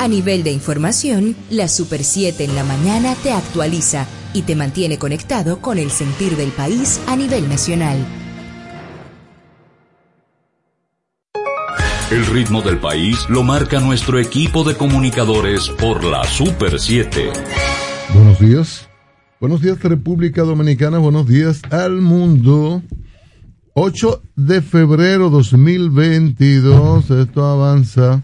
A nivel de información, la Super 7 en la mañana te actualiza y te mantiene conectado con el sentir del país a nivel nacional. El ritmo del país lo marca nuestro equipo de comunicadores por la Super 7. Buenos días. Buenos días República Dominicana, buenos días al mundo. 8 de febrero 2022, esto avanza.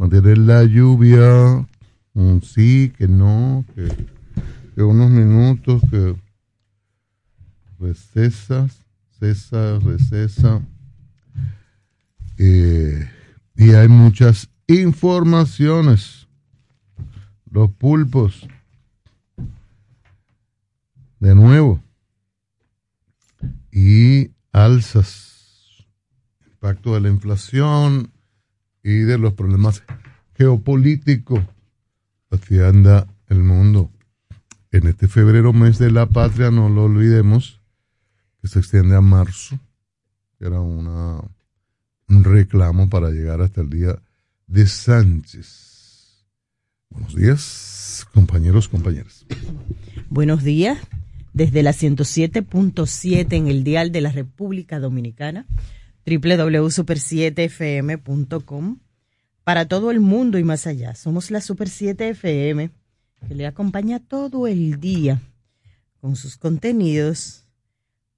Mantener la lluvia, un sí, que no, que, que unos minutos, que recesas, cesa, recesa. Eh, y hay muchas informaciones. Los pulpos. De nuevo. Y alzas. Impacto de la inflación y de los problemas geopolíticos. Así anda el mundo. En este febrero, mes de la patria, no lo olvidemos, que se extiende a marzo. Era una un reclamo para llegar hasta el día de Sánchez. Buenos días, compañeros, compañeras. Buenos días, desde la 107.7 en el dial de la República Dominicana, www.super7fm.com, para todo el mundo y más allá. Somos la Super 7 FM, que le acompaña todo el día con sus contenidos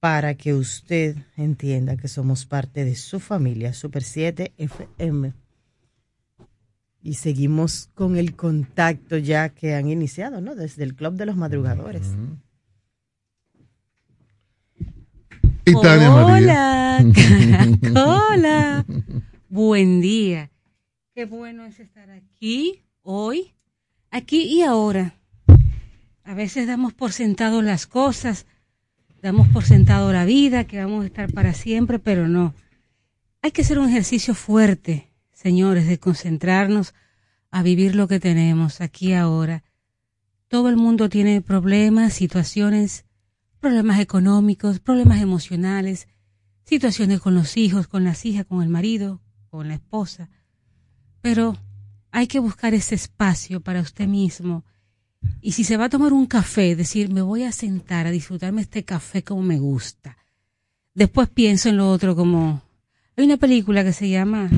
para que usted entienda que somos parte de su familia, Super 7 FM. Y seguimos con el contacto ya que han iniciado, ¿no? Desde el Club de los Madrugadores. Hola, Hola. Buen día. Qué bueno es estar aquí, hoy, aquí y ahora. A veces damos por sentado las cosas, damos por sentado la vida, que vamos a estar para siempre, pero no. Hay que hacer un ejercicio fuerte, señores, de concentrarnos a vivir lo que tenemos aquí ahora. Todo el mundo tiene problemas, situaciones, problemas económicos, problemas emocionales, situaciones con los hijos, con las hijas, con el marido, con la esposa. Pero hay que buscar ese espacio para usted mismo y si se va a tomar un café, decir, me voy a sentar a disfrutarme este café como me gusta. Después pienso en lo otro como, hay una película que se llama,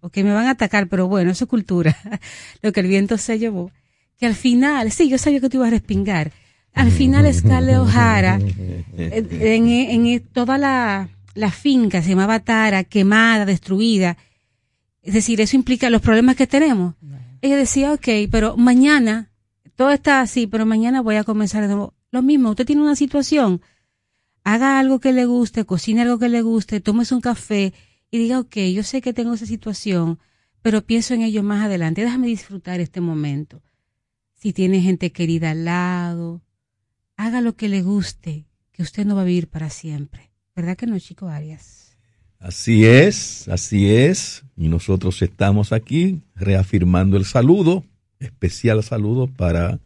o que me van a atacar, pero bueno, eso es cultura, lo que el viento se llevó, que al final, sí, yo sabía que te ibas a respingar, al final Scarlett O'Hara, en, en, toda la, la finca se llamaba Tara, quemada, destruida, es decir, eso implica los problemas que tenemos. Ella decía, ok, pero mañana todo está así, pero mañana voy a comenzar de nuevo. Lo mismo, usted tiene una situación, haga algo que le guste, cocine algo que le guste, tómese un café y diga, ok, yo sé que tengo esa situación, pero pienso en ello más adelante. Déjame disfrutar este momento. Si tiene gente querida al lado, haga lo que le guste, que usted no va a vivir para siempre. ¿Verdad que no, chico Arias? Así es, así es. Y nosotros estamos aquí reafirmando el saludo especial saludo para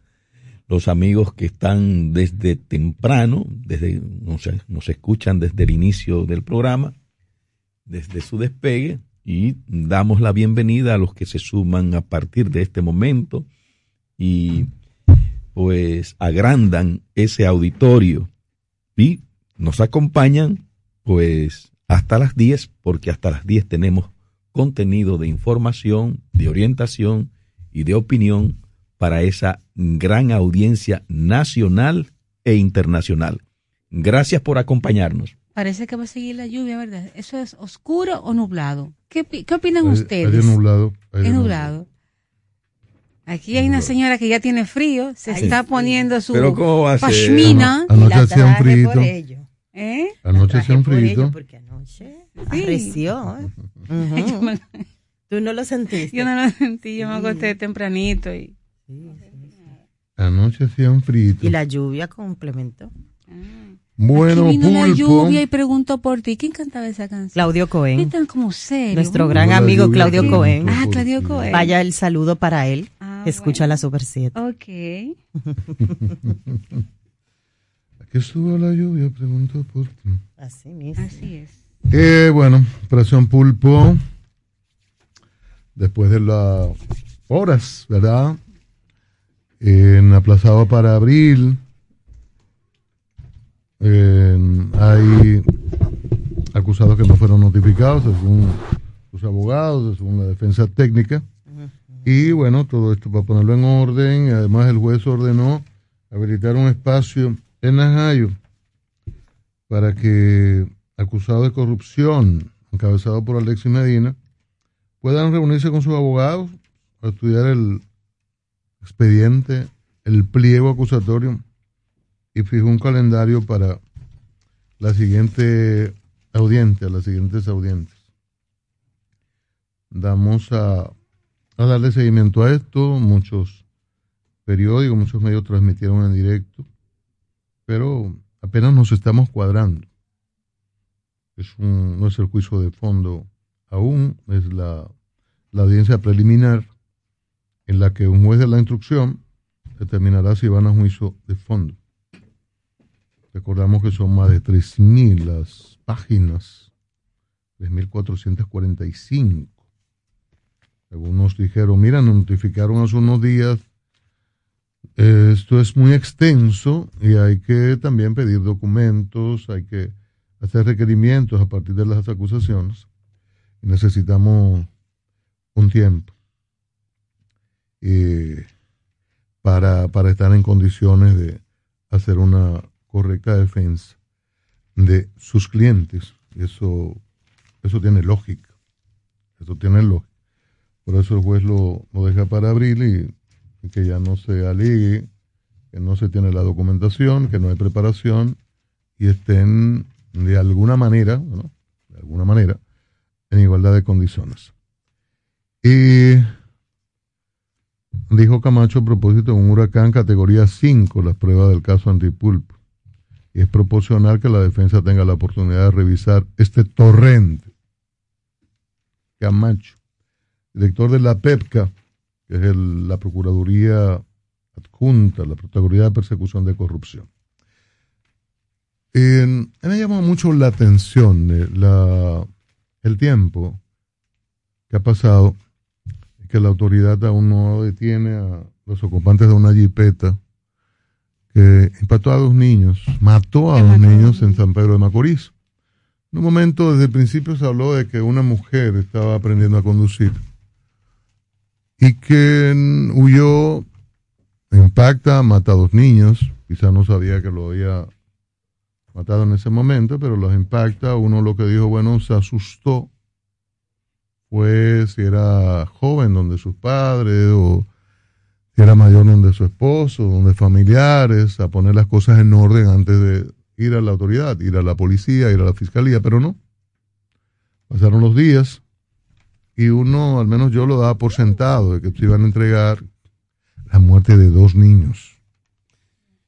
los amigos que están desde temprano, desde nos, nos escuchan desde el inicio del programa, desde su despegue, y damos la bienvenida a los que se suman a partir de este momento y pues agrandan ese auditorio y nos acompañan pues hasta las 10 porque hasta las 10 tenemos contenido de información, de orientación y de opinión para esa gran audiencia nacional e internacional. Gracias por acompañarnos. Parece que va a seguir la lluvia, ¿verdad? ¿Eso es oscuro o nublado? ¿Qué, qué opinan ustedes? Es nublado. Es nublado. Aquí hay una señora que ya tiene frío, se está poniendo su pashmina. Anoche hacía un frío. ¿Eh? Anoche hacía un frío. Porque anoche arreció. ¿eh? ¿Tú no lo sentiste? Yo no lo sentí, yo me acosté tempranito y... Anoche hacía un frío. Y la lluvia complementó. Ah. Bueno, Aquí vino pulpo. la lluvia y preguntó por ti. ¿Quién cantaba esa canción? Claudio Cohen. Están como serios. Nuestro gran amigo Claudio Cohen. Ah, Claudio Cohen. Vaya el saludo para él. Ah, Escucha bueno. la Super 7. Ok. Aquí estuvo la lluvia, preguntó por ti. Así mismo. Así es. Eh, bueno, Operación Pulpo. Después de la horas, ¿verdad? En aplazado para abril. hay acusados que no fueron notificados, según sus abogados, según la defensa técnica. Y bueno, todo esto para ponerlo en orden. Además, el juez ordenó habilitar un espacio en Najayo para que acusados de corrupción, encabezado por Alexis Medina, puedan reunirse con sus abogados a estudiar el expediente, el pliego acusatorio y fijó un calendario para la siguiente audiencia, las siguientes audiencias. Damos a a darle seguimiento a esto. Muchos periódicos, muchos medios transmitieron en directo, pero apenas nos estamos cuadrando. No es el juicio de fondo aún, es la, la audiencia preliminar en la que un juez de la instrucción determinará si van a juicio de fondo. Recordamos que son más de 3.000 las páginas, 3.445 algunos dijeron, mira, nos notificaron hace unos días, esto es muy extenso y hay que también pedir documentos, hay que hacer requerimientos a partir de las acusaciones. Necesitamos un tiempo para, para estar en condiciones de hacer una correcta defensa de sus clientes. Eso, eso tiene lógica. Eso tiene lógica. Por eso el juez lo, deja para abril y, que ya no se aligue, que no se tiene la documentación, que no hay preparación y estén de alguna manera, de alguna manera, en igualdad de condiciones. Y dijo Camacho a propósito de un huracán categoría 5, las pruebas del caso Antipulpo. Y es proporcional que la defensa tenga la oportunidad de revisar este torrente. Camacho director de la PEPCA, que es la Procuraduría Adjunta, la Procuraduría de Persecución de Corrupción. me me llamado mucho la atención eh, el tiempo que ha pasado, que la autoridad aún no detiene a los ocupantes de una jipeta que impactó a dos niños, mató a dos niños en San Pedro de Macorís. En un momento, desde el principio se habló de que una mujer estaba aprendiendo a conducir y que huyó, impacta, mata a dos niños, quizá no sabía que lo había matado en ese momento, pero los impacta, uno lo que dijo, bueno, se asustó, fue si era joven donde sus padres o si era mayor donde su esposo, donde familiares, a poner las cosas en orden antes de ir a la autoridad, ir a la policía, ir a la fiscalía, pero no. Pasaron los días, y uno, al menos yo lo daba por sentado, de que se iban a entregar la muerte de dos niños.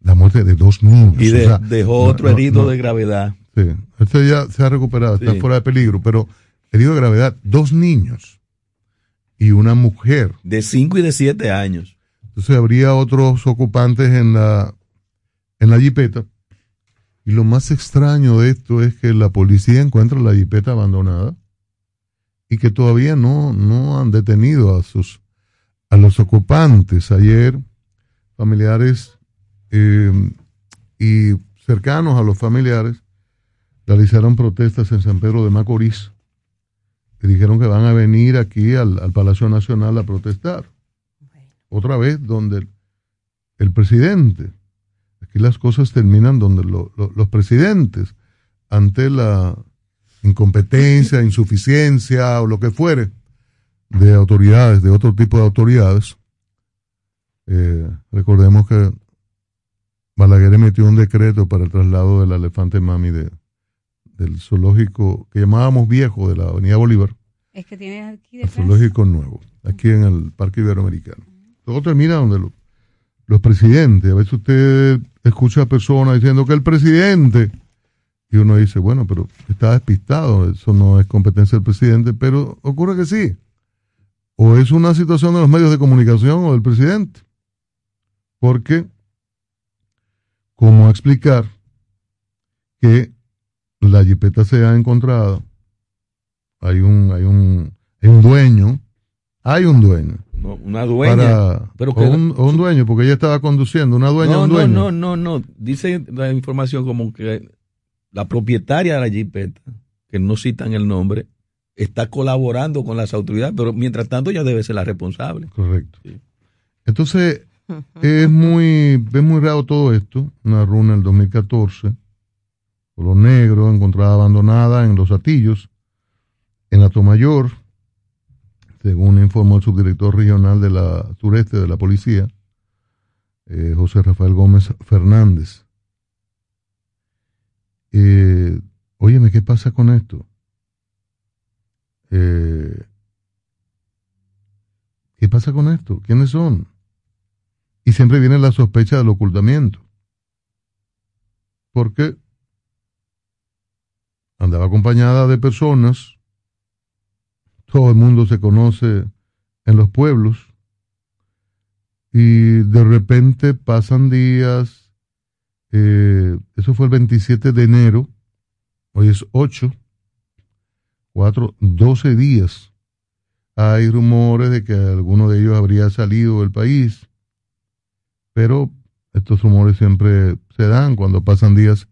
La muerte de dos niños. Y dejó otro herido de gravedad. Sí, este ya se ha recuperado, está fuera de peligro, pero herido de gravedad, dos niños y una mujer. De cinco y de siete años. Entonces habría otros ocupantes en la, en la jipeta. Y lo más extraño de esto es que la policía encuentra la jipeta abandonada y que todavía no, no han detenido a sus a los ocupantes. Ayer familiares eh, y cercanos a los familiares realizaron protestas en San Pedro de Macorís y dijeron que van a venir aquí al, Palacio Nacional a protestar. Otra vez donde el, presidente, aquí las cosas terminan donde los presidentes, ante la incompetencia, insuficiencia o lo que fuere de autoridades, de otro tipo de autoridades. Eh, recordemos que Balaguer emitió un decreto para el traslado del elefante mami de, del zoológico que llamábamos viejo de la Avenida Bolívar. Es que tiene aquí zoológico nuevo, aquí en el Parque Iberoamericano. Todo termina donde los presidentes, a veces usted escucha a personas diciendo que el presidente y uno dice, bueno, pero está despistado, eso no es competencia del presidente, pero ocurre que sí. O es una situación de los medios de comunicación o del presidente. Porque, ¿cómo explicar que la jipeta se ha encontrado? Hay un, hay un, hay un dueño, hay un dueño, una dueña. Para, pero o, un, o, un, dueño, porque ella estaba conduciendo, una dueña no, un dueño. No, no, no, no. Dice la información como que la propietaria de la jipeta, que no citan el nombre, está colaborando con las autoridades, pero mientras tanto ella debe ser la responsable. Correcto. Sí. Entonces, es muy, es muy raro todo esto. Una runa del 2014, color negro, encontrada abandonada en los atillos, en la Tomayor, según informó el subdirector regional de la sureste de la policía, eh, José Rafael Gómez Fernández. Eh, óyeme, ¿qué pasa con esto? Eh, ¿Qué pasa con esto? ¿Quiénes son? Y siempre viene la sospecha del ocultamiento. Porque andaba acompañada de personas todo el mundo se conoce en los pueblos y de repente pasan días, eh, eso fue el 27 de enero, hoy es 8, 4, 12 días. Hay rumores de que alguno de ellos habría salido del país, pero estos rumores siempre se dan cuando pasan días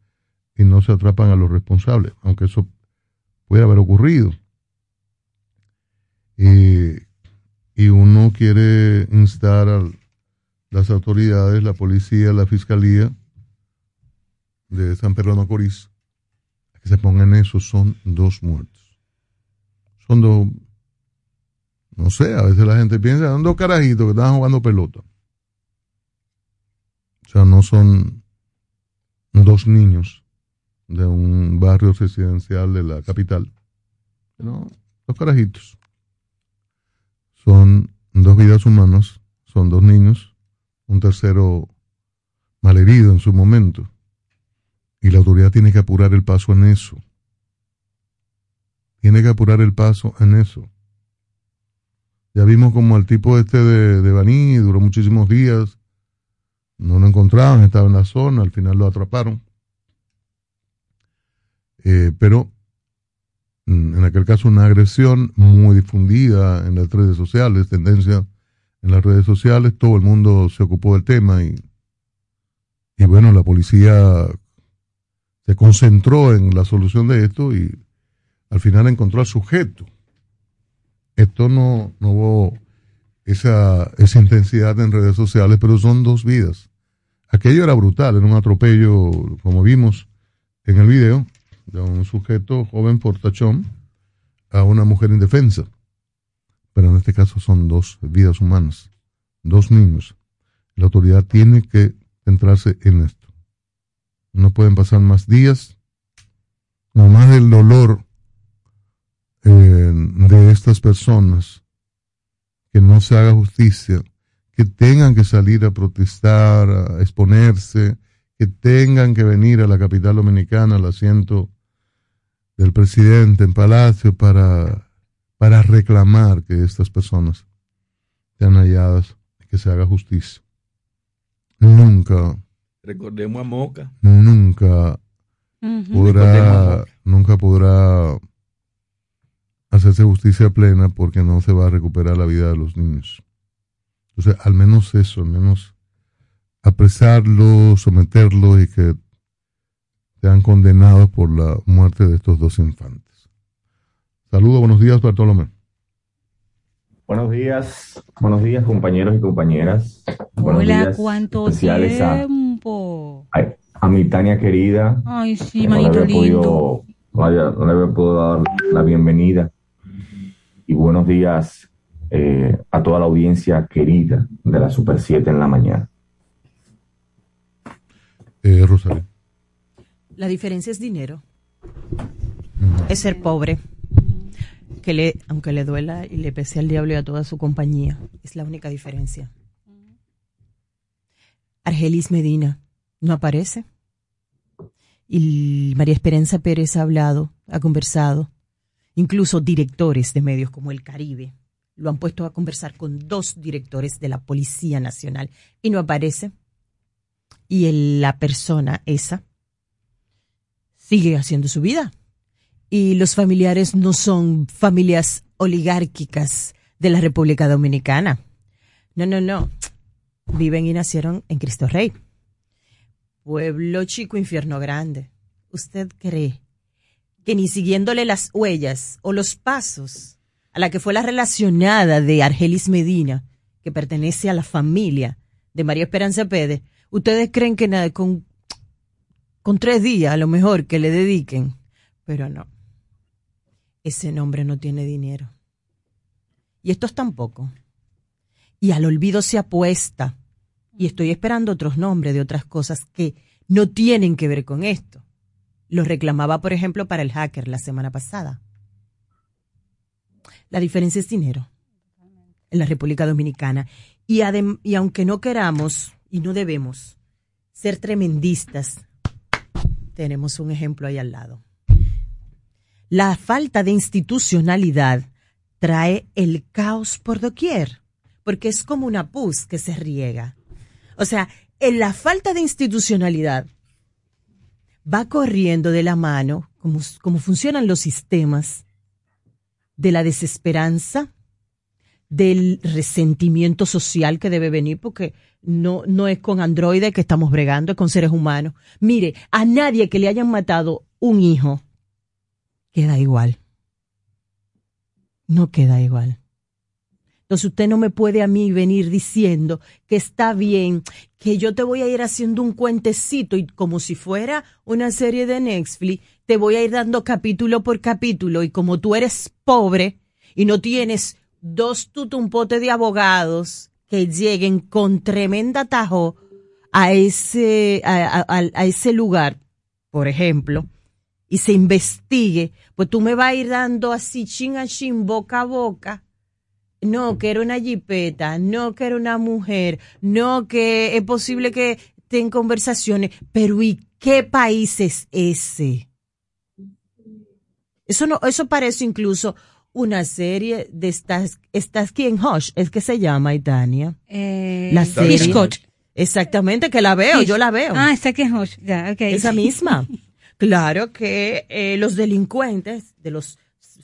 y no se atrapan a los responsables, aunque eso puede haber ocurrido. Y uno quiere instar a las autoridades, la policía, la fiscalía de San Pedro de Macorís, que se pongan eso, son dos muertos. Son dos, no sé, a veces la gente piensa, son dos carajitos que estaban jugando pelota. O sea, no son dos niños de un barrio residencial de la capital. No, dos carajitos son dos vidas humanas, son dos niños, un tercero malherido en su momento. Y la autoridad tiene que apurar el paso en eso. Tiene que apurar el paso en eso. Ya vimos como el tipo este de, de Baní duró muchísimos días. No lo encontraban, estaba en la zona, al final lo atraparon. Eh, pero Mm, en aquel caso una agresión muy difundida en las redes sociales, tendencia en las redes sociales, todo el mundo se ocupó del tema y, y bueno, la policía se concentró en la solución de esto y al final encontró al sujeto. Esto no, no hubo esa, esa intensidad en redes sociales, pero son dos vidas. Aquello era brutal, era un atropello, como vimos en el video, de un sujeto joven portachón a una mujer indefensa. Pero en este caso son dos vidas humanas, dos niños. La autoridad tiene que centrarse en esto. No pueden pasar más días, no más del dolor eh, de estas personas, que no se haga justicia, que tengan que salir a protestar, a exponerse, que tengan que venir a la capital dominicana al asiento del presidente en Palacio para, para reclamar que estas personas sean halladas que se haga justicia. Nunca. Recordemos a Moca. Nunca podrá, nunca podrá hacerse justicia plena porque no se va a recuperar la vida de los niños. Entonces, al menos eso, al menos apresarlo, someterlo y que sean condenados por la muerte de estos dos infantes. Saludos, buenos días, Bartolomé. Buenos días, buenos días compañeros y compañeras. Buenos Hola, días ¿cuánto especiales a- tiempo? A, a mi Tania querida, Ay, sí, no manito había lindo. podido, no había- no le había podido dar la bienvenida. Y buenos días eh, a toda la audiencia querida de la Super 7 en la mañana. Eh, Rosario. La diferencia es dinero. Es ser pobre. Aunque le duela y le pese al diablo y a toda su compañía, es la única diferencia. Argelis Medina no aparece. Y María Esperanza Pérez ha hablado, ha conversado. Incluso directores de medios como El Caribe lo han puesto a conversar con dos directores de la Policía Nacional y no aparece. Y la persona esa sigue haciendo su vida. Y los familiares no son familias oligárquicas de la República Dominicana. No, no, no. Viven y nacieron en Cristo Rey. Pueblo chico, infierno grande. ¿Usted cree que ni siguiéndole las huellas o los pasos a la que fue la relacionada de Argelis Medina, que pertenece a la familia de María Esperanza Pérez, ustedes creen que nada, con, con tres días a lo mejor que le dediquen, pero no. Ese nombre no tiene dinero. Y estos tampoco. Y al olvido se apuesta. Y estoy esperando otros nombres de otras cosas que no tienen que ver con esto. Lo reclamaba, por ejemplo, para el hacker la semana pasada. La diferencia es dinero en la República Dominicana. Y, y aunque no queramos y no debemos ser tremendistas, tenemos un ejemplo ahí al lado. La falta de institucionalidad trae el caos por doquier, porque es como una pus que se riega. O sea, en la falta de institucionalidad va corriendo de la mano, como, funcionan los sistemas, de la desesperanza, del resentimiento social que debe venir, porque no, no es con androides que estamos bregando, es con seres humanos. Mire, a nadie que le hayan matado un hijo, queda igual. No queda igual. Entonces usted no me puede a mí venir diciendo que está bien, que yo te voy a ir haciendo un cuentecito y como si fuera una serie de Netflix, te voy a ir dando capítulo por capítulo y como tú eres pobre y no tienes dos tutumpotes de abogados que lleguen con tremenda tajo a ese, a, ese lugar, por ejemplo, y se investigue, pues tú me vas a ir dando así chin a chin, boca a boca, no, que era una jipeta, no, que era una mujer, no, que es posible que estén conversaciones, pero ¿y qué país es ese? Eso no, eso parece incluso una serie de estas, estas en Hush, es que se llama Itania. Eh, la serie. Scott. Exactamente, que la veo, yo la veo. Ah, está en Hush, ya, okay. Esa misma. claro que eh, los delincuentes de los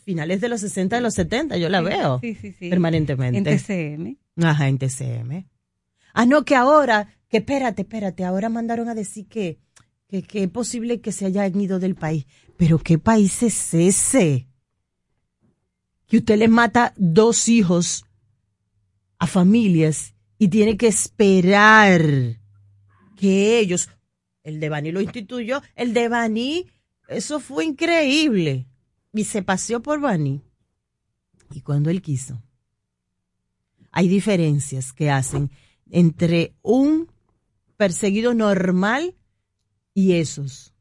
finales de los 60, de los 70, yo la veo sí, sí, sí. permanentemente. En TCM. Ajá, en TCM. Ah, no, que ahora, que espérate, espérate, ahora mandaron a decir que, que, que es posible que se hayan ido del país. Pero ¿qué país es ese? Que usted le mata dos hijos a familias y tiene que esperar que ellos, el de Bani lo instituyó, el de Bani, eso fue increíble y se paseó por Bani. Y cuando él quiso. Hay diferencias que hacen entre un perseguido normal y esos.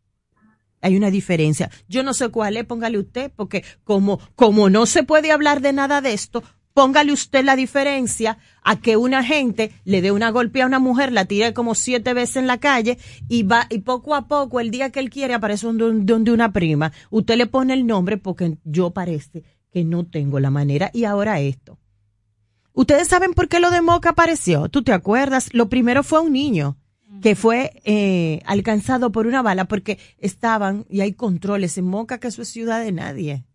Hay una diferencia. Yo no sé cuál es, póngale usted, porque como, como no se puede hablar de nada de esto, póngale usted la diferencia a que una gente le dé una golpe a una mujer, la tire como siete veces en la calle y va, y poco a poco, el día que él quiere, aparece donde una prima. Usted le pone el nombre porque yo parece que no tengo la manera. Y ahora esto. Ustedes saben por qué lo de Moca apareció. ¿Tú te acuerdas? Lo primero fue un niño que fue eh, alcanzado por una bala porque estaban, y hay controles en Moca, que eso es ciudad de nadie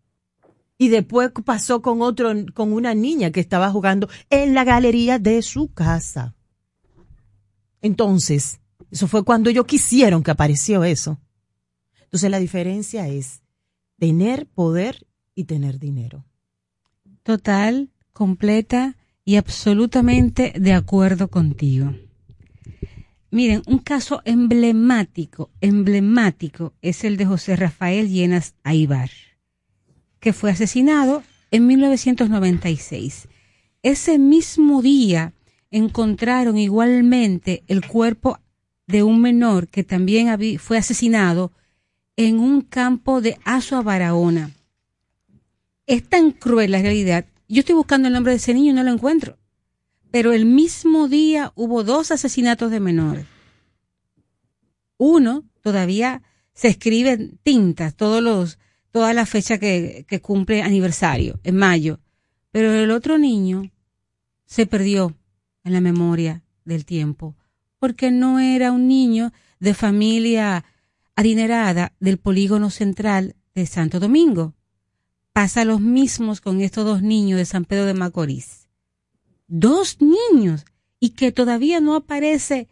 y después pasó con otro, con una niña que estaba jugando en la galería de su casa. Entonces, eso fue cuando ellos quisieron que apareció eso. Entonces la diferencia es tener poder y tener dinero. Total, completa y absolutamente de acuerdo contigo. Miren, un caso emblemático, emblemático es el de José Rafael Llenas Aibar que fue asesinado en 1996. Ese mismo día encontraron igualmente el cuerpo de un menor que también fue asesinado en un campo de Azua Barahona. Es tan cruel la realidad. Yo estoy buscando el nombre de ese niño y no lo encuentro. Pero el mismo día hubo dos asesinatos de menores. Uno todavía se escribe en tintas, todos los toda la fecha que, cumple aniversario, en mayo. Pero el otro niño se perdió en la memoria del tiempo, porque no era un niño de familia adinerada del polígono central de Santo Domingo. Pasa los mismos con estos dos niños de San Pedro de Macorís. dos niños y que todavía no aparece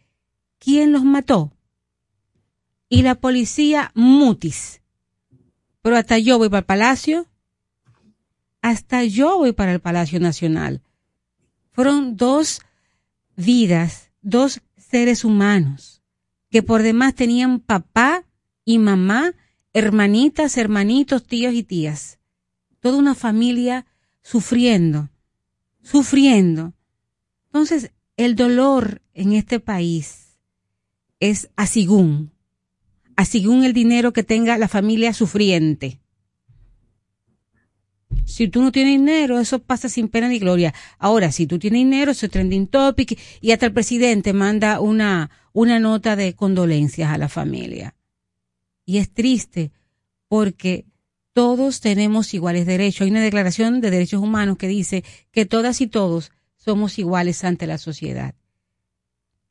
quién los mató. Y la policía mutis. Pero hasta yo voy para el palacio. Hasta yo voy para el Palacio Nacional. Fueron dos vidas, dos seres humanos que por demás tenían papá y mamá, hermanitas, hermanitos, tíos y tías. Toda una familia sufriendo, sufriendo. Entonces, el dolor en este país es asigún, asigún el dinero que tenga la familia sufriente. Si tú no tienes dinero, eso pasa sin pena ni gloria. Ahora, si tú tienes dinero, eso es trending topic y hasta el presidente manda una, una nota de condolencias a la familia. Y es triste porque todos tenemos iguales derechos. Hay una declaración de derechos humanos que dice que todas y todos somos iguales ante la sociedad.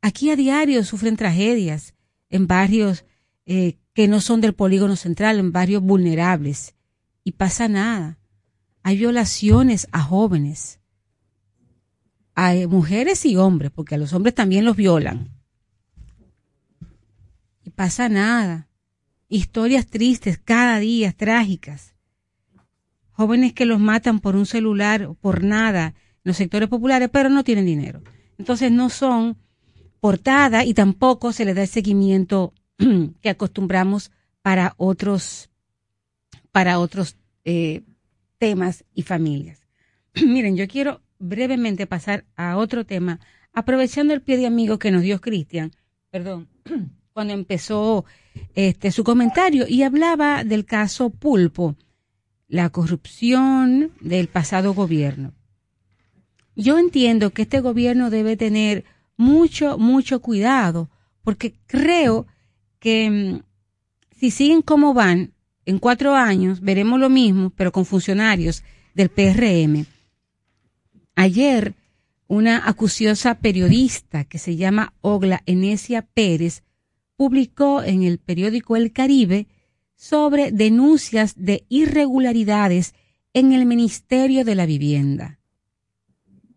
Aquí a diario sufren tragedias en barrios eh, que no son del polígono central, en barrios vulnerables, y pasa nada. Hay violaciones a jóvenes, a mujeres y hombres, porque a los hombres también los violan. Y pasa nada. Historias tristes cada día, trágicas. Jóvenes que los matan por un celular o por nada los sectores populares, pero no tienen dinero. Entonces no son portada y tampoco se les da el seguimiento que acostumbramos para otros, para otros eh, temas y familias. Miren, yo quiero brevemente pasar a otro tema, aprovechando el pie de amigo que nos dio Cristian, perdón, cuando empezó este su comentario y hablaba del caso Pulpo, la corrupción del pasado gobierno. Yo entiendo que este gobierno debe tener mucho, mucho cuidado, porque creo que mm, si siguen como van, en cuatro años veremos lo mismo, pero con funcionarios del PRM. Ayer, una acuciosa periodista que se llama Ogla Enesia Pérez publicó en el periódico El Caribe sobre denuncias de irregularidades en el Ministerio de la Vivienda.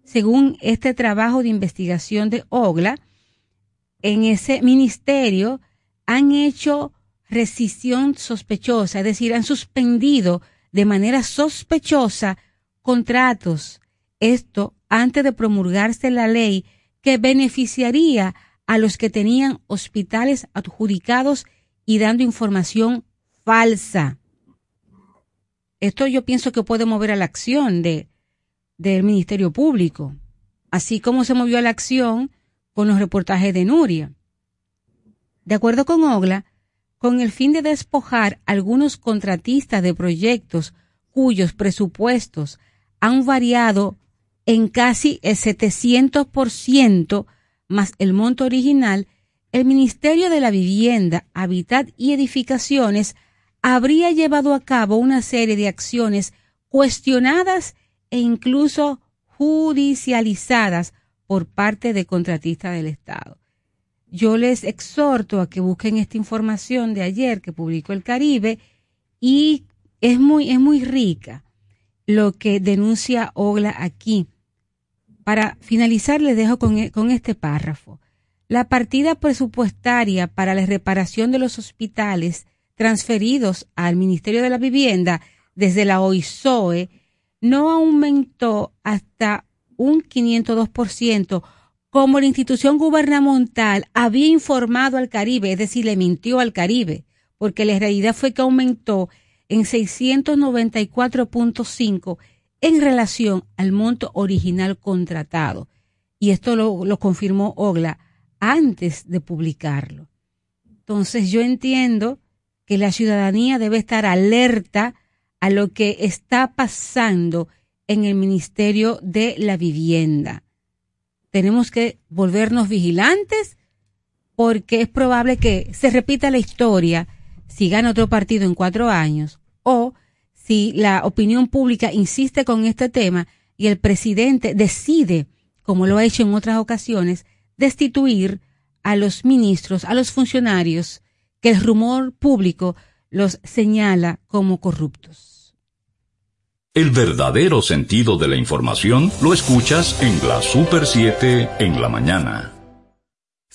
Según este trabajo de investigación de Ogla, en ese ministerio han hecho rescisión sospechosa, es decir, han suspendido de manera sospechosa contratos. Esto antes de promulgarse la ley que beneficiaría a los que tenían hospitales adjudicados y dando información falsa. Esto yo pienso que puede mover a la acción de, del Ministerio Público, así como se movió a la acción con los reportajes de Nuria. De acuerdo con Ogla, con el fin de despojar algunos contratistas de proyectos cuyos presupuestos han variado en casi el 700% más el monto original, el Ministerio de la Vivienda, Habitat y Edificaciones habría llevado a cabo una serie de acciones cuestionadas e incluso judicializadas por parte de contratistas del Estado yo les exhorto a que busquen esta información de ayer que publicó el Caribe y es muy, es muy rica lo que denuncia Ogla aquí. Para finalizar, les dejo con, e, con este párrafo. La partida presupuestaria para la reparación de los hospitales transferidos al Ministerio de la Vivienda desde la OISOE no aumentó hasta un 502% como la institución gubernamental había informado al Caribe, es decir, le mintió al Caribe, porque la realidad fue que aumentó en 694.5 en relación al monto original contratado. Y esto lo, lo confirmó Ogla antes de publicarlo. Entonces yo entiendo que la ciudadanía debe estar alerta a lo que está pasando en el Ministerio de la Vivienda tenemos que volvernos vigilantes porque es probable que se repita la historia si gana otro partido en cuatro años o si la opinión pública insiste con este tema y el presidente decide, como lo ha hecho en otras ocasiones, destituir a los ministros, a los funcionarios que el rumor público los señala como corruptos. El verdadero sentido de la información lo escuchas en la Super 7 en la mañana.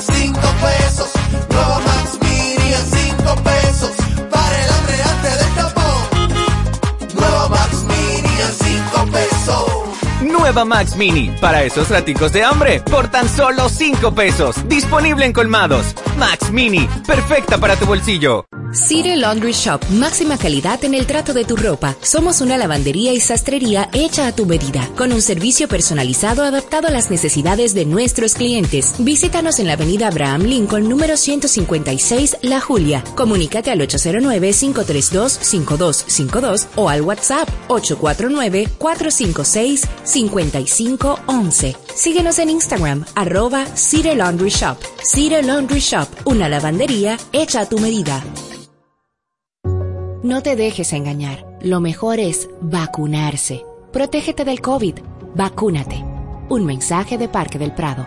5 pesos. Nueva Max Mini a 5 pesos. Nueva Max Mini, para esos raticos de hambre, por tan solo 5 pesos. Disponible en colmados. Max Mini, perfecta para tu bolsillo. City Laundry Shop, máxima calidad en el trato de tu ropa. Somos una lavandería y sastrería hecha a tu medida, con un servicio personalizado adaptado a las necesidades de nuestros clientes. Visítanos en la avenida Abraham Lincoln, número 156, La Julia. Comunícate al 809-532-5252 o al WhatsApp 849-456-5511. Síguenos en Instagram, arroba City Laundry Shop. City Laundry Shop, una lavandería hecha a tu medida. No te dejes engañar. Lo mejor es vacunarse. Protégete del COVID. Vacúnate. Un mensaje de Parque del Prado.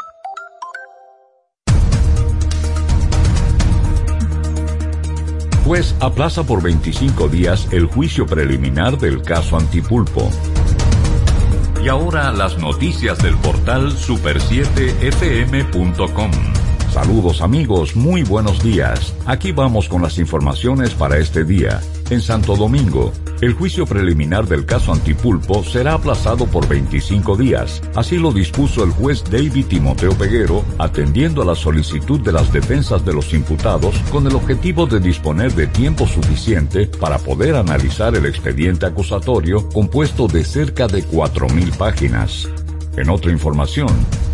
Juez aplaza por 25 días el juicio preliminar del caso Antipulpo. Y ahora las noticias del portal super7fm.com. Saludos amigos, muy buenos días. Aquí vamos con las informaciones para este día. En Santo Domingo, el juicio preliminar del caso Antipulpo será aplazado por 25 días. Así lo dispuso el juez David Timoteo Peguero, atendiendo a la solicitud de las defensas de los imputados con el objetivo de disponer de tiempo suficiente para poder analizar el expediente acusatorio compuesto de cerca de 4.000 páginas. En otra información,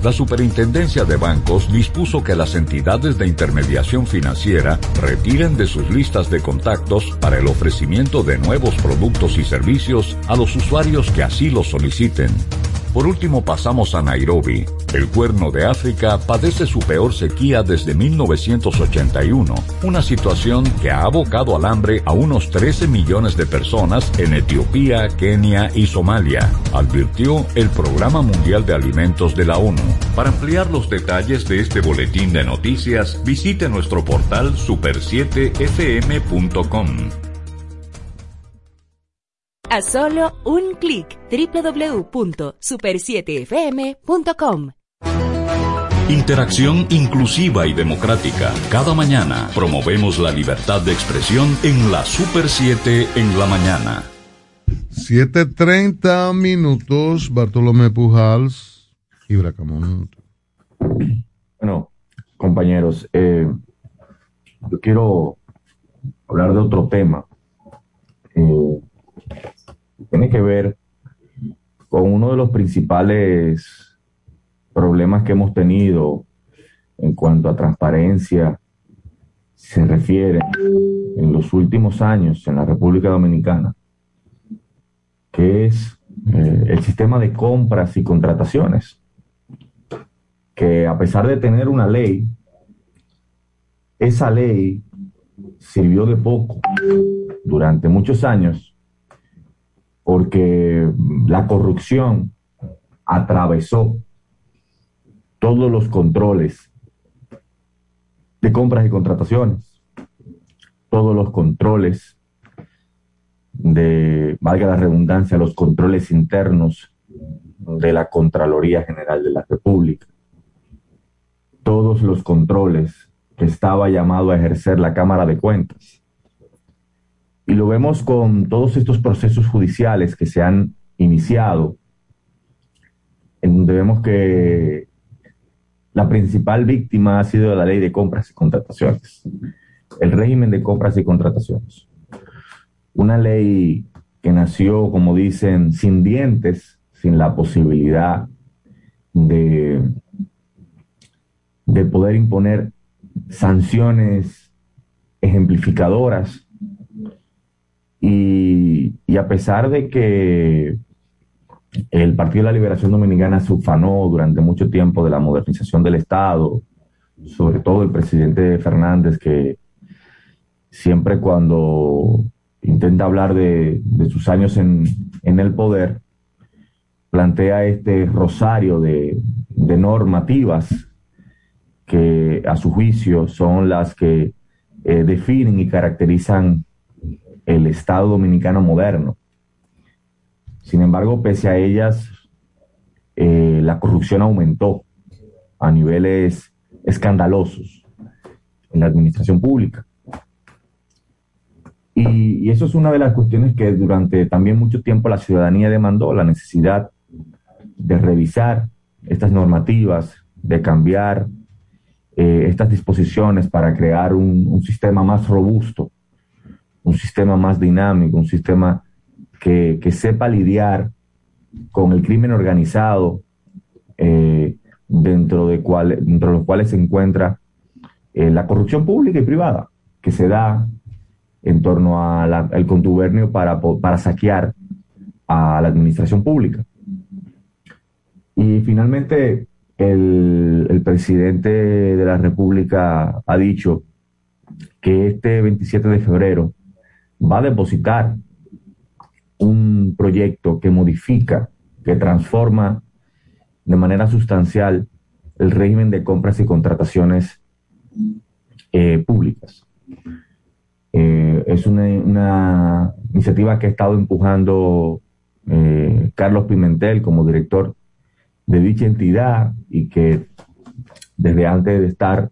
la Superintendencia de Bancos dispuso que las entidades de intermediación financiera retiren de sus listas de contactos para el ofrecimiento de nuevos productos y servicios a los usuarios que así lo soliciten. Por último pasamos a Nairobi. El cuerno de África padece su peor sequía desde 1981, una situación que ha abocado al hambre a unos 13 millones de personas en Etiopía, Kenia y Somalia, advirtió el Programa Mundial de Alimentos de la ONU. Para ampliar los detalles de este boletín de noticias, visite nuestro portal super7fm.com. A solo un clic www.super7fm.com. Interacción inclusiva y democrática. Cada mañana promovemos la libertad de expresión en la Super 7 en la mañana. 7.30 minutos, Bartolomé Pujals y Bracamón. Bueno, compañeros, eh, yo quiero hablar de otro tema. Eh, tiene que ver con uno de los principales problemas que hemos tenido en cuanto a transparencia se refiere en los últimos años en la República Dominicana, que es eh, el sistema de compras y contrataciones, que a pesar de tener una ley, esa ley sirvió de poco durante muchos años porque la corrupción atravesó todos los controles de compras y contrataciones, todos los controles de, valga la redundancia, los controles internos de la Contraloría General de la República, todos los controles que estaba llamado a ejercer la Cámara de Cuentas, Y lo vemos con todos estos procesos judiciales que se han iniciado, en donde vemos que la principal víctima ha sido la ley de compras y contrataciones, el régimen de compras y contrataciones. Una ley que nació, como dicen, sin dientes, sin la posibilidad de, de poder imponer sanciones ejemplificadoras. Y, a pesar de que el Partido de la Liberación Dominicana se ufanó durante mucho tiempo de la modernización del Estado, sobre todo el presidente Fernández, que siempre cuando intenta hablar de, sus años en, en, el poder, plantea este rosario de, de, normativas que a su juicio son las que eh, definen y caracterizan el Estado dominicano moderno. Sin embargo, pese a ellas, eh, la corrupción aumentó a niveles escandalosos en la administración pública. Y, eso es una de las cuestiones que durante también mucho tiempo la ciudadanía demandó, la necesidad de revisar estas normativas, de cambiar eh, estas disposiciones para crear un, sistema más robusto, un sistema más dinámico, un sistema que, que sepa lidiar con el crimen organizado, eh, dentro, de cual, dentro de los cuales se encuentra eh, la corrupción pública y privada, que se da en torno al contubernio para, para saquear a la administración pública. Y finalmente, el, el, presidente de la República ha dicho que este 27 de febrero va a depositar un proyecto que modifica, que transforma de manera sustancial el régimen de compras y contrataciones eh, públicas. Eh, es una, iniciativa que ha estado empujando eh, Carlos Pimentel como director de dicha entidad y que desde antes de estar,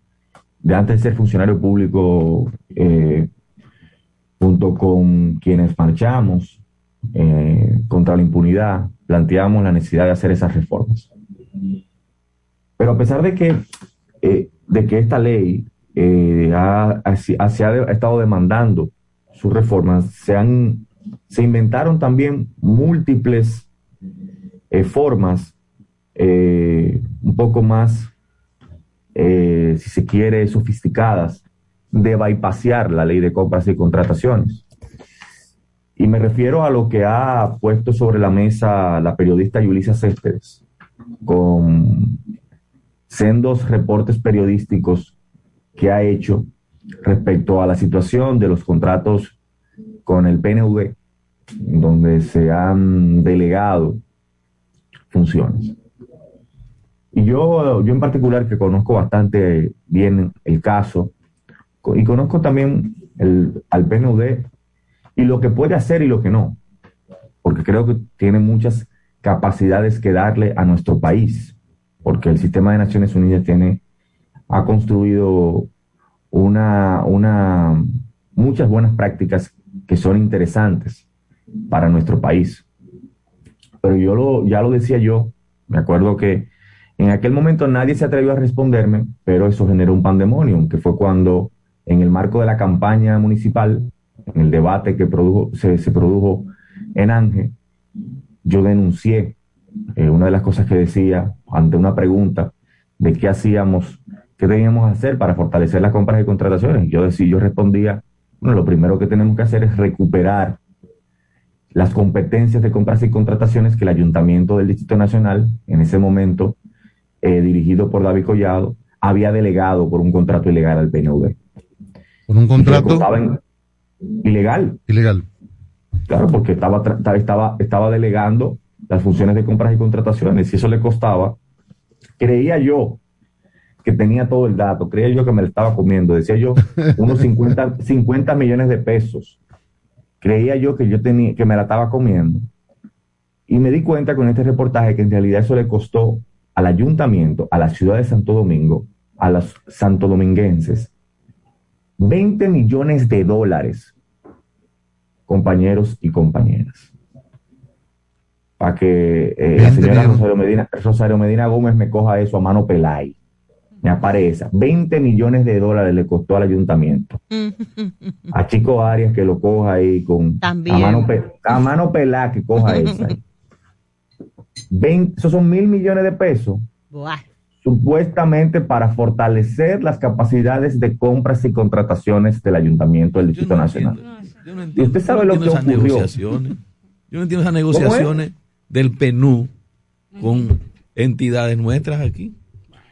de antes de ser funcionario público, eh, junto con quienes marchamos eh, contra la impunidad, planteamos la necesidad de hacer esas reformas. Pero a pesar de que, eh, de que esta ley eh, ha, ha, se ha, estado demandando sus reformas, se, han, se inventaron también múltiples eh, formas un poco más, si se quiere, sofisticadas de bypasear la ley de compras y contrataciones. Y me refiero a lo que ha puesto sobre la mesa la periodista Yulisa Céspedes, con sendos reportes periodísticos que ha hecho respecto a la situación de los contratos con el PNV, donde se han delegado funciones. Y yo, yo en particular, que conozco bastante bien el caso, y conozco también el, al PNUD y lo que puede hacer y lo que no, porque creo que tiene muchas capacidades que darle a nuestro país, porque el sistema de Naciones Unidas tiene, ha construido una, una, muchas buenas prácticas que son interesantes para nuestro país. Pero yo lo, ya lo decía yo, me acuerdo que en aquel momento nadie se atrevió a responderme, pero eso generó un pandemonium, que fue cuando en el marco de la campaña municipal, en el debate que produjo, se, produjo en Ángel, yo denuncié eh, una de las cosas que decía ante una pregunta de qué hacíamos, qué teníamos que hacer para fortalecer las compras y contrataciones. Yo decía, yo respondía, bueno, lo primero que tenemos que hacer es recuperar las competencias de compras y contrataciones que el Ayuntamiento del Distrito Nacional, en ese momento eh, dirigido por David Collado, había delegado por un contrato ilegal al PNV. ¿Por un contrato? Ilegal. Ilegal. Claro, porque estaba, estaba, estaba delegando las funciones de compras y contrataciones. Si eso le costaba, creía yo que tenía todo el dato, creía yo que me lo estaba comiendo, decía yo, unos 50, 50 millones de pesos. Creía yo que yo tenía, que me la estaba comiendo. Y me di cuenta con este reportaje que en realidad eso le costó al ayuntamiento, a la ciudad de Santo Domingo, a los santodominguenses, 20 millones de dólares compañeros y compañeras. Para que eh, la 20 señora. Rosario Medina, Rosario Medina Gómez me coja eso a mano pelay. Me aparece. 20 millones de dólares le costó al ayuntamiento. A Chico Arias que lo coja ahí con También. a mano, a mano pelá que coja esa. ahí. 20 esos son mil millones de pesos Buah. Supuestamente para fortalecer las capacidades de compras y contrataciones del Ayuntamiento del Distrito Nacional. Yo no ¿Y usted sabe yo no lo que entiendo esas ocurrió? negociaciones. Yo no entiendo esas es? negociaciones del PNU con entidades nuestras aquí.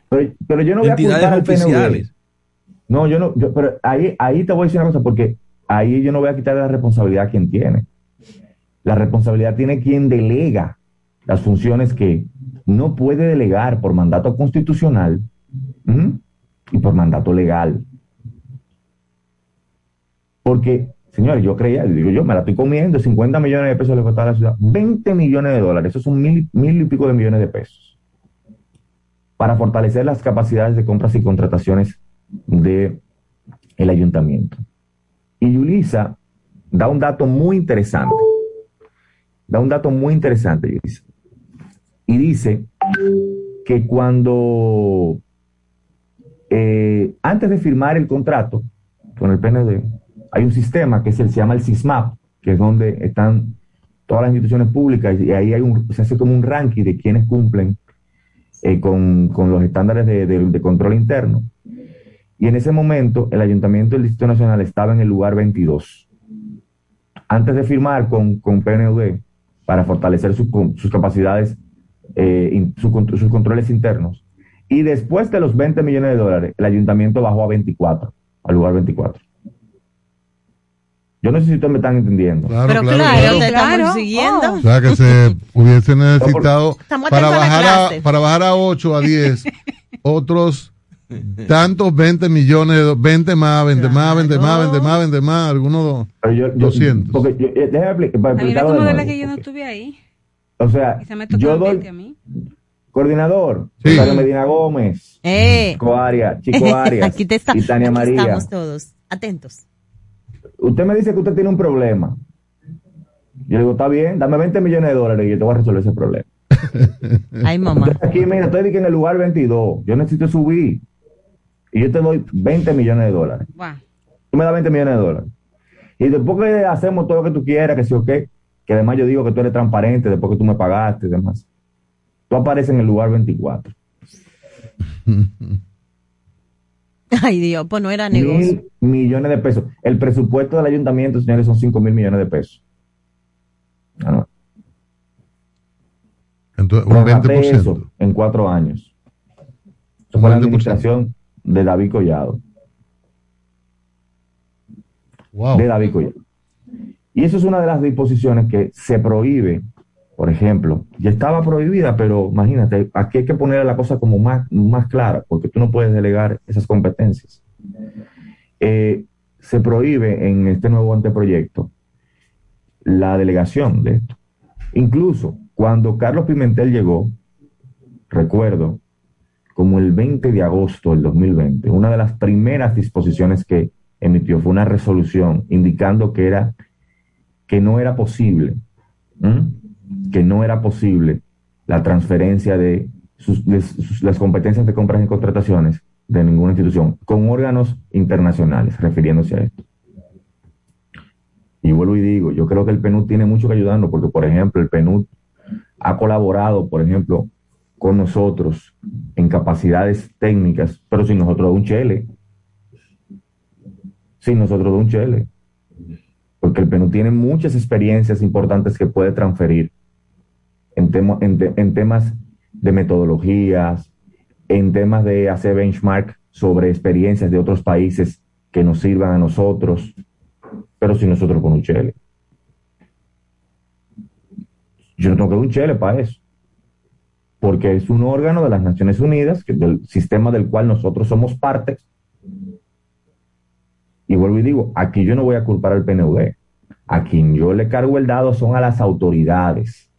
Pero, pero yo no voy a entidades culpar al PNV. oficiales. No, yo no, yo- pero ahí, ahí te voy a decir una cosa, porque ahí yo no voy a quitar la responsabilidad a quien tiene. La responsabilidad tiene quien delega las funciones que no puede delegar por mandato constitucional y por mandato legal. Porque, señores, yo creía, digo yo, me la estoy comiendo, 50 millones de pesos le costaba a la ciudad, 20 millones de dólares, esos son mil, mil y pico de millones de pesos, para fortalecer las capacidades de compras y contrataciones de el ayuntamiento. Y Yulisa da un dato muy interesante, da un dato muy interesante, Yulisa, y dice que cuando, eh, antes de firmar el contrato con el PND, hay un sistema que se llama el SISMAP, que es donde están todas las instituciones públicas y ahí hay un, se hace como un ranking de quienes cumplen eh, con, con los estándares de, control interno. Y en ese momento el Ayuntamiento del Distrito Nacional estaba en el lugar 22. Antes de firmar con, con PNUD para fortalecer con- sus capacidades, eh, in- su sus controles internos. Y después de los 20 millones de dólares, el Ayuntamiento bajó a 24, al lugar 24. Yo no sé si ustedes me están entendiendo. Claro, Pero claro, claro, claro. te Claro. siguiendo. O sea, que se hubiese necesitado para bajar, a, para bajar a 8 a 10 otros tantos 20 millones, de do- 20 más, 20 más, 20 más, 20 más, 20 más, algunos Pero yo, yo- 200. Porque yo, eh, déjame expli- para A mí me explicarlo de que yo no estuve ahí. O sea, me yo doy 20 a mí. coordinador, Sí. Rosario Medina Gómez, Eh. Chico Arias, Chico Arias Aquí te está, y Tania aquí María. estamos todos atentos. Usted me dice que usted tiene un problema. Yo le digo, está bien, dame 20 millones de dólares y yo te voy a resolver ese problema. Ay, mamá. Usted aquí, mira, estoy en el lugar 22. Yo necesito subir. Y yo te doy 20 millones de dólares. Guau. Tú me das 20 millones de dólares. Y después que hacemos todo lo que tú quieras, que sí o qué, que además yo digo que tú eres transparente después que tú me pagaste y demás. Tú apareces en el lugar 24. Ay, Dios, pues no era negocio. Mil millones de pesos. El presupuesto del ayuntamiento, señores, son 5 mil millones de pesos. Ah. Entonces, un Prorrate 20%. eso en cuatro años. Eso fue la 20%. administración de David Collado. Wow. de David Collado. Y eso es una de las disposiciones que se prohíbe, por ejemplo, ya estaba prohibida, pero imagínate, aquí hay que poner la cosa como más, más clara, porque tú no puedes delegar esas competencias. Eh, se prohíbe en este nuevo anteproyecto la delegación de esto. Incluso cuando Carlos Pimentel llegó, recuerdo, como el 20 de agosto del 2020, una de las primeras disposiciones que emitió fue una resolución indicando que era que no era posible, que no era posible la transferencia de sus- las competencias de compras y contrataciones de ninguna institución con órganos internacionales, refiriéndose a esto. Y vuelvo y digo, yo creo que el PNUD tiene mucho que ayudarnos, porque, por ejemplo, el PNUD ha colaborado, por ejemplo, con nosotros en capacidades técnicas, pero sin nosotros de un chele. Sin nosotros de un chele. Porque el PNUD tiene muchas experiencias importantes que puede transferir en, temas de metodologías, en temas de hacer benchmark sobre experiencias de otros países que nos sirvan a nosotros, pero sin nosotros con un chele. Yo no tengo que dar un chele para eso porque es un órgano de las Naciones Unidas, del sistema del cual nosotros somos parte. Y vuelvo y digo, aquí yo no voy a culpar al PNUD. A quien yo le cargo el dado son a las autoridades,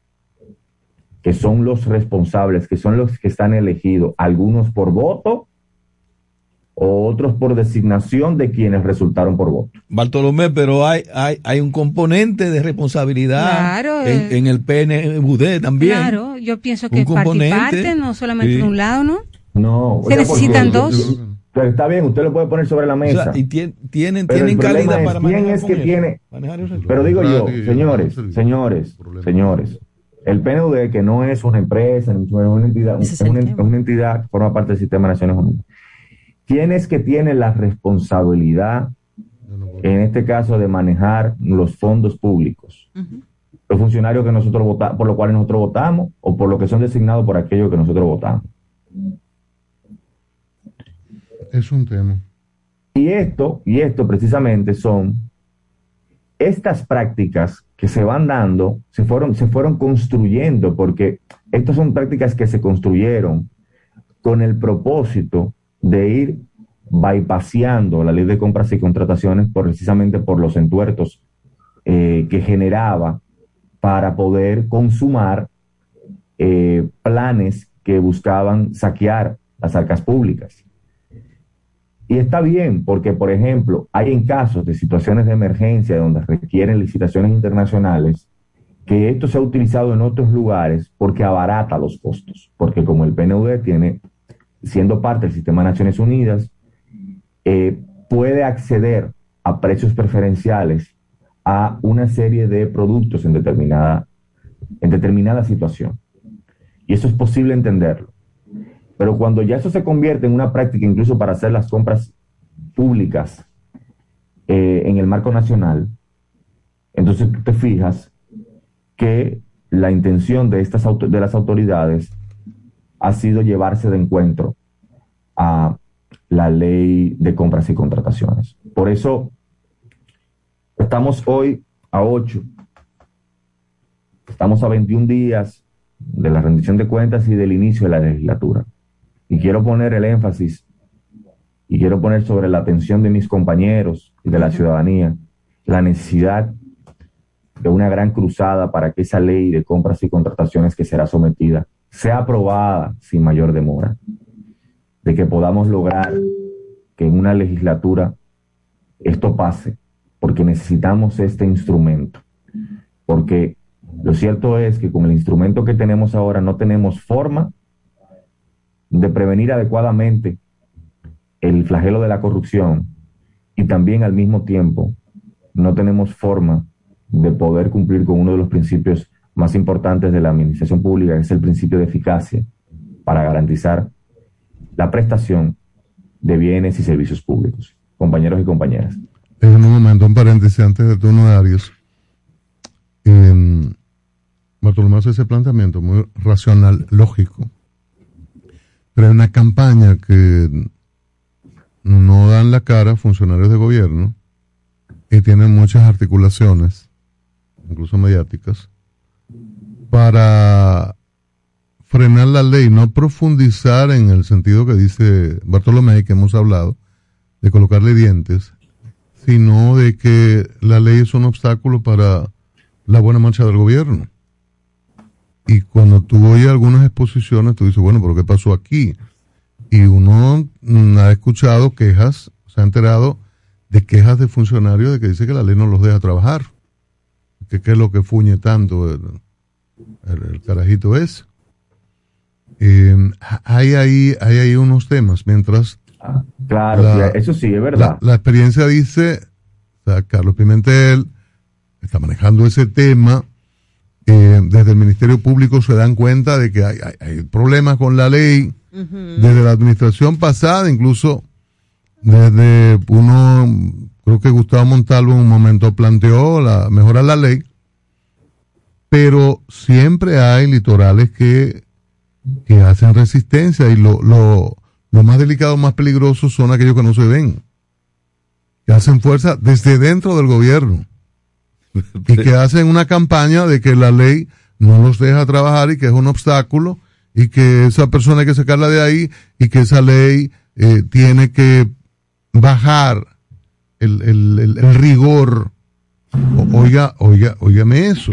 que son los responsables, que son los que están elegidos, algunos por voto o otros por designación de quienes resultaron por voto. Bartolomé, pero hay, hay, hay un componente de responsabilidad Claro, en, eh. en el PNUD también. Claro, yo pienso que parte y parte, no solamente sí. de un lado, ¿no? No. Se necesitan dos. Pero está bien, usted lo puede poner sobre la O mesa. sea, y tien- tienen, Pero tienen calidad es para quién manejar es que eso. tiene- Manejar. Pero digo yo, señores, señores, señores, el PNUD, que no es una empresa, ni mucho menos una entidad, es es una entidad que forma parte del sistema de Naciones Unidas. ¿Quién es que tiene la responsabilidad, en este caso, de manejar los fondos públicos? Los funcionarios que nosotros votamos, por los cuales nosotros votamos, o por los que son designados por aquellos que nosotros votamos. Es un tema. Y esto, y esto precisamente son estas prácticas que se van dando, se fueron, se fueron construyendo, porque estas son prácticas que se construyeron con el propósito de ir bypaseando la ley de compras y contrataciones por, precisamente por los entuertos eh, que generaba para poder consumar eh, planes que buscaban saquear las arcas públicas. Y está bien, porque, por ejemplo, hay en casos de situaciones de emergencia donde requieren licitaciones internacionales, que esto se ha utilizado en otros lugares porque abarata los costos. Porque como el PNUD tiene, siendo parte del sistema de Naciones Unidas, eh, puede acceder a precios preferenciales a una serie de productos en determinada, en determinada situación. Y eso es posible entenderlo. Pero cuando ya eso se convierte en una práctica incluso para hacer las compras públicas eh, en el marco nacional, entonces tú te fijas que la intención de, estas de las autoridades ha sido llevarse de encuentro a la ley de compras y contrataciones. Por eso estamos hoy a 8, estamos a 21 días de la rendición de cuentas y del inicio de la legislatura. Y quiero poner el énfasis y quiero poner sobre la atención de mis compañeros y de la ciudadanía la necesidad de una gran cruzada para que esa ley de compras y contrataciones que será sometida sea aprobada sin mayor demora, de que podamos lograr que en una legislatura esto pase, porque necesitamos este instrumento, porque lo cierto es que con el instrumento que tenemos ahora no tenemos forma de prevenir adecuadamente el flagelo de la corrupción y también al mismo tiempo no tenemos forma de poder cumplir con uno de los principios más importantes de la administración pública, que es el principio de eficacia, para garantizar la prestación de bienes y servicios públicos. Compañeros y compañeras. En un momento, un paréntesis antes de turno de Arias. Hace ese planteamiento muy racional, lógico. Pero hay una campaña que no dan la cara funcionarios de gobierno y tienen muchas articulaciones, incluso mediáticas, para frenar la ley, no profundizar en el sentido que dice Bartolomé, que hemos hablado, de colocarle dientes, sino de que la ley es un obstáculo para la buena marcha del gobierno. Y cuando tú oyes algunas exposiciones, tú dices, bueno, pero ¿qué pasó aquí? Y uno mm, ha escuchado quejas, se ha enterado de quejas de funcionarios de que dice que la ley no los deja trabajar. Que qué es lo que fuñe tanto el, el- el carajito es. Eh, hay ahí, hay ahí unos temas, mientras Claro, La- sí, eso sí, es verdad. la, la experiencia dice, o sea, Carlos Pimentel está manejando ese tema. Eh, desde el Ministerio Público se dan cuenta de que hay, hay- hay problemas con la ley. Desde la administración pasada, incluso desde uno, creo que Gustavo Montalvo en un momento planteó la mejorar la ley, pero siempre hay litorales que, que hacen resistencia y lo, lo, lo más delicado, más peligroso son aquellos que no se ven, que hacen fuerza desde dentro del gobierno y que hacen una campaña de que la ley no los deja trabajar y que es un obstáculo y que esa persona hay que sacarla de ahí y que esa ley eh, tiene que bajar el, el, el- el rigor. O- oiga, oiga, óigame eso.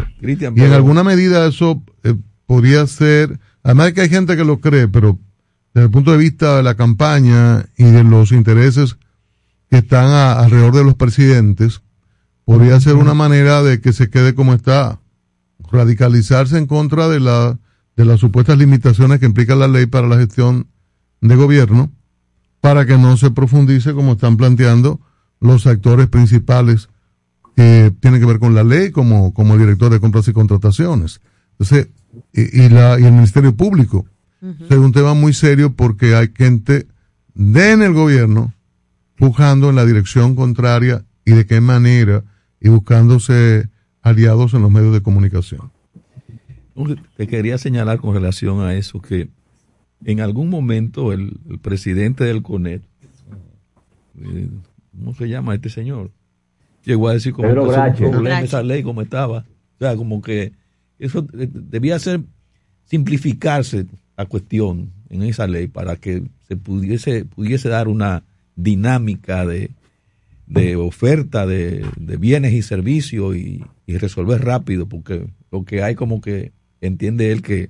Y en alguna medida eso eh, podría ser, además de que hay gente que lo cree, pero desde el punto de vista de la campaña y de los intereses que están a- alrededor de los presidentes, podría ser una manera de que se quede como está, radicalizarse en contra de, la, de las supuestas limitaciones que implica la ley para la gestión de gobierno, para que no se profundice como están planteando los actores principales que tienen que ver con la ley, como, como el director de compras y contrataciones. Entonces, y, y la, y el Ministerio Público. Es un tema muy serio porque hay gente de en el gobierno pujando en la dirección contraria y de qué manera y buscándose aliados en los medios de comunicación. Te quería señalar con relación a eso que en algún momento el, el presidente del CONET, eh, ¿cómo se llama este señor? Llegó a decir como Pedro que un Brache. problema Brache. esa ley como estaba. O sea, como que eso eh, debía ser simplificarse la cuestión en esa ley para que se pudiese, pudiese dar una dinámica de, de oferta de, de bienes y servicios y, y resolver rápido, porque lo que hay como que entiende él que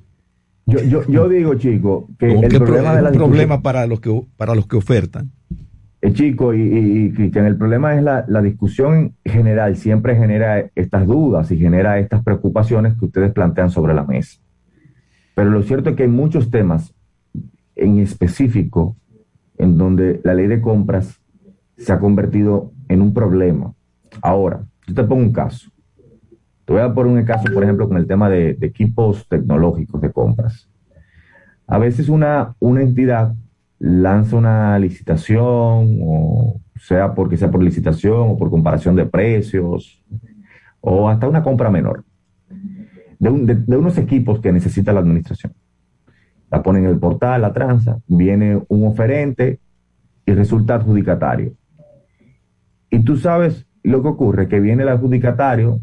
Yo, yo, yo digo, chico, que el que problema es un problema para los que para los que ofertan. Eh, chico, y, y, y, Cristian, el problema es la, la discusión general, siempre genera estas dudas y genera estas preocupaciones que ustedes plantean sobre la mesa. Pero lo cierto es que hay muchos temas en específico en donde la ley de compras se ha convertido en un problema. Ahora, yo te pongo un caso. Te voy a poner un caso, por ejemplo, con el tema de, equipos tecnológicos de compras. A veces una, una entidad lanza una licitación, o sea porque sea por licitación o por comparación de precios, o hasta una compra menor, de unos equipos que necesita la administración. La ponen en el portal, la tranza, viene un oferente y resulta adjudicatario. Y tú sabes lo que ocurre, que viene el adjudicatario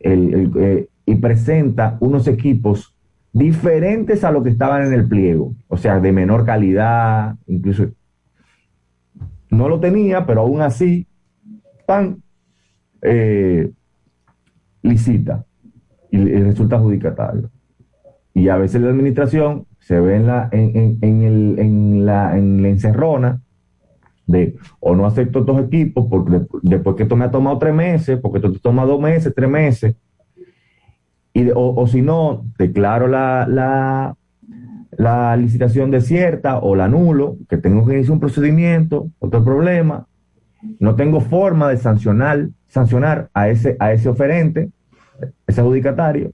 el- el, eh, y presenta unos equipos diferentes a lo que estaban en el pliego, o sea, de menor calidad, incluso no lo tenía, pero aún así, pan, eh, licita y, resulta adjudicatario. Y a veces la administración se ve en la, en, en- en el- la, en la encerrona de o no acepto estos equipos porque de- después que esto me ha tomado tres meses, porque esto te toma dos meses, tres meses, y de- o, o si no, declaro la, la, la licitación desierta o la anulo, que tengo que iniciar un procedimiento, otro problema, no tengo forma de sancionar, sancionar a ese, a ese oferente, ese adjudicatario,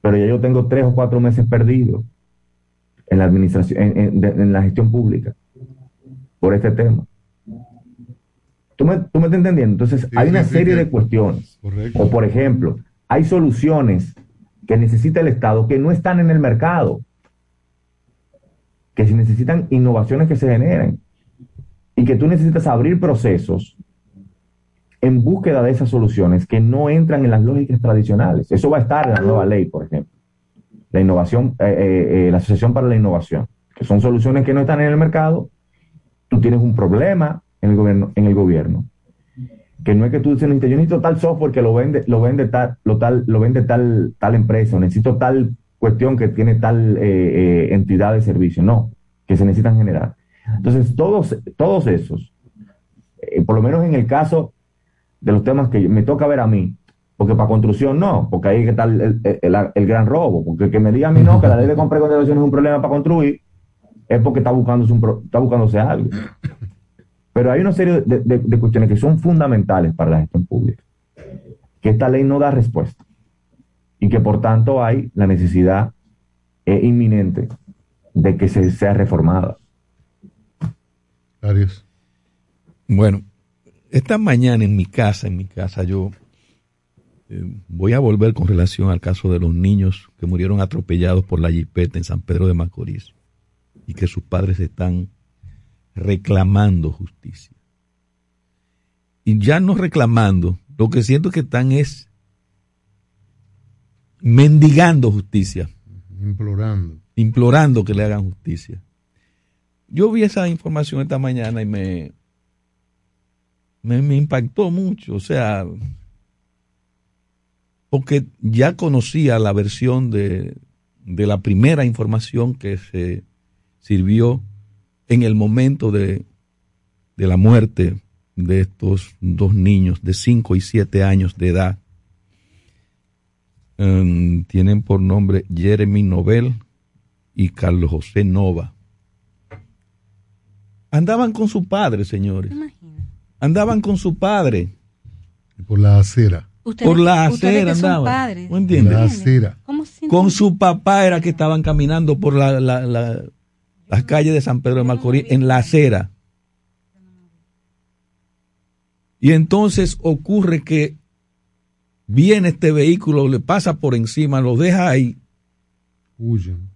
pero ya yo tengo tres o cuatro meses perdidos en la administración, en la gestión pública por este tema. ¿Tú me, tú me estás entendiendo? Entonces, hay una sí, serie sí. de cuestiones. Correcto. O, por ejemplo, hay soluciones que necesita el Estado que no están en el mercado, que se necesitan innovaciones que se generen y que tú necesitas abrir procesos en búsqueda de esas soluciones que no entran en las lógicas tradicionales. Eso va a estar en la nueva ley, por ejemplo. La innovación, eh, eh, eh, la Asociación para la Innovación, que son soluciones que no están en el mercado. Tú tienes un problema en el gobierno, en el gobierno que no es que tú dices, yo necesito tal software que lo vende, lo vende tal, lo tal, lo vende tal, tal empresa, necesito tal cuestión que tiene tal eh, eh, entidad de servicio. No, que se necesitan generar. Entonces, todos, todos esos, eh, por lo menos en el caso de los temas que me toca ver a mí, porque para construcción no, porque ahí que está el, el- gran robo, porque el que me diga a mí no, que la ley de compra y contratación es un problema para construir, es porque está buscándose, está buscándose algo. Pero hay una serie de, de- de cuestiones que son fundamentales para la gestión pública, que esta ley no da respuesta y que por tanto hay la necesidad eh, inminente de que se sea reformada. Arias. Bueno, esta mañana en mi casa, en mi casa, yo eh, voy a volver con relación al caso de los niños que murieron atropellados por la jipeta en San Pedro de Macorís y que sus padres están reclamando justicia. Y ya no reclamando, lo que siento que están es mendigando justicia, Implorando. implorando que le hagan justicia. Yo vi esa información esta mañana y me, me, me impactó mucho, o sea, porque ya conocía la versión de, de la primera información que se sirvió en el momento de, de la muerte de estos dos niños de 5 y 7 años de edad. Um, tienen por nombre Jeremy Nobel y Carlos José Nova. Andaban con su padre, señores. Andaban con su padre. Por la acera. por la acera andaban. ¿No entiendes? La acera. Con su papá era que estaban caminando por la, la, la, las calles de San Pedro de Macorís en la acera. Y entonces ocurre que viene este vehículo, le pasa por encima, lo deja ahí. Huyen.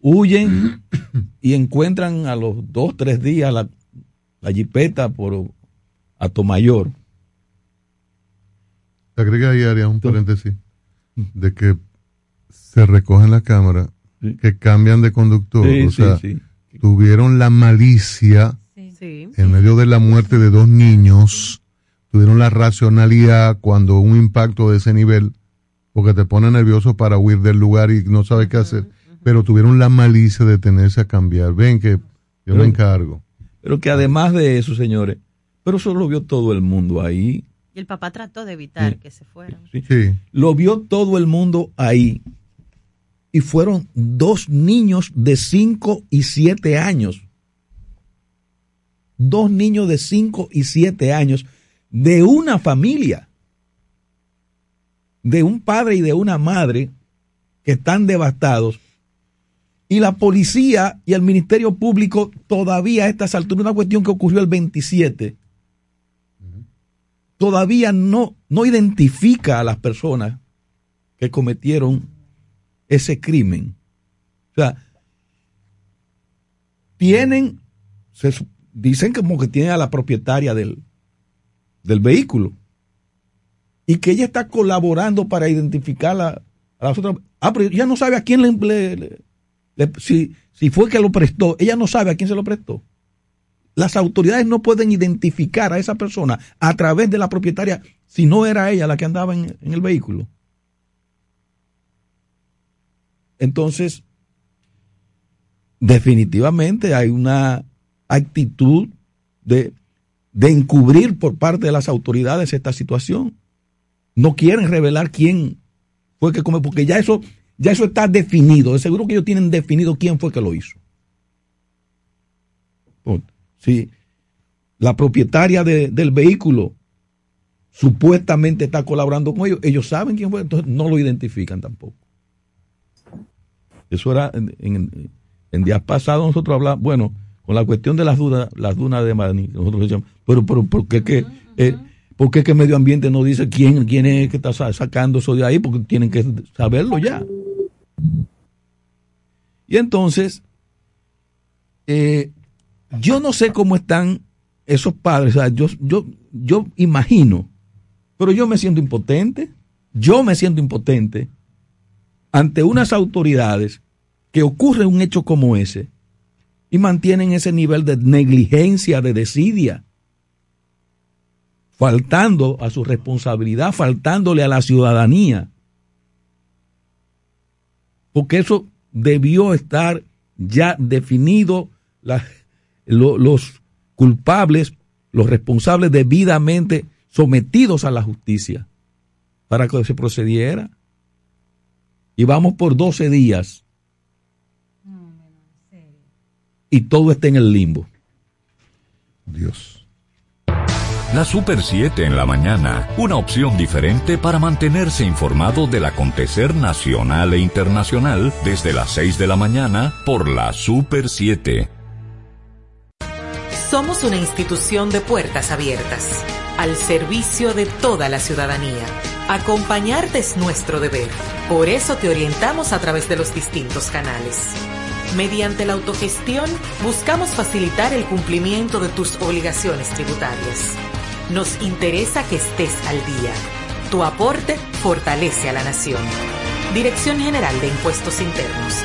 Huyen y encuentran a los dos, tres días la, la jipeta por Atomayor. Agrega ahí, Arias, un paréntesis, de que se recogen la que cambian de conductor. Sí, o sí, sea, sí. tuvieron la malicia en medio de la muerte de dos niños, tuvieron la racionalidad cuando un impacto de ese nivel, porque te pone nervioso para huir del lugar y no sabes qué hacer, pero tuvieron la malicia de tenerse a cambiar. Ven que yo Pero- me encargo. Pero que además de eso, señores, pero eso lo vio todo el mundo ahí. Y el papá trató de evitar Sí. que se fueran. ¿sí? Lo vio todo el mundo ahí. Y fueron dos niños de 5 y 7 años. Dos niños de 5 y 7 años de una familia. De un padre y de una madre que están devastados. Y la policía y el Ministerio Público todavía a estas alturas, una cuestión que ocurrió el 27, todavía no, no identifica a las personas que cometieron ese crimen. O sea, tienen, se dicen como que tienen a la propietaria del, del vehículo y que ella está colaborando para identificar a, las otras. Ah, pero ella no sabe a quién le, si, si fue que lo prestó, ella no sabe a quién se lo prestó. Las autoridades no pueden identificar a esa persona a través de la propietaria si no era ella la que andaba en el vehículo. Entonces, definitivamente hay una actitud de, encubrir por parte de las autoridades esta situación. No quieren revelar quién fue que come, porque ya eso, ya eso está definido. De seguro que ellos tienen definido quién fue que lo hizo. Si la propietaria de- del vehículo supuestamente está colaborando con ellos, ellos saben quién fue, entonces no lo identifican tampoco. Eso era en, en- en días pasados nosotros hablamos, bueno, con la cuestión de las dudas, las dunas de Madrid, nosotros decíamos, pero, pero ¿por qué que, eh, por qué que medio ambiente no dice quién, quién es que está sa- sacando eso de ahí? Porque tienen que saberlo ya. Y entonces, eh, yo no sé cómo están esos padres, o sea, yo, yo, yo imagino, pero yo me siento impotente, yo me siento impotente ante unas autoridades que ocurre un hecho como ese y mantienen ese nivel de negligencia, de desidia, faltando a su responsabilidad, faltándole a la ciudadanía. Porque eso debió estar ya definido, los culpables, los responsables debidamente sometidos a la justicia para que se procediera. Y vamos por 12 días. Y todo está en el limbo. Dios. La Super 7 en la mañana, una opción diferente para mantenerse informado del acontecer nacional e internacional desde las 6 de la mañana por la Super 7. Somos una institución de puertas abiertas, al servicio de toda la ciudadanía. Acompañarte es nuestro deber. Por eso te orientamos a través de los distintos canales. Mediante la autogestión, buscamos facilitar el cumplimiento de tus obligaciones tributarias. Nos interesa que estés al día. Tu aporte fortalece a la nación. Dirección General de Impuestos Internos.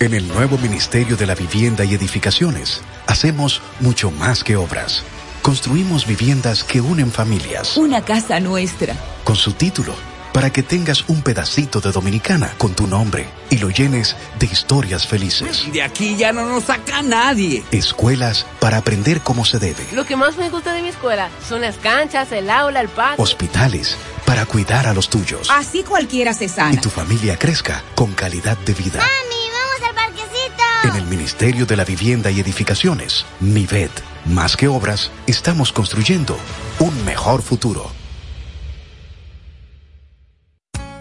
En el nuevo Ministerio de la Vivienda y Edificaciones, hacemos mucho más que obras. Construimos viviendas que unen familias. Una casa nuestra. Con su título, para que tengas un pedacito de Dominicana con tu nombre y lo llenes de historias felices. De aquí ya no nos saca nadie. Escuelas para aprender cómo se debe. Lo que más me gusta de mi escuela son las canchas, el aula, el patio. Hospitales para cuidar a los tuyos. Así cualquiera se sana. Y tu familia crezca con calidad de vida. ¡Mami, vamos al parquecito! En el Ministerio de la Vivienda y Edificaciones, MIVED. Más que obras, estamos construyendo un mejor futuro.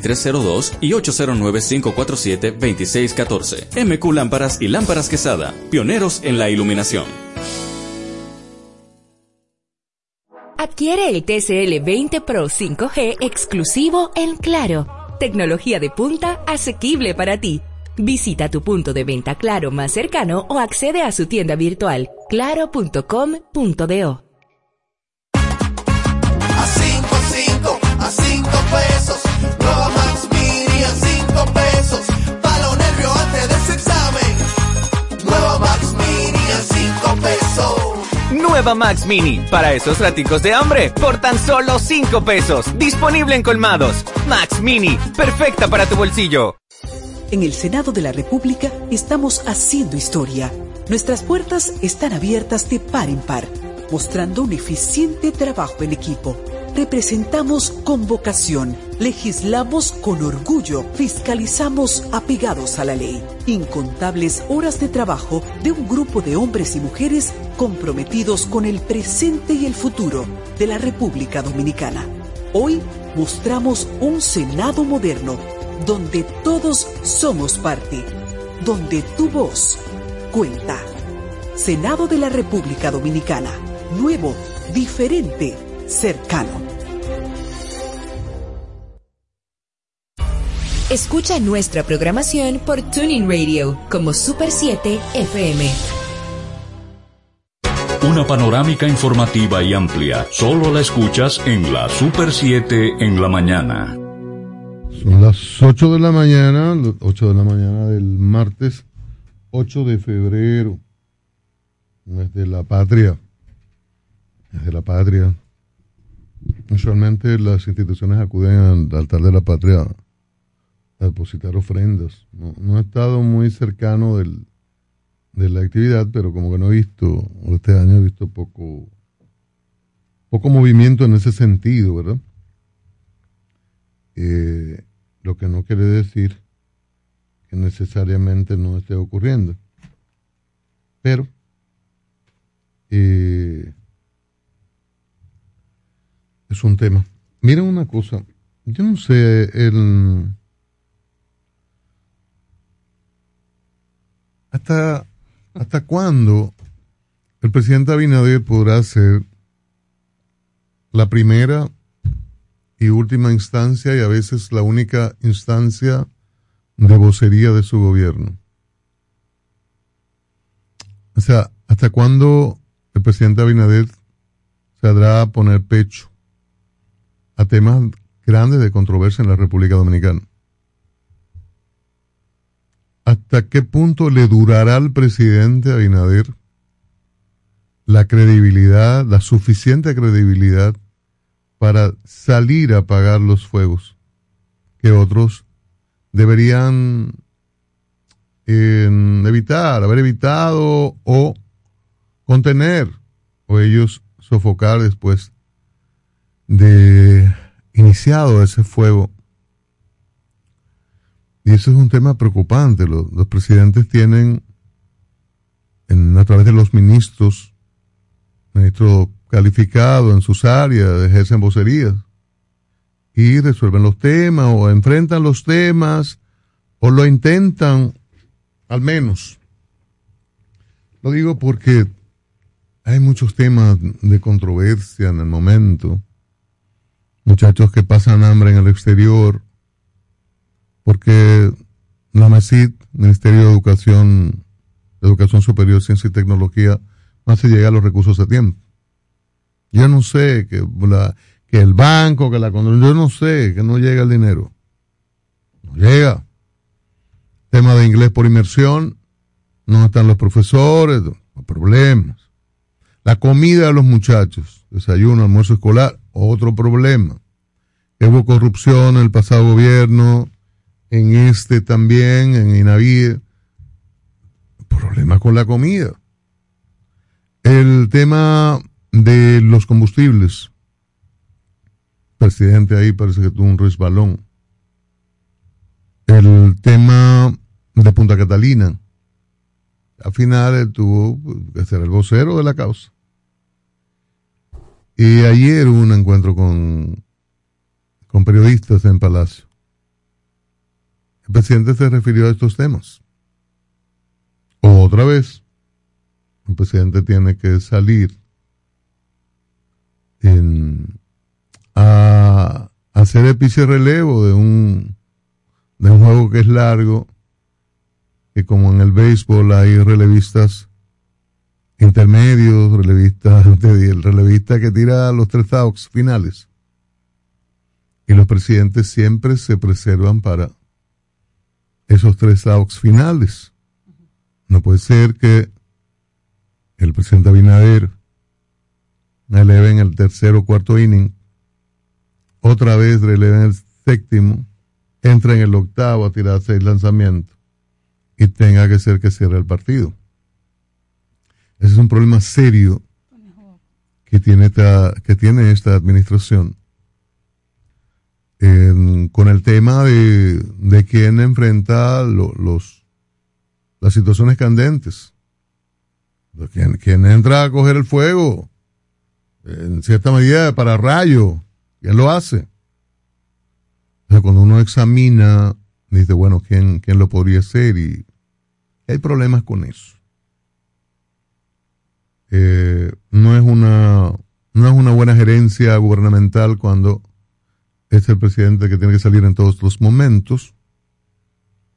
809-687-2302 y 809-547-2614. MQ Lámparas y Lámparas Quesada, pioneros en la iluminación. Adquiere el TCL 20 Pro 5G exclusivo en Claro. Tecnología de punta asequible para ti. Visita tu punto de venta Claro más cercano o accede a su tienda virtual claro.com.do. Nueva Max Mini, para esos raticos de hambre, por tan solo 5 pesos. Disponible en colmados. Max Mini, perfecta para tu bolsillo. En el Senado de la República estamos haciendo historia. Nuestras puertas están abiertas de par en par, mostrando un eficiente trabajo en equipo. Representamos con vocación, legislamos con orgullo, fiscalizamos apegados a la ley. Incontables horas de trabajo de un grupo de hombres y mujeres comprometidos con el presente y el futuro de la República Dominicana. Hoy mostramos un Senado moderno donde todos somos parte, donde tu voz cuenta. Senado de la República Dominicana, nuevo, diferente, cercano. Escucha nuestra programación por Tuning Radio como Super 7 FM. Una panorámica informativa y amplia. Solo la escuchas en la Super 7 en la mañana. Son las 8 de la mañana, 8 de la mañana del martes 8 de febrero. Mes de la patria. Mes de la patria. Usualmente las instituciones acuden al altar de la patria a depositar ofrendas. No, no he estado muy cercano del, de la actividad, pero como que no he visto, este año he visto poco, poco movimiento en ese sentido, ¿verdad? Eh, lo que no quiere decir que necesariamente no esté ocurriendo. Pero eh, es un tema. Miren una cosa, yo no sé, el, hasta, hasta cuándo el presidente Abinader podrá ser la primera y última instancia y a veces la única instancia de vocería de su gobierno. O sea, ¿hasta cuándo el presidente Abinader se a poner pecho a temas grandes de controversia en la República Dominicana? ¿Hasta qué punto le durará al presidente Abinader la credibilidad, la suficiente credibilidad para salir a apagar los fuegos que otros deberían eh, evitar, haber evitado o contener o ellos sofocar después de iniciado ese fuego. Y eso es un tema preocupante. Los, presidentes tienen, en, a través de los ministros, ministros calificados en sus áreas, ejercen vocerías y resuelven los temas o enfrentan los temas o lo intentan al menos. Lo digo porque hay muchos temas de controversia en el momento muchachos que pasan hambre en el exterior, porque la MESID, Ministerio de Educación, Educación Superior, Ciencia y Tecnología, no se llega a los recursos a tiempo. Yo no sé que, la, que el banco, que la yo no sé que no llega el dinero. No llega. Tema de inglés por inmersión, no están los profesores, problemas. La comida de los muchachos, desayuno, almuerzo escolar, otro problema. Hubo corrupción en el pasado gobierno, en este también, en Inaví. Problema con la comida. El tema de los combustibles. presidente ahí parece que tuvo un resbalón. El tema de Punta Catalina. Al final él tuvo que ser el vocero de la causa. Y ayer hubo un encuentro con, con periodistas en Palacio. El presidente se refirió a estos temas. Otra vez, el presidente tiene que salir en, a, hacer el relevo de un, de un juego que es largo, que como en el béisbol hay relevistas intermedios, relevistas, el relevista que tira los tres outs finales. Y los presidentes siempre se preservan para esos tres outs finales. No puede ser que el presidente Abinader eleve en el tercer o cuarto inning, otra vez releve en el séptimo, entra en el octavo a tirar seis lanzamientos y tenga que ser que cierre el partido. Ese es un problema serio que tiene esta, que tiene esta administración con el tema de, de quién enfrenta los, las situaciones candentes. ¿Quién, quién entra a coger el fuego? En cierta medida para rayo. ¿Quién lo hace? cuando uno examina, dice, bueno, ¿quién, quién lo podría hacer? Y hay problemas con eso. Eh, no es una no es una buena gerencia gubernamental cuando es el presidente que tiene que salir en todos los momentos.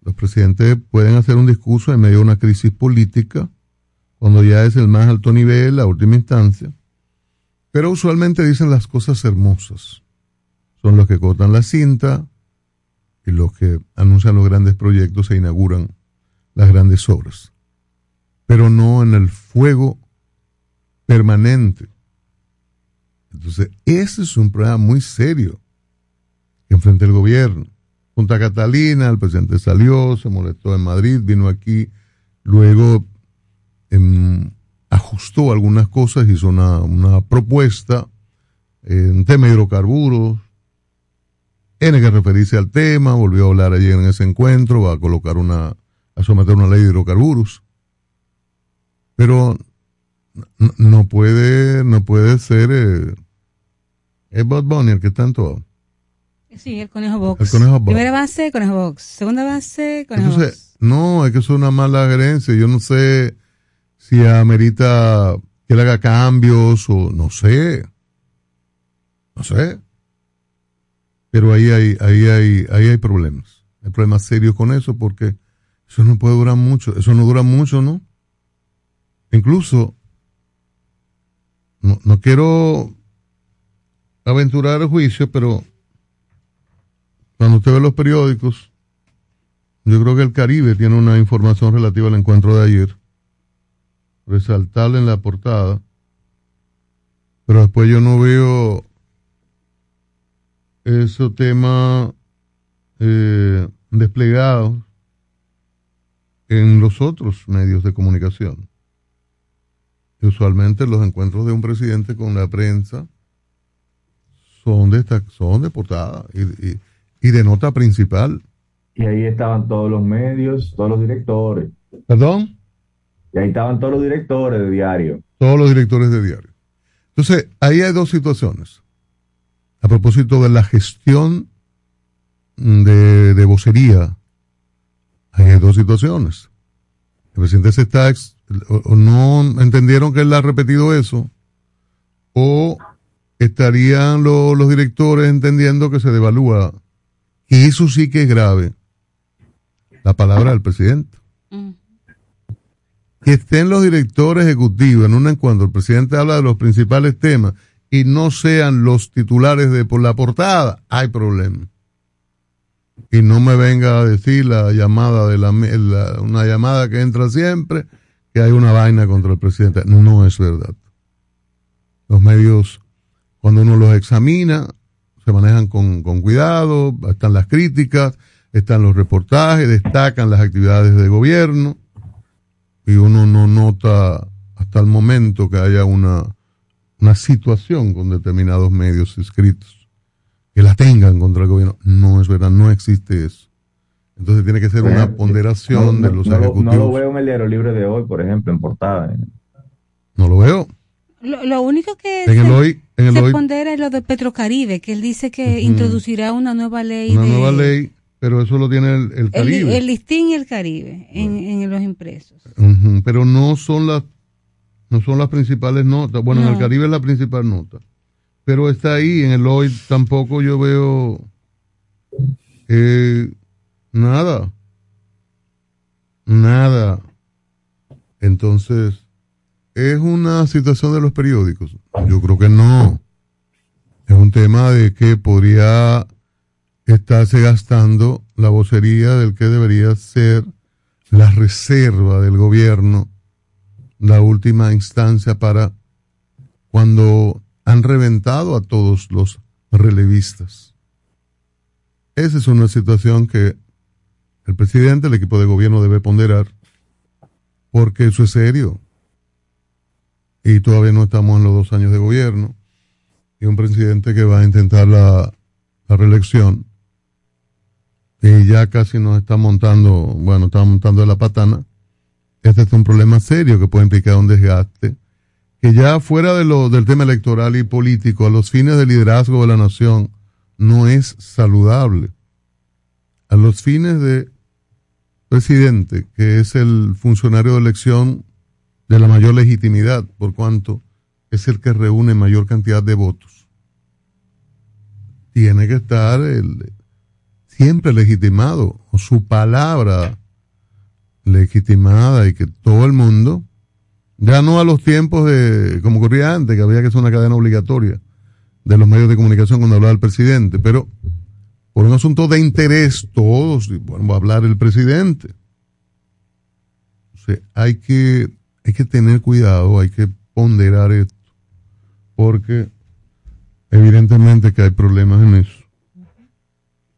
Los presidentes pueden hacer un discurso en medio de una crisis política, cuando ya es el más alto nivel, la última instancia, pero usualmente dicen las cosas hermosas. Son los que cortan la cinta y los que anuncian los grandes proyectos e inauguran las grandes obras, pero no en el fuego permanente. Entonces, ese es un problema muy serio que enfrenta el gobierno. Punta Catalina, el presidente salió, se molestó en Madrid, vino aquí, luego em, ajustó algunas cosas, hizo una, una propuesta en tema de hidrocarburos, tiene que referirse al tema, volvió a hablar ayer en ese encuentro, va a colocar una, a someter una ley de hidrocarburos. Pero no, puede, no puede ser eh, es Bot Bunny el que está en todo. Sí, el conejo box. El conejo box. Primera base, conejo box. Segunda base, conejo Entonces, No, es que es una mala gerencia. Yo no sé si amerita que le haga cambios o no sé. No sé. Pero ahí hay, ahí hay, ahí hay problemas. Hay problemas serios con eso porque eso no puede durar mucho. Eso no dura mucho, ¿no? Incluso, no, no quiero aventurar el juicio, pero cuando usted ve los periódicos, yo creo que el Caribe tiene una información relativa al encuentro de ayer, resaltarle en la portada, pero después yo no veo ese tema eh, desplegado en los otros medios de comunicación. Usualmente los encuentros de un presidente con la prensa son de, esta, son de portada y, y, de nota principal. Y ahí estaban todos los medios, todos los directores. ¿Perdón? Y ahí estaban todos los directores de diario. Todos los directores de diario. Entonces, ahí hay dos situaciones. A propósito de la gestión de, de vocería, hay dos situaciones. El presidente se está, o no entendieron que él ha repetido eso, o estarían lo- los directores entendiendo que se devalúa. Y eso sí que es grave. La palabra del presidente. Que estén los directores ejecutivos en una cuando el presidente habla de los principales temas y no sean los titulares de por la portada, hay problema. Y no me venga a decir la llamada de la, una llamada que entra siempre que hay una vaina contra el presidente. No es verdad. Los medios, cuando uno los examina, se manejan con, con cuidado, están las críticas, están los reportajes, destacan las actividades de gobierno y uno no nota hasta el momento que haya una, una situación con determinados medios escritos que la tengan contra el gobierno. No es verdad, no existe eso. Entonces tiene que ser una ponderación No, de los no ejecutivos. No lo veo en el diario libre de hoy, por ejemplo, en portada. No lo veo. Lo, lo único que En el se, hoy- en el se hoy- pondera es lo de Petrocaribe, que él dice que introducirá una nueva ley Una de nueva ley, pero eso lo tiene el, el el, Caribe. el listín y el Caribe en, en los impresos. Pero no son las no son las principales notas. Bueno, en el. Caribe es la principal nota. Pero está ahí, en el hoy tampoco yo veo eh, nada. Nada. Entonces, ¿es una situación de los periódicos? Yo creo que no. Es un tema de que podría estarse gastando la vocería del que debería ser la reserva del gobierno, la última instancia para cuando han reventado a todos los relevistas. Esa es una situación que el presidente, el equipo de gobierno debe ponderar, porque eso es serio. Y todavía no estamos en los dos años de gobierno. Y un presidente que va a intentar la, reelección y ya casi nos está montando, bueno, está montando de la patana. Este es un problema serio que puede implicar un desgaste, que ya fuera de lo, del tema electoral y político, a los fines del liderazgo de la nación, no es saludable. A los fines de presidente, que es el funcionario de elección de la mayor legitimidad, por cuanto es el que reúne mayor cantidad de votos. Tiene que estar el, siempre legitimado, su palabra legitimada y que todo el mundo, ya no a los tiempos de, como ocurría antes, que había que hacer una cadena obligatoria de los medios de comunicación cuando hablaba el presidente, pero por un asunto de interés, todos, y bueno, va a hablar el presidente. O sea, hay que, hay que tener cuidado, hay que ponderar esto, porque evidentemente que hay problemas en eso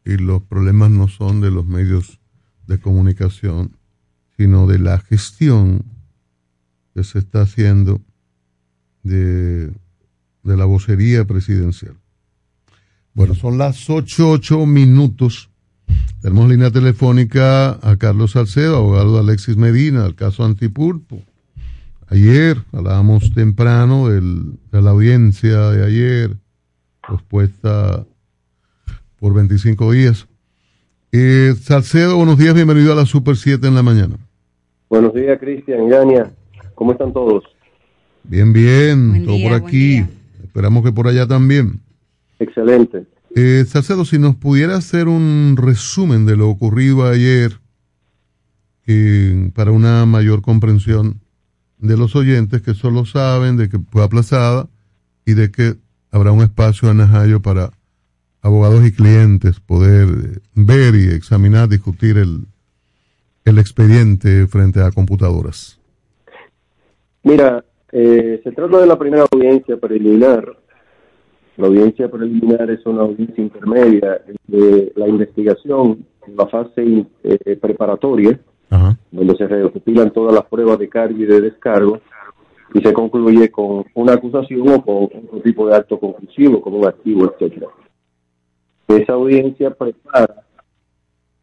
y los problemas no son de los medios de comunicación, sino de la gestión que se está haciendo de, de la vocería presidencial. Bueno, son las ocho, ocho minutos. Tenemos línea telefónica a Carlos Salcedo, abogado de Alexis Medina, del caso Antipulpo. Ayer hablábamos temprano del- de la audiencia de ayer, pospuesta por 25 días. Eh, Salcedo, buenos días, bienvenido a la Super 7 en la mañana. Buenos días, Cristian, Yania. ¿Cómo están todos? Bien, bien, Buen todo día, por aquí. Esperamos que por allá también. Excelente. Eh, Salcedo, si nos pudiera hacer un resumen de lo ocurrido ayer eh, para una mayor comprensión de los oyentes que solo saben de que fue aplazada y de que habrá un espacio en Najayo para abogados y clientes poder eh, ver y examinar, discutir el, el expediente frente a computadoras. Mira, eh, se trata de la primera audiencia preliminar. La audiencia preliminar es una audiencia intermedia de la investigación, la fase eh, preparatoria, donde se recopilan todas las pruebas de cargo y de descargo, y se concluye con una acusación o con otro tipo de acto conclusivo, como un activo, etcétera. Esa audiencia prepara,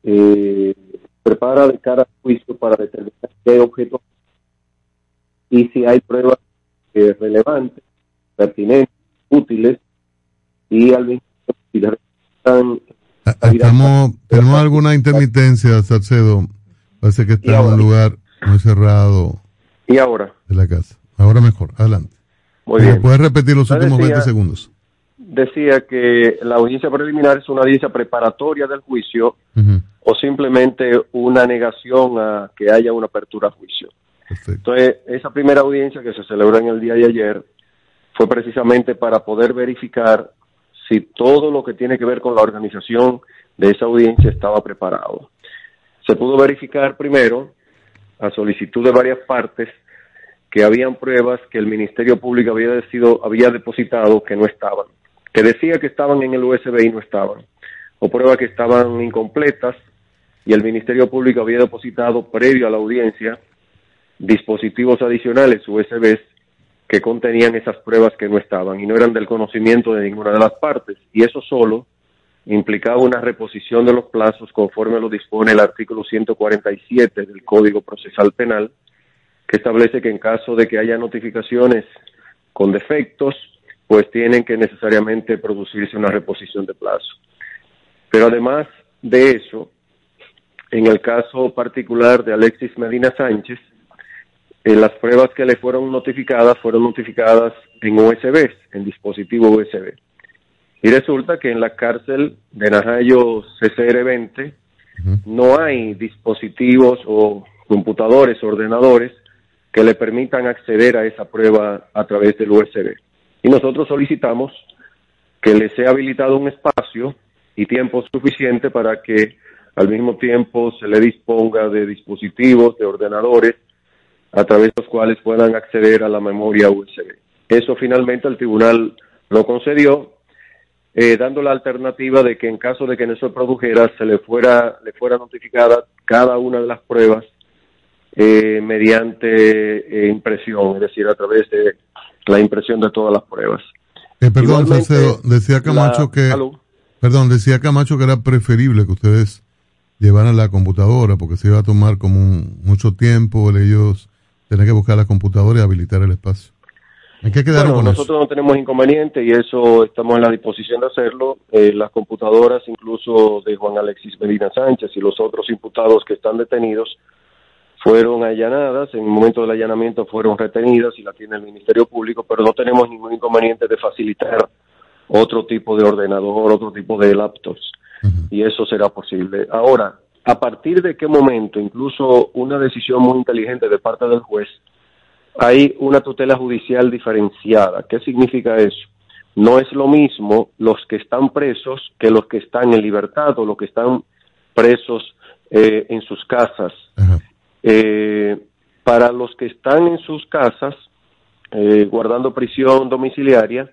eh, prepara de cara al juicio para determinar si hay objetos y si hay pruebas eh, relevantes, pertinentes, útiles y al mismo tiempo si le resultan Estamos, tenemos alguna intermitencia, Salcedo. Parece que está en un lugar muy cerrado y ahora de la casa. Ahora mejor, adelante. Muy bien. ¿Puedes repetir los últimos decía- 20 segundos? decía que la audiencia preliminar es una audiencia preparatoria del juicio o simplemente una negación a que haya una apertura a juicio. Entonces, esa primera audiencia que se celebró en el día de ayer fue precisamente para poder verificar si todo lo que tiene que ver con la organización de esa audiencia estaba preparado. Se pudo verificar primero, a solicitud de varias partes, que habían pruebas que el Ministerio Público había, había depositado que no estaban, que decía que estaban en el USB y no estaban, o pruebas que estaban incompletas y el Ministerio Público había depositado previo a la audiencia dispositivos adicionales USBs que contenían esas pruebas que no estaban y no eran del conocimiento de ninguna de las partes. Y eso solo implicaba una reposición de los plazos conforme lo dispone el artículo 147 del Código Procesal Penal, que establece que en caso de que haya notificaciones con defectos, pues tienen que necesariamente producirse una reposición de plazo. Pero además de eso, en el caso particular de Alexis Medina Sánchez, eh, las pruebas que le fueron notificadas fueron notificadas en USB, en dispositivo USB. Y resulta que en la cárcel de Najayo CCR20 no hay dispositivos o computadores, ordenadores que le permitan acceder a esa prueba a través del USB. Y nosotros solicitamos que le sea habilitado un espacio y tiempo suficiente para que al mismo tiempo se le disponga de dispositivos, de ordenadores, a través de los cuales puedan acceder a la memoria USB. Eso finalmente el tribunal lo concedió, eh, dando la alternativa de que en caso de que no se produjera, se le fuera, le fuera notificada cada una de las pruebas eh, mediante eh, impresión, es decir, a través de la impresión de todas las pruebas. perdón, Salcedo, decía Camacho que, perdón, decía Camacho que era preferible que ustedes llevaran la computadora porque se iba a tomar como mucho tiempo ellos tener que buscar la computadora y habilitar el espacio. ¿En qué bueno, nosotros no tenemos inconveniente y eso estamos en la disposición de hacerlo. Eh, las computadoras, incluso de Juan Alexis Medina Sánchez y los otros imputados que están detenidos, fueron allanadas. En el momento del allanamiento fueron retenidas y la tiene el Ministerio Público, pero no tenemos ningún inconveniente de facilitar otro tipo de ordenador, otro tipo de laptops. Y eso será posible. Ahora, a partir de qué momento, incluso una decisión muy inteligente de parte del juez, hay una tutela judicial diferenciada. ¿Qué significa eso? No es lo mismo los que están presos que los que están en libertad o los que están presos eh, en sus casas. Eh, para los que están en sus casas, eh, guardando prisión domiciliaria,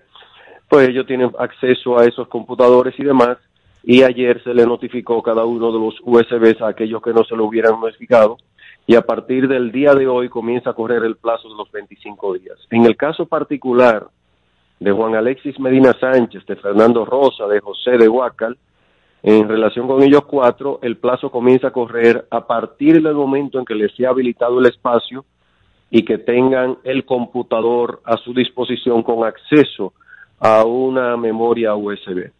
pues ellos tienen acceso a esos computadores y demás y ayer se le notificó cada uno de los USBs a aquellos que no se lo hubieran notificado y a partir del día de hoy comienza a correr el plazo de los 25 días. En el caso particular de Juan Alexis Medina Sánchez, de Fernando Rosa, de José de Huacal, en relación con ellos cuatro, el plazo comienza a correr a partir del momento en que les sea habilitado el espacio y que tengan el computador a su disposición con acceso a una memoria USB.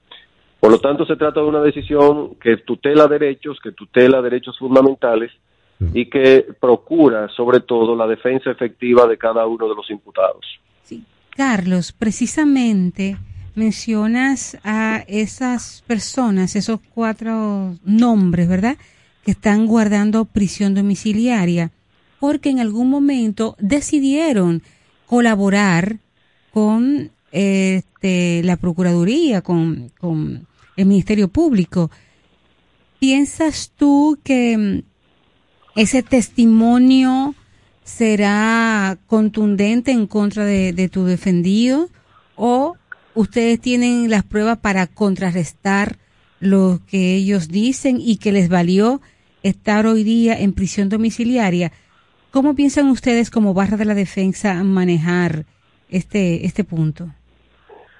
Por lo tanto, se trata de una decisión que tutela derechos, que tutela derechos fundamentales y que procura, sobre todo, la defensa efectiva de cada uno de los imputados. Sí. Carlos, precisamente mencionas a esas personas, esos cuatro nombres, ¿verdad? Que están guardando prisión domiciliaria, porque en algún momento decidieron colaborar con este, la Procuraduría, con, con el Ministerio Público. ¿Piensas tú que mm, ese testimonio será contundente en contra de, tu defendido o ustedes tienen las pruebas para contrarrestar lo que ellos dicen y que les valió estar hoy día en prisión domiciliaria? ¿Cómo piensan ustedes como barra de la defensa manejar este, este punto?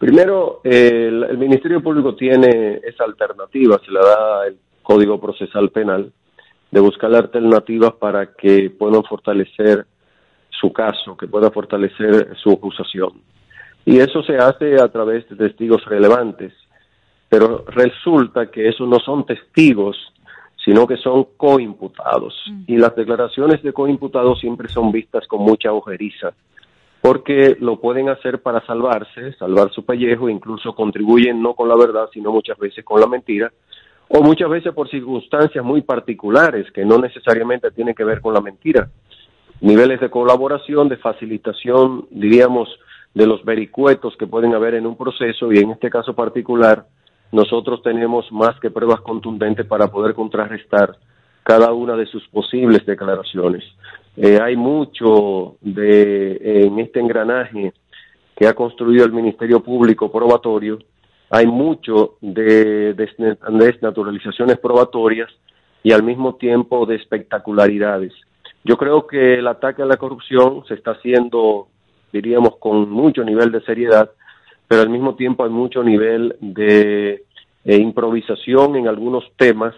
Primero, el, Ministerio Público tiene esa alternativa, se la da el Código Procesal Penal, de buscar alternativas para que puedan fortalecer su caso, que pueda fortalecer su acusación. Y eso se hace a través de testigos relevantes. Pero resulta que esos no son testigos, sino que son coimputados. Y las declaraciones de coimputados siempre son vistas con mucha ojeriza porque lo pueden hacer para salvarse, salvar su pellejo, incluso contribuyen no con la verdad, sino muchas veces con la mentira, o muchas veces por circunstancias muy particulares que no necesariamente tienen que ver con la mentira. Niveles de colaboración, de facilitación, diríamos, de los vericuetos que pueden haber en un proceso y en este caso particular, nosotros tenemos más que pruebas contundentes para poder contrarrestar cada una de sus posibles declaraciones. Eh, hay mucho de en este engranaje que ha construido el Ministerio Público probatorio, hay mucho de desnaturalizaciones probatorias y al mismo tiempo de espectacularidades. Yo creo que el ataque a la corrupción se está haciendo, diríamos, con mucho nivel de seriedad, pero al mismo tiempo hay mucho nivel de eh, improvisación en algunos temas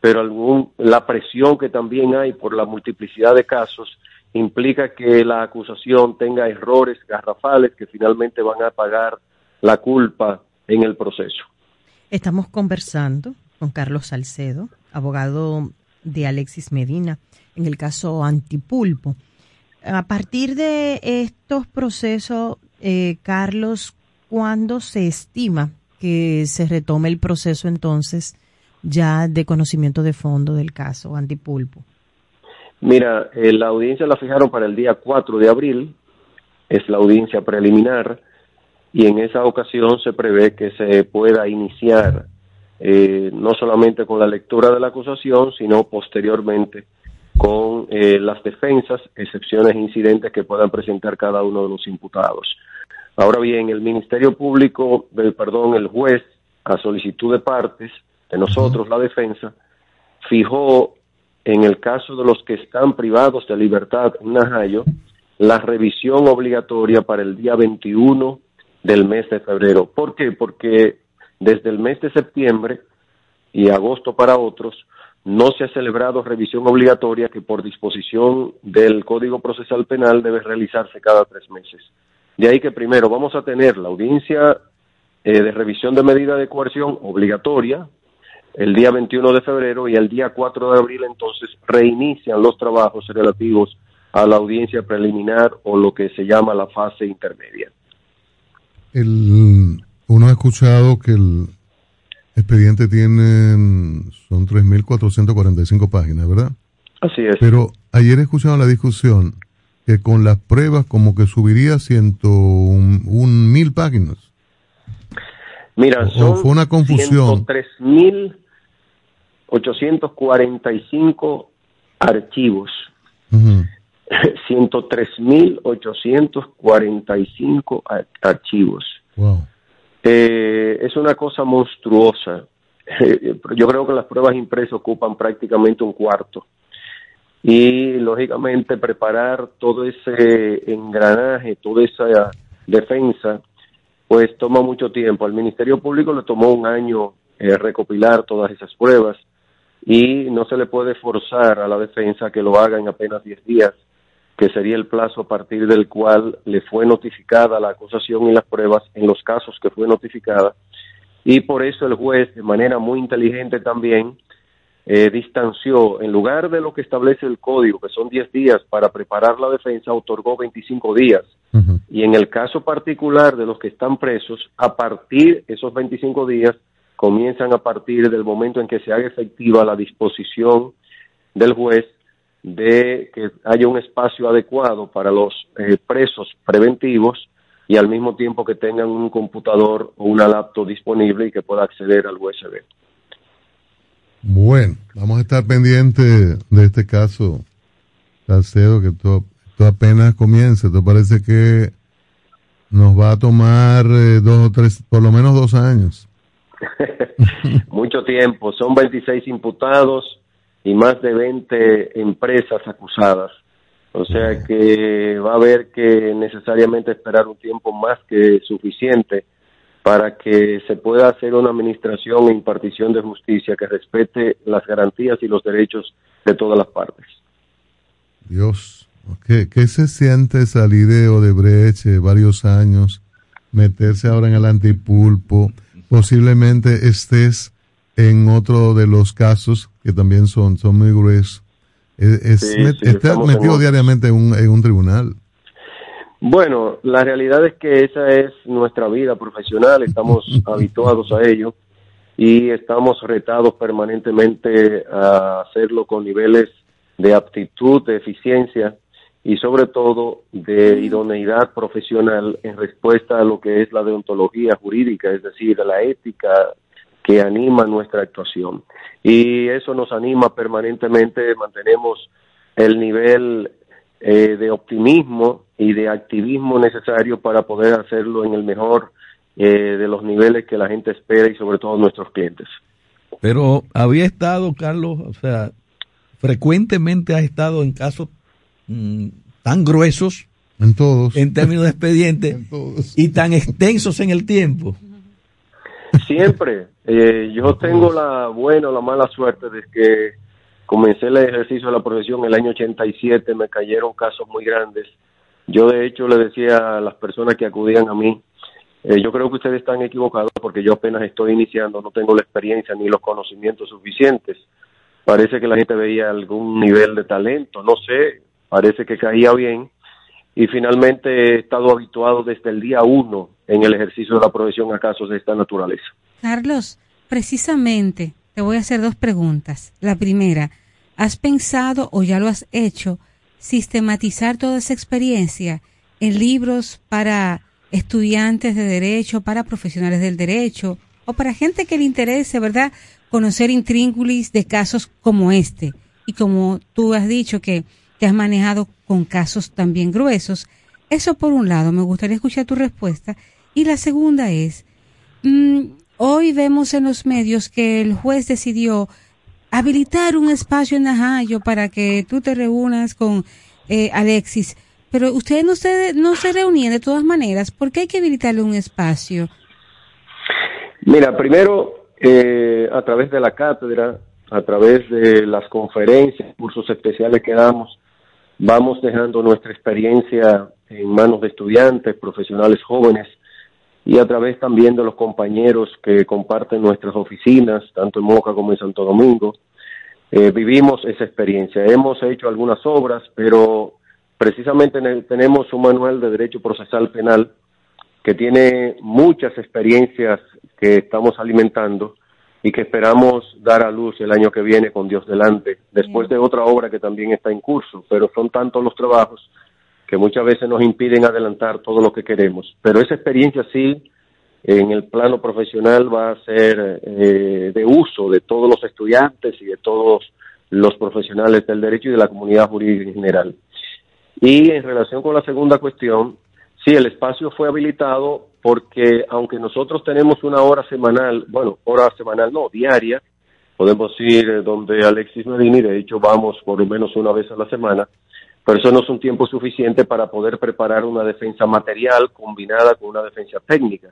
pero algún, la presión que también hay por la multiplicidad de casos implica que la acusación tenga errores garrafales que finalmente van a pagar la culpa en el proceso. Estamos conversando con Carlos Salcedo, abogado de Alexis Medina, en el caso Antipulpo. A partir de estos procesos, eh, Carlos, ¿cuándo se estima que se retome el proceso entonces ya de conocimiento de fondo del caso Antipulpo? Mira, eh, la audiencia la fijaron para el día 4 de abril, es la audiencia preliminar, y en esa ocasión se prevé que se pueda iniciar eh, no solamente con la lectura de la acusación, sino posteriormente con eh, las defensas, excepciones e incidentes que puedan presentar cada uno de los imputados. Ahora bien, el Ministerio Público, del perdón, el juez, a solicitud de partes, de nosotros, la defensa, fijó en el caso de los que están privados de libertad en Najayo, la revisión obligatoria para el día 21 del mes de febrero. ¿Por qué? Porque desde el mes de septiembre y agosto para otros, no se ha celebrado revisión obligatoria que por disposición del Código Procesal Penal debe realizarse cada tres meses. De ahí que primero vamos a tener la audiencia eh, de revisión de medida de coerción obligatoria el día 21 de febrero y el día 4 de abril entonces reinician los trabajos relativos a la audiencia preliminar o lo que se llama la fase intermedia. El, uno ha escuchado que el expediente tiene, son 3.445 páginas, ¿verdad? Así es. Pero ayer he escuchado la discusión que con las pruebas como que subiría ciento un, mil páginas. Mira, son fue una confusión. 103.845 archivos. Uh 103.845 archivos. Wow. Eh, es una cosa monstruosa. Yo creo que las pruebas impresas ocupan prácticamente un cuarto. Y lógicamente preparar todo ese engranaje, toda esa defensa, pues toma mucho tiempo. Al Ministerio Público le tomó un año eh, recopilar todas esas pruebas y no se le puede forzar a la defensa que lo haga en apenas 10 días, que sería el plazo a partir del cual le fue notificada la acusación y las pruebas en los casos que fue notificada. Y por eso el juez, de manera muy inteligente también, eh, distanció, en lugar de lo que establece el código, que son 10 días para preparar la defensa, otorgó 25 días. Y en el caso particular de los que están presos, a partir de esos 25 días, comienzan a partir del momento en que se haga efectiva la disposición del juez de que haya un espacio adecuado para los eh, presos preventivos y al mismo tiempo que tengan un computador o una laptop disponible y que pueda acceder al USB. Bueno, vamos a estar pendientes de este caso, Salcedo, que esto, apenas comienza. Esto parece que nos va a tomar eh, dos o tres, por lo menos dos años. Mucho tiempo, son 26 imputados y más de 20 empresas acusadas. O sea que va a haber que necesariamente esperar un tiempo más que suficiente para que se pueda hacer una administración e impartición de justicia que respete las garantías y los derechos de todas las partes. Dios, ¿qué, qué se siente salir de Odebrecht eh, varios años, meterse ahora en el antipulpo? Posiblemente estés en otro de los casos que también son, son muy gruesos. Es, estás metido diariamente en un, en un tribunal. Bueno, la realidad es que esa es nuestra vida profesional, estamos habituados a ello y estamos retados permanentemente a hacerlo con niveles de aptitud, de eficiencia y sobre todo de idoneidad profesional en respuesta a lo que es la deontología jurídica, es decir, la ética que anima nuestra actuación. Y eso nos anima permanentemente, mantenemos el nivel eh, de optimismo y de activismo necesario para poder hacerlo en el mejor eh, de los niveles que la gente espera y sobre todo nuestros clientes. Pero había estado, Carlos, o sea, frecuentemente ha estado en casos mm, tan gruesos en todos en términos de expediente y tan extensos en el tiempo. Siempre. Eh, yo tengo la buena o la mala suerte de que comencé el ejercicio de la profesión en el año 87, me cayeron casos muy grandes. Yo de hecho le decía a las personas que acudían a mí, eh, yo creo que ustedes están equivocados porque yo apenas estoy iniciando, no tengo la experiencia ni los conocimientos suficientes. Parece que la gente veía algún nivel de talento, no sé, parece que caía bien. Y finalmente he estado habituado desde el día uno en el ejercicio de la profesión a casos de esta naturaleza. Carlos, precisamente te voy a hacer dos preguntas. La primera, ¿has pensado o ya lo has hecho sistematizar toda esa experiencia en libros para estudiantes de derecho, para profesionales del derecho o para gente que le interese, ¿verdad? Conocer intríngulis de casos como este. Y como tú has dicho que te has manejado con casos también gruesos. Eso por un lado, me gustaría escuchar tu respuesta. Y la segunda es, mm, hoy vemos en los medios que el juez decidió habilitar un espacio en Najayo para que tú te reúnas con eh, Alexis. Pero ustedes no se, no se reunían de todas maneras. ¿Por qué hay que habilitarle un espacio? Mira, primero, eh, a través de la cátedra, a través de las conferencias, cursos especiales que damos, vamos dejando nuestra experiencia en manos de estudiantes, profesionales jóvenes y a través también de los compañeros que comparten nuestras oficinas, tanto en Moca como en Santo Domingo. Eh, vivimos esa experiencia. Hemos hecho algunas obras, pero precisamente tenemos un manual de derecho procesal penal que tiene muchas experiencias que estamos alimentando y que esperamos dar a luz el año que viene con Dios delante, después de otra obra que también está en curso, pero son tantos los trabajos que muchas veces nos impiden adelantar todo lo que queremos. Pero esa experiencia sí, en el plano profesional va a ser eh, de uso de todos los estudiantes y de todos los profesionales del derecho y de la comunidad jurídica en general. Y en relación con la segunda cuestión, sí, el espacio fue habilitado porque aunque nosotros tenemos una hora semanal, bueno, hora semanal no, diaria, podemos ir donde Alexis Medini, de hecho vamos por lo menos una vez a la semana, pero eso no es un tiempo suficiente para poder preparar una defensa material combinada con una defensa técnica.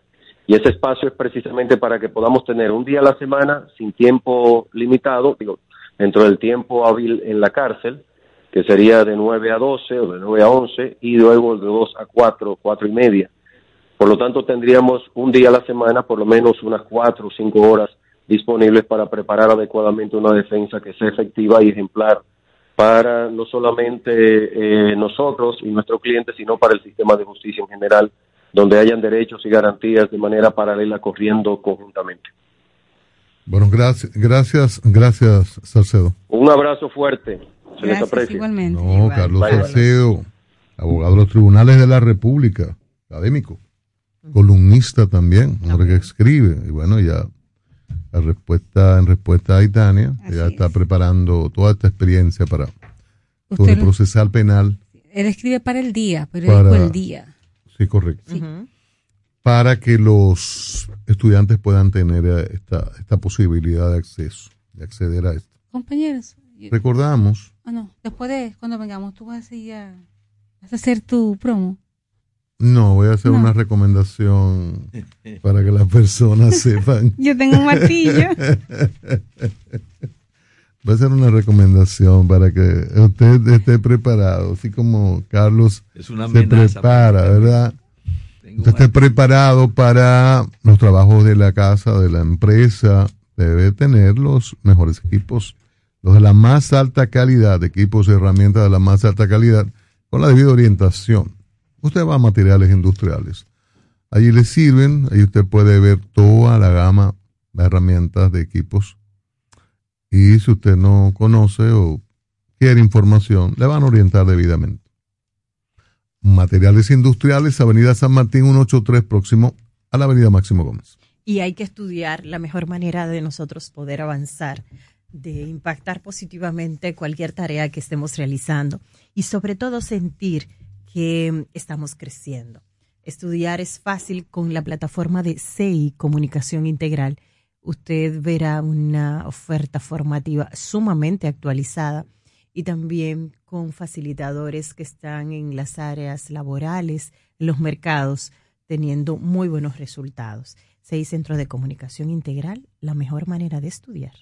Y ese espacio es precisamente para que podamos tener un día a la semana sin tiempo limitado, digo, dentro del tiempo hábil en la cárcel, que sería de 9 a 12 o de 9 a 11, y luego de 2 a 4, 4 y media. Por lo tanto, tendríamos un día a la semana, por lo menos unas cuatro o cinco horas disponibles para preparar adecuadamente una defensa que sea efectiva y ejemplar para no solamente eh, nosotros y nuestros clientes, sino para el sistema de justicia en general, donde hayan derechos y garantías de manera paralela corriendo conjuntamente. Bueno, gracias, gracias, gracias, Salcedo. Un abrazo fuerte. Se les aprecia. Igualmente. No, Carlos Salcedo, abogado de los tribunales de la República, académico columnista también, hombre que escribe. Y bueno, ya la respuesta, en respuesta a Itania, ya está preparando toda esta experiencia para sobre procesal penal. Él escribe para el día, pero el día. Sí, correcto. Para que los estudiantes puedan tener esta, esta posibilidad de acceso, de acceder a esto. Compañeros. Recordamos. Ah, no, después de cuando vengamos, tú vas a, ir a, vas a hacer tu promo. No, voy a hacer una recomendación para que las personas sepan. Yo tengo un martillo. Voy a hacer una recomendación para que usted esté preparado, así como Carlos se prepara, ¿verdad? Usted esté preparado para los trabajos de la casa, de la empresa, debe tener los mejores equipos, los de la más alta calidad, equipos y herramientas de la más alta calidad, con la debida orientación usted va a materiales industriales. Allí le sirven, ahí usted puede ver toda la gama de herramientas, de equipos. Y si usted no conoce o quiere información, le van a orientar debidamente. Materiales Industriales, Avenida San Martín 183, próximo a la Avenida Máximo Gómez. Y hay que estudiar la mejor manera de nosotros poder avanzar, de impactar positivamente cualquier tarea que estemos realizando y sobre todo sentir que estamos creciendo. Estudiar es fácil con la plataforma de CI Comunicación Integral. Usted verá una oferta formativa sumamente actualizada y también con facilitadores que están en las áreas laborales, los mercados, teniendo muy buenos resultados. Seis Centros de Comunicación Integral, la mejor manera de estudiar.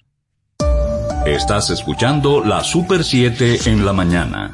Estás escuchando la Super 7 en la mañana.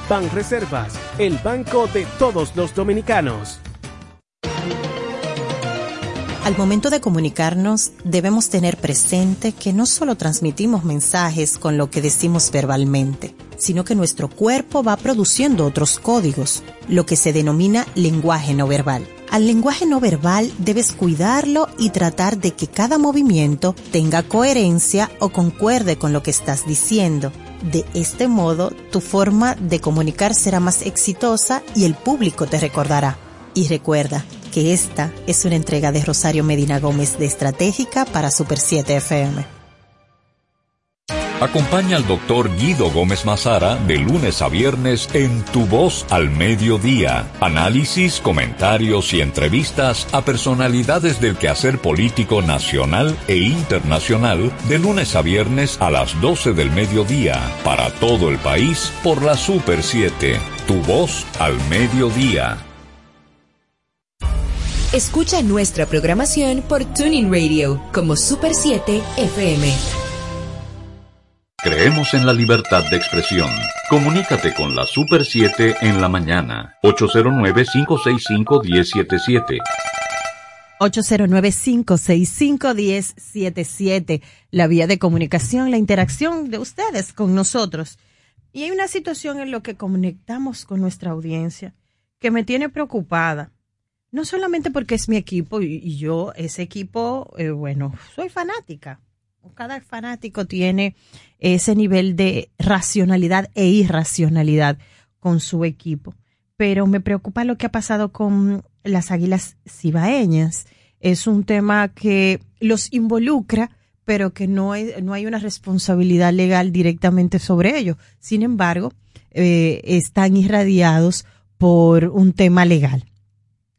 Banreservas, el banco de todos los dominicanos. Al momento de comunicarnos, debemos tener presente que no solo transmitimos mensajes con lo que decimos verbalmente, sino que nuestro cuerpo va produciendo otros códigos, lo que se denomina lenguaje no verbal. Al lenguaje no verbal debes cuidarlo y tratar de que cada movimiento tenga coherencia o concuerde con lo que estás diciendo. De este modo, tu forma de comunicar será más exitosa y el público te recordará. Y recuerda que esta es una entrega de Rosario Medina Gómez de Estratégica para Super 7 FM. Acompaña al doctor Guido Gómez Mazara de lunes a viernes en Tu Voz al Mediodía. Análisis, comentarios y entrevistas a personalidades del quehacer político nacional e internacional de lunes a viernes a las 12 del mediodía para todo el país por la Super 7. Tu Voz al Mediodía. Escucha nuestra programación por Tuning Radio como Super 7 FM. Creemos en la libertad de expresión. Comunícate con la Super 7 en la mañana. 809-565-1077. 809-565-1077. La vía de comunicación, la interacción de ustedes con nosotros. Y hay una situación en lo que conectamos con nuestra audiencia que me tiene preocupada. No solamente porque es mi equipo y, yo, ese equipo, eh, bueno, soy fanática cada fanático tiene ese nivel de racionalidad e irracionalidad con su equipo. Pero me preocupa lo que ha pasado con las águilas cibaeñas. Es un tema que los involucra, pero que no hay, no hay una responsabilidad legal directamente sobre ellos. Sin embargo, eh, están irradiados por un tema legal.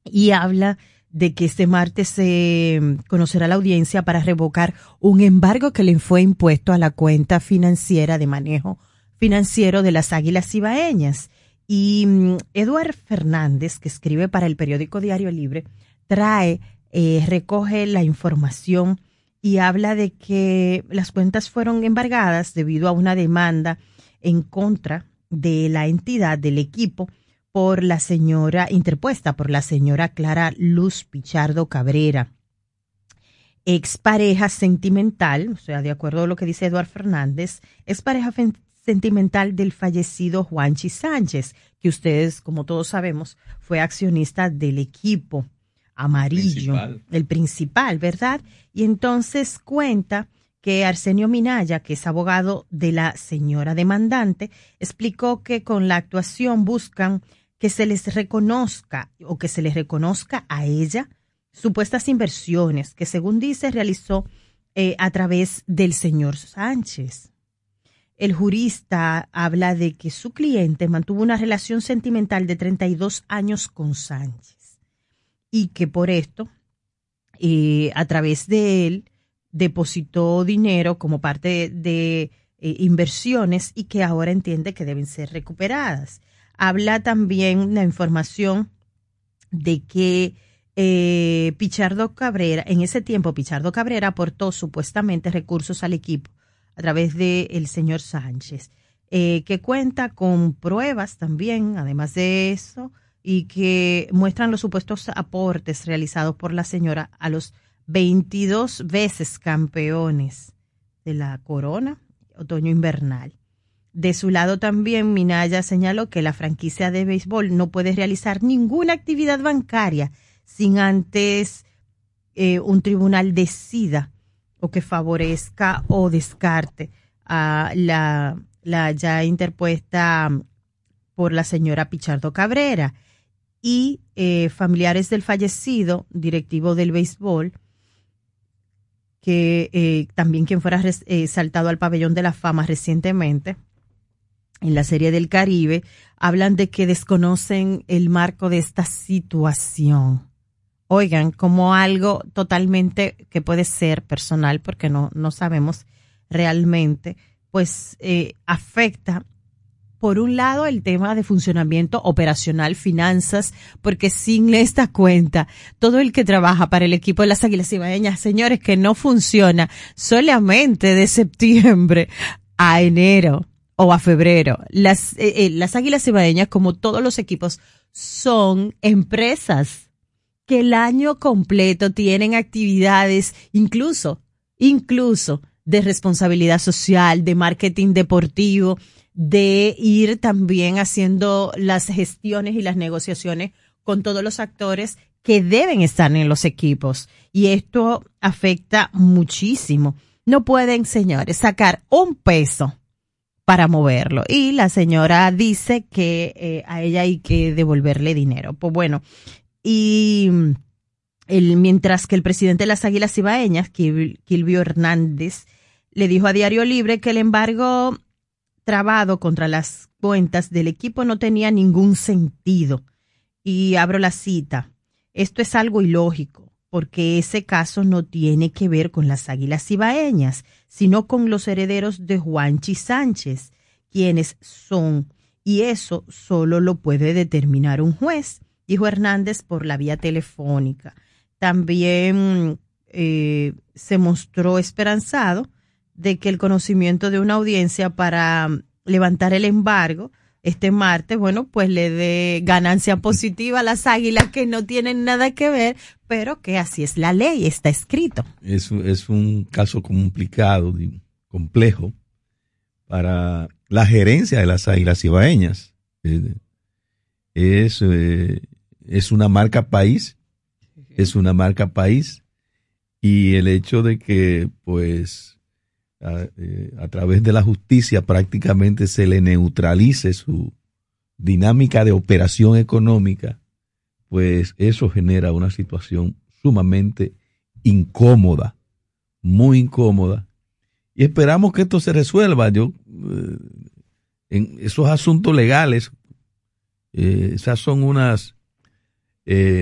Y habla de que este martes se conocerá la audiencia para revocar un embargo que le fue impuesto a la cuenta financiera de manejo financiero de las Águilas Ibaeñas. Y mm, Eduard Fernández, que escribe para el periódico Diario Libre, trae, eh, recoge la información y habla de que las cuentas fueron embargadas debido a una demanda en contra de la entidad del equipo por la señora, interpuesta por la señora Clara Luz Pichardo Cabrera, expareja sentimental, o sea, de acuerdo a lo que dice Eduardo Fernández, es pareja sentimental del fallecido Juanchi Sánchez, que ustedes, como todos sabemos, fue accionista del equipo amarillo, el principal, ¿verdad? Y entonces cuenta que Arsenio Minaya, que es abogado de la señora demandante, explicó que con la actuación buscan que se les reconozca o que se les reconozca a ella supuestas inversiones que según dice realizó eh, a través del señor Sánchez. El jurista habla de que su cliente mantuvo una relación sentimental de 32 años con Sánchez y que por esto, eh, a través de él, depositó dinero como parte de, eh, inversiones y que ahora entiende que deben ser recuperadas habla también la información de que eh, Pichardo Cabrera, en ese tiempo Pichardo Cabrera aportó supuestamente recursos al equipo a través del señor Sánchez, eh, que cuenta con pruebas también, además de eso, y que muestran los supuestos aportes realizados por la señora a los 22 veces campeones de la corona otoño invernal. De su lado también Minaya señaló que la franquicia de béisbol no puede realizar ninguna actividad bancaria sin antes eh, un tribunal decida o que favorezca o descarte a la, ya interpuesta por la señora Pichardo Cabrera. Y eh, familiares del fallecido directivo del béisbol que eh, también quien fuera saltado al pabellón de la fama recientemente en la serie del Caribe, hablan de que desconocen el marco de esta situación. Oigan, como algo totalmente que puede ser personal, porque no, no sabemos realmente, pues eh, afecta, por un lado, el tema de funcionamiento operacional, finanzas, porque sin esta cuenta, todo el que trabaja para el equipo de las Águilas Ibaeñas, señores, que no funciona solamente de septiembre a enero o a febrero. Las, eh, eh, las Águilas Cibaeñas, como todos los equipos, son empresas que el año completo tienen actividades, incluso, incluso de responsabilidad social, de marketing deportivo, de ir también haciendo las gestiones y las negociaciones con todos los actores que deben estar en los equipos. Y esto afecta muchísimo. No pueden, señores, sacar un peso para moverlo. Y la señora dice que eh, a ella hay que devolverle dinero. Pues bueno, y el, mientras que el presidente de las Águilas Ibaeñas, Kilvio Hernández, le dijo a Diario Libre que el embargo trabado contra las cuentas del equipo no tenía ningún sentido. Y abro la cita. Esto es algo ilógico, porque ese caso no tiene que ver con las águilas ibaeñas, sino con los herederos de Juanchi Sánchez, quienes son, y eso solo lo puede determinar un juez, dijo Hernández por la vía telefónica. También eh, se mostró esperanzado de que el conocimiento de una audiencia para levantar el embargo este martes, bueno, pues le dé ganancia positiva a las águilas que no tienen nada que ver, pero que así es la ley, está escrito. Es, es un caso complicado, complejo, para la gerencia de las águilas ibaeñas. Es, eh, es una marca país, es una marca país, y el hecho de que, pues, eh, a, través de la justicia prácticamente se le neutralice su dinámica de operación económica, pues eso genera una situación sumamente incómoda, muy incómoda. Y esperamos que esto se resuelva. Yo, eh, en esos asuntos legales, eh, esas son unas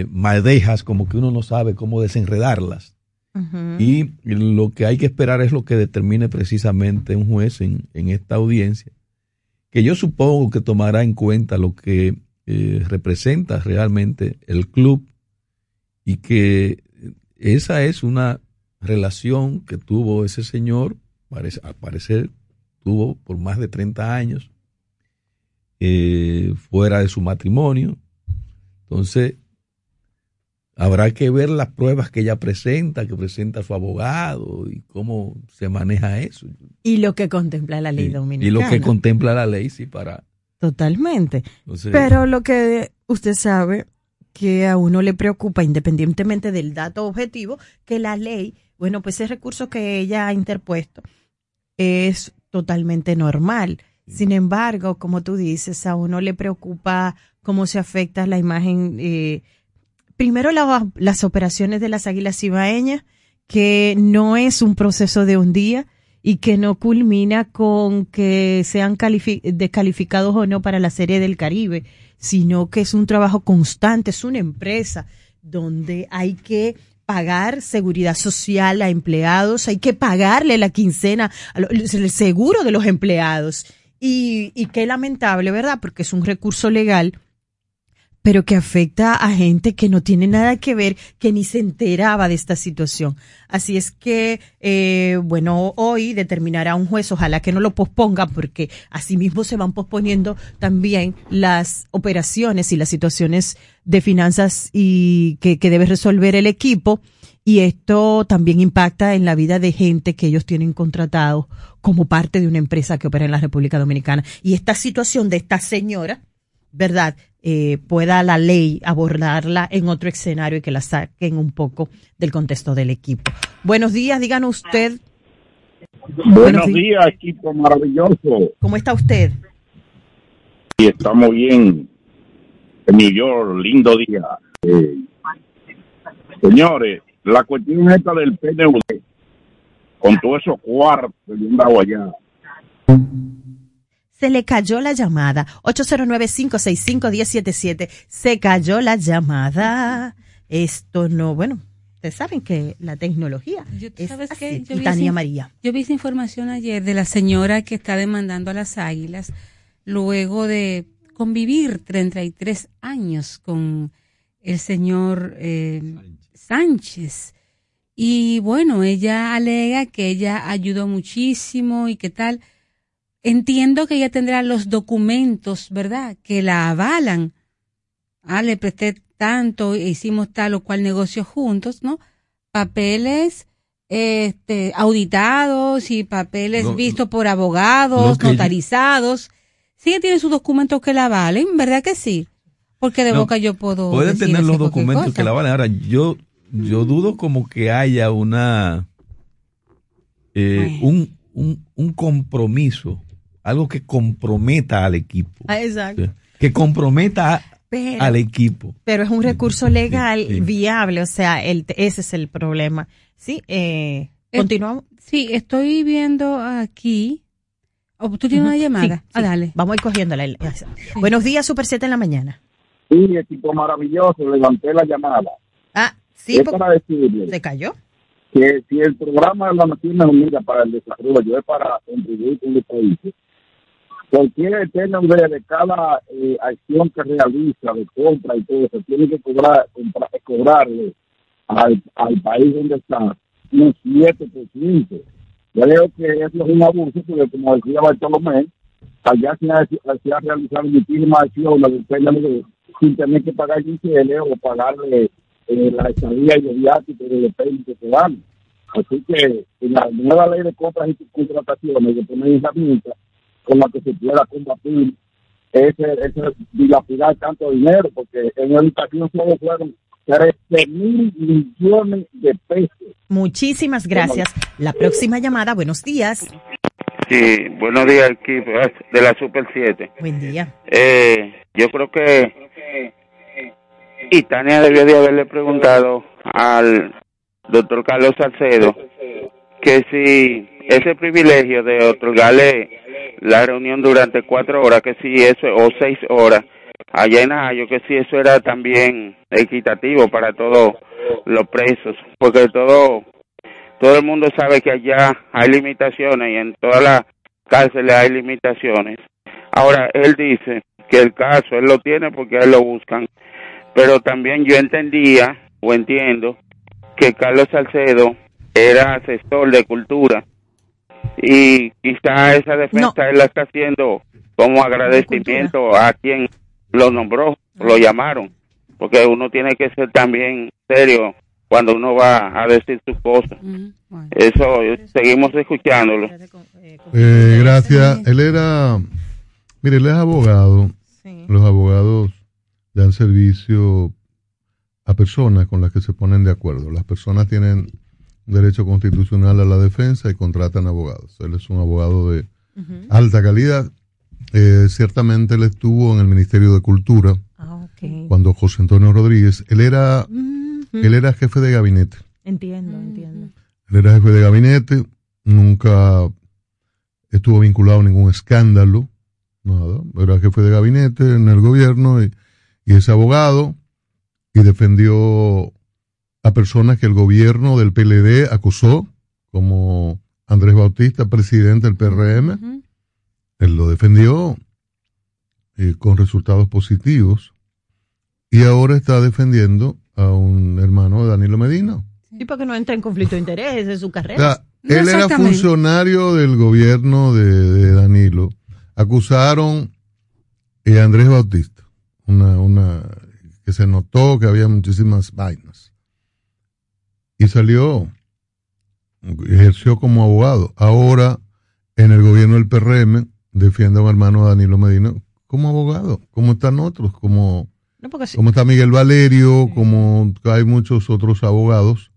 maldejas como que uno no sabe cómo desenredarlas. Y lo que hay que esperar es lo que determine precisamente un juez en, esta audiencia, que yo supongo que tomará en cuenta lo que eh, representa realmente el club y que esa es una relación que tuvo ese señor, parece, al parecer tuvo por más de 30 años, eh, fuera de su matrimonio. Entonces, Habrá que ver las pruebas que ella presenta, que presenta su abogado y cómo se maneja eso. Y lo que contempla la ley dominicana. Y lo que contempla la ley, sí, para... Totalmente. Pero lo que usted sabe que a uno le preocupa, independientemente del dato objetivo, que la ley, bueno, pues ese recurso que ella ha interpuesto es totalmente normal. Sin embargo, como tú dices, a uno le preocupa cómo se afecta la imagen eh, primero las operaciones de las águilas ibaeñas, que no es un proceso de un día y que no culmina con que sean descalificados o no para la Serie del Caribe, sino que es un trabajo constante, es una empresa donde hay que pagar seguridad social a empleados, hay que pagarle la quincena, el seguro de los empleados. Y, y qué lamentable, ¿verdad? Porque es un recurso legal pero que afecta a gente que no tiene nada que ver, que ni se enteraba de esta situación. Así es que, eh, bueno, hoy determinará un juez, ojalá que no lo posponga, porque asimismo se van posponiendo también las operaciones y las situaciones de finanzas y que, que debe resolver el equipo. Y esto también impacta en la vida de gente que ellos tienen contratado como parte de una empresa que opera en la República Dominicana. Y esta situación de esta señora, ¿verdad? Eh, pueda la ley abordarla en otro escenario y que la saquen un poco del contexto del equipo. Buenos días, díganos usted. Buenos, días, equipo maravilloso. ¿Cómo está usted? Sí, estamos bien. En New York, lindo día. Eh, señores, la cuestión esta del PNUD, con todo eso cuartos que dado allá, se le cayó la llamada. 809-565-1077. Se cayó la llamada. Esto no, bueno, ustedes saben que la tecnología es así. y Tania María. Yo vi esa información ayer de la señora que está demandando a las águilas luego de convivir 33 años con el señor eh, Sánchez. Y bueno, ella alega que ella ayudó muchísimo y que tal entiendo que ella tendrá los documentos, ¿verdad?, que la avalan. Ah, le presté tanto, hicimos tal o cual negocio juntos, ¿no? Papeles este, auditados y papeles vistos por abogados, notarizados. Sí, tiene sus documentos que la avalen, ¿verdad que sí? Porque de boca yo puedo. Puede tener los documentos que la avalen. Ahora, yo, yo dudo como que haya una. Eh, un, un, un compromiso algo que comprometa al equipo. Ah, exacto. Que comprometa Pero, al equipo. pero es un recurso legal sí. viable, o sea, el, ese es el problema. Sí, eh, continuamos. Sí, estoy viendo aquí. Oh, ¿Tú tienes una llamada? sí, Ah, dale. Vamos a ir cogiéndola. Buenos días, Super 7 en la mañana. Sí, equipo maravilloso, levanté la llamada. Ah, sí, es porque para decirle se cayó. que si el programa de las Naciones Unidas para el Desarrollo es para contribuir con los países, ¿por qué el nombre de cada eh, acción que realiza, de compra y todo eso, tiene que cobrar, cobrarle al, al país donde está un 7%? Yo creo que eso es un abuso, porque como decía Bartolomé, allá se ha, se ha realizado muchísimas acciones de sin tener que pagar ICL o pagarle eh, la estadía y los viáticos de los que dan. Así que en la nueva ley de compras y contrataciones de poner herramientas con la que se pueda combatir ese, ese dilapidar tanto dinero, porque en educación solo fueron 13 mil millones de pesos. Muchísimas gracias. La próxima llamada, buenos días. Sí, buenos días, equipo de la Super 7. Buen día. Eh, yo creo que y Tania debió de haberle preguntado al doctor Carlos Salcedo que si ese privilegio de otorgarle la reunión durante cuatro horas, que si eso, o seis horas, allá en Najayo, que si eso era también equitativo para todos los presos, porque todo, todo el mundo sabe que allá hay limitaciones y en todas las cárceles hay limitaciones. Ahora, él dice que el caso él lo tiene porque él lo buscan, pero también yo entendía o entiendo que Carlos Salcedo era asesor de cultura y quizá esa defensa él la está haciendo como agradecimiento a quien lo nombró, lo llamaron, porque uno tiene que ser también serio cuando uno va a decir sus cosas. Eso, seguimos escuchándolo. Eh, gracias. Él era, mire, él es abogado. Los abogados dan servicio a personas con las que se ponen de acuerdo. Las personas tienen derecho constitucional a la defensa y contratan abogados. Él es un abogado de alta calidad. Eh, ciertamente él estuvo en el Ministerio de Cultura cuando José Antonio Rodríguez, él era, él era jefe de gabinete. Entiendo, entiendo. Él era jefe de gabinete, nunca estuvo vinculado a ningún escándalo, nada. Era jefe de gabinete en el gobierno y, y es abogado y defendió a personas que el gobierno del PLD acusó, como Andrés Bautista, presidente del PRM. Él lo defendió eh, con resultados positivos y ahora está defendiendo a un hermano de Danilo Medina. Sí, porque no entra en conflicto de interés en su O carrera. sea, él era funcionario del gobierno de, de Danilo. Acusaron a Andrés Bautista, una, una que se notó que había muchísimas vainas. Y salió, ejerció como abogado. Ahora, en el gobierno del PRM, defiende a un hermano Danilo Medina como abogado, como están otros, como, No, sí. como está Miguel Valerio, como hay muchos otros abogados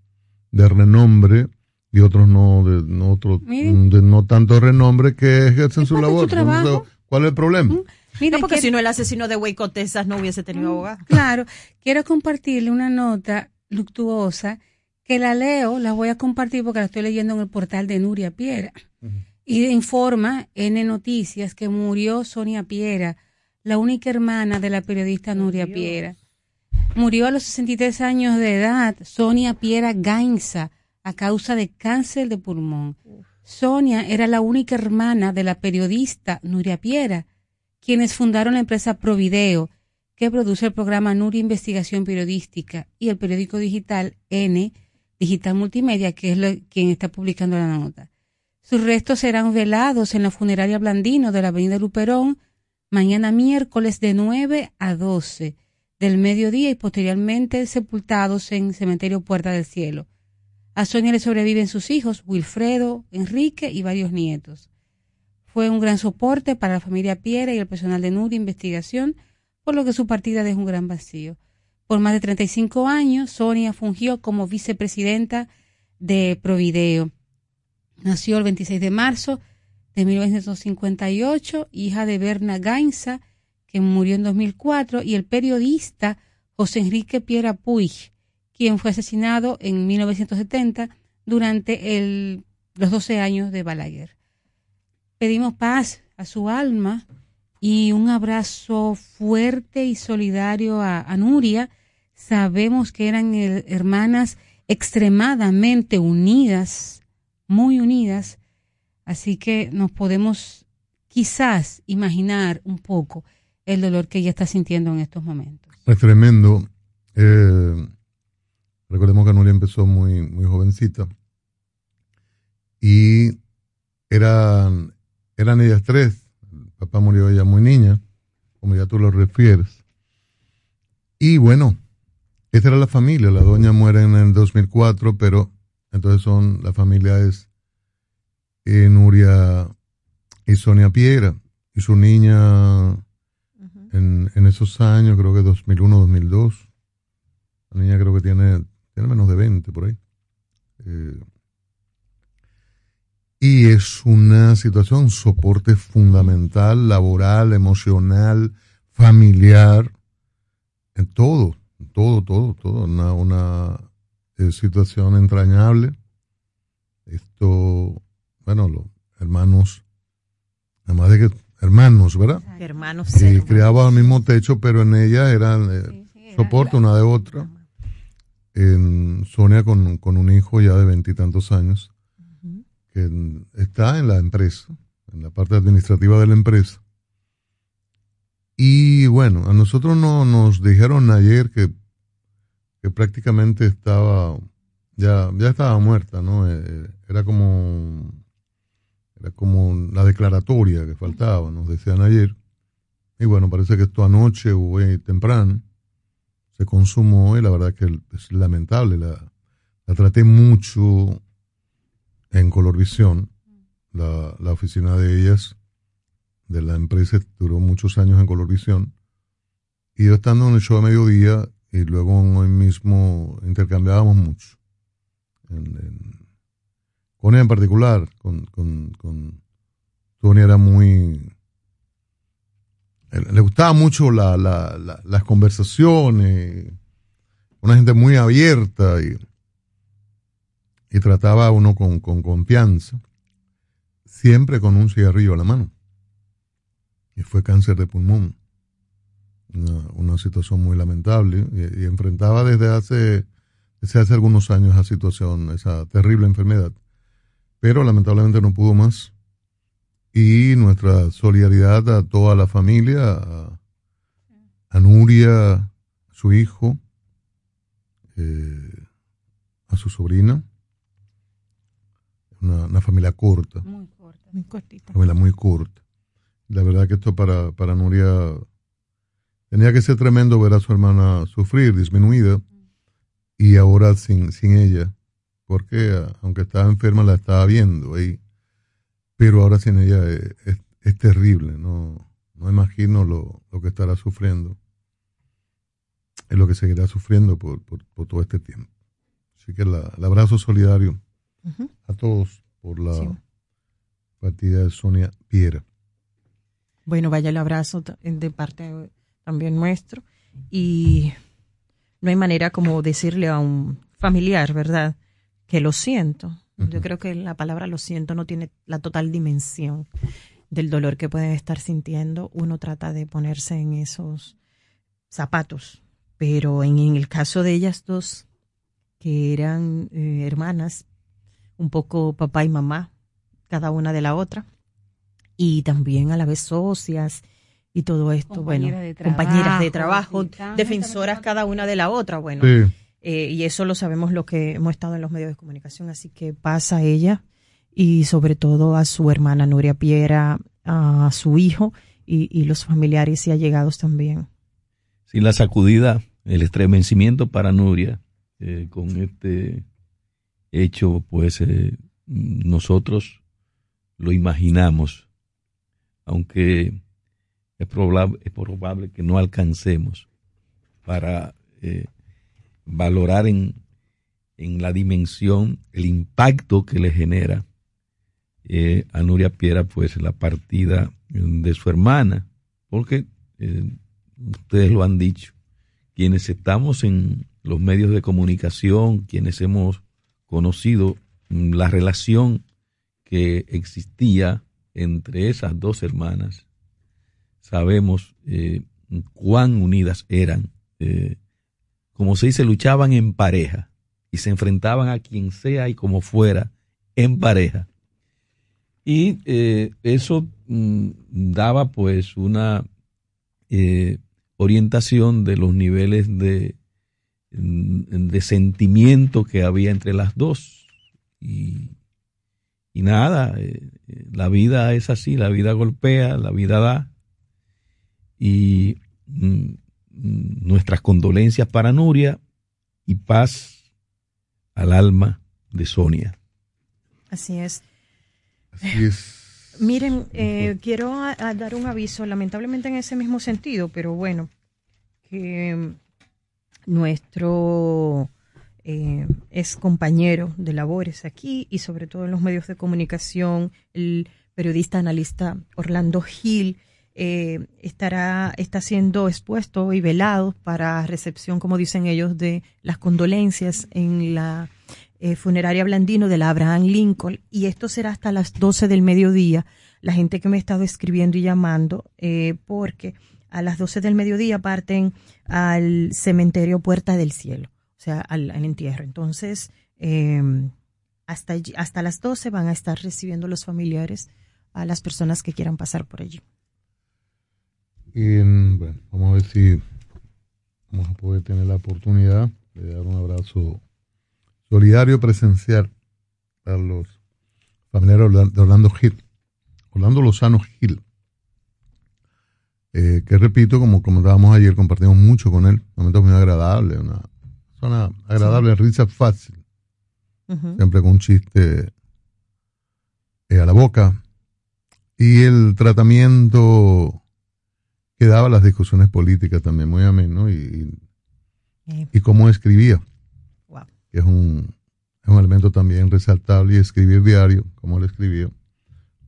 de renombre y otros no de no otros Miren. de no tanto renombre que ejercen su labor. su. ¿Cuál es el problema? Mira, no, porque que- si no el asesino de Huecotesas no hubiese tenido abogado. Claro, quiero compartirle una nota luctuosa que la leo, la voy a compartir porque la estoy leyendo en el portal de Nuria Piera. Y informa N Noticias que murió Sonia Piera, la única hermana de la periodista Nuria Piera. Murió a los 63 años de edad Sonia Piera Gainza a causa de cáncer de pulmón. Sonia era la única hermana de la periodista Nuria Piera, quienes fundaron la empresa Provideo, que produce el programa Nuria Investigación Periodística y el periódico digital N Digital Multimedia, que es quien está publicando la nota. Sus restos serán velados en la funeraria Blandino de la Avenida Luperón mañana miércoles de 9 a 12 del mediodía y posteriormente sepultados en Cementerio Puerta del Cielo. A Sonia le sobreviven sus hijos, Wilfredo, Enrique y varios nietos. Fue un gran soporte para la familia Piera y el personal de Nuria Investigación, por lo que su partida deja un gran vacío. Por más de 35 años, Sonia fungió como vicepresidenta de Provideo. Nació el 26 de marzo de 1958, hija de Berna Gainza, que murió en 2004, y el periodista José Enrique Piera Puig, quien fue asesinado en 1970 durante el, los 12 años de Balaguer. Pedimos paz a su alma y un abrazo fuerte y solidario a, Nuria. Sabemos que eran hermanas extremadamente unidas, muy unidas, así que nos podemos quizás imaginar un poco el dolor que ella está sintiendo en estos momentos. Es tremendo. Eh, recordemos que Nuria empezó muy, muy jovencita y eran, eran ellas tres. Papá murió ella muy niña, como ya tú lo refieres. Y bueno, esta era la familia. La doña muere en el 2004, pero entonces son, la familia es eh, Nuria y Sonia Piera. Y su niña en, en, esos años, creo que 2001, 2002. La niña creo que tiene, tiene menos de 20 por ahí. Eh, y es una situación, soporte fundamental, laboral, emocional, familiar, en todo, todo, todo, todo. Una, una eh, situación entrañable. Esto, bueno, los hermanos, además de que hermanos, ¿verdad? Hermanos. Y sí, criaban al mismo techo, pero en ella eran eh, sí, sí, era soporte una de otra. En Sonia con, con un hijo ya de veintitantos años que está en la empresa, en la parte administrativa de la empresa. Y bueno, a nosotros no, nos dijeron ayer que, que prácticamente estaba, ya, ya estaba muerta, ¿no? Eh, era como, era como la declaratoria que faltaba, nos decían ayer. Y bueno, parece que esto anoche o hoy temprano se consumó y la verdad que es lamentable. La, la traté mucho en Colorvisión, la, la oficina de ellas, de la empresa, duró muchos años en Colorvisión. Y yo estando en el show de mediodía y luego hoy mismo intercambiábamos mucho. En, con ella en particular, con, con, con Tony era muy... Le gustaba mucho la, la, la, las conversaciones, una gente muy abierta y y trataba a uno con, con, confianza, siempre con un cigarrillo a la mano. Y fue cáncer de pulmón. Una, situación muy lamentable. Y, enfrentaba desde hace, desde hace algunos años esa situación, esa terrible enfermedad. Pero lamentablemente no pudo más. Y nuestra solidaridad a toda la familia, a, a Nuria, a su hijo, eh, a su sobrina una, una, familia corta. Muy corta. Muy cortita. Una familia muy corta. La verdad que esto para, para Nuria tenía que ser tremendo ver a su hermana sufrir, disminuida, y ahora sin, sin ella, porque aunque estaba enferma la estaba viendo ahí, pero ahora sin ella es, es, es terrible, no, no imagino lo, lo, que estará sufriendo, es lo que seguirá sufriendo por, por, por todo este tiempo. Así que la, el abrazo solidario Uh -huh. a todos por la sí. partida de Sonia Piera. Bueno, vaya el abrazo de parte también nuestro y no hay manera como decirle a un familiar, ¿verdad? Que lo siento. Uh -huh. Yo creo que la palabra lo siento no tiene la total dimensión del dolor que pueden estar sintiendo. Uno trata de ponerse en esos zapatos, pero en, en el caso de ellas dos, que eran eh, hermanas, un poco papá y mamá, cada una de la otra, y también a la vez socias y todo esto, Compañera bueno, de trabajo, compañeras de trabajo, defensoras cada una de la otra, bueno, Sí. eh, y eso lo sabemos lo que hemos estado en los medios de comunicación, así que pasa a ella y sobre todo a su hermana Nuria Piera, a su hijo y, y los familiares y allegados también. Sí, la sacudida, el estremecimiento para Nuria eh, con este hecho, pues eh, nosotros lo imaginamos, aunque es probable, es probable que no alcancemos para eh, valorar en, en, la dimensión el impacto que le genera eh, a Nuria Piera, pues la partida de su hermana, porque eh, ustedes lo han dicho, quienes estamos en los medios de comunicación, quienes hemos conocido la relación que existía entre esas dos hermanas, sabemos eh, cuán unidas eran. Eh, como se dice, luchaban en pareja y se enfrentaban a quien sea y como fuera en pareja. Y eh, eso mm, daba pues una orientación de los niveles de, mm, de sentimiento que había entre las dos. Y, y nada, la vida es así, la vida golpea, la vida da y mm, mm, nuestras condolencias para Nuria y paz al alma de Sonia. Así es. Así es. Miren, eh, quiero dar un aviso, lamentablemente en ese mismo sentido, pero bueno, que nuestro eh, es compañero de labores aquí y sobre todo en los medios de comunicación, el periodista analista Orlando Gil, eh, estará, está siendo expuesto y velado para recepción, como dicen ellos, de las condolencias en la eh, funeraria Blandino de la Abraham Lincoln. Y esto será hasta las 12 del mediodía. La gente que me ha estado escribiendo y llamando, eh, porque a las 12 del mediodía parten al cementerio Puerta del Cielo, o sea, al, al entierro. Entonces, hasta, hasta las 12 van a estar recibiendo los familiares a las personas que quieran pasar por allí. Y bueno, vamos a ver si vamos a poder tener la oportunidad de dar un abrazo solidario presencial a los familiares de Orlando Gil, Orlando Lozano Gil, eh, que repito, como comentábamos ayer, compartimos mucho con él, momentos muy agradables, una zona agradable, risa fácil, siempre con un chiste eh, a la boca, y el tratamiento que daba las discusiones políticas también muy ameno y, y cómo escribía, que es un, es un elemento también resaltable y escribir diario, como él escribió,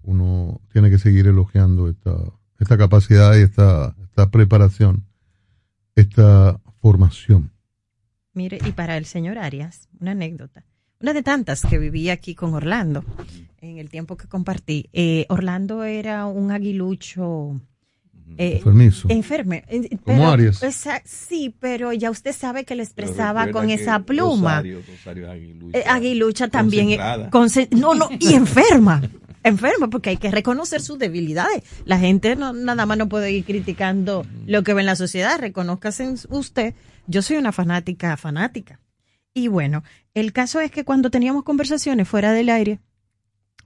uno tiene que seguir elogiando esta, esta capacidad y esta, esta preparación, esta formación. Mire, y para el señor Arias, una anécdota. Una de tantas que viví aquí con Orlando en el tiempo que compartí. Eh, Orlando era un aguilucho eh, Enferme. Como Arias. sí, pero ya usted sabe que le expresaba con esa pluma. Eh, aguilucha. también. no, no, y enferma. enferma, porque hay que reconocer sus debilidades. La gente no, nada más no puede ir criticando lo que ve en la sociedad. Reconózcase usted. Yo soy una fanática, fanática. Y bueno, el caso es que cuando teníamos conversaciones fuera del aire,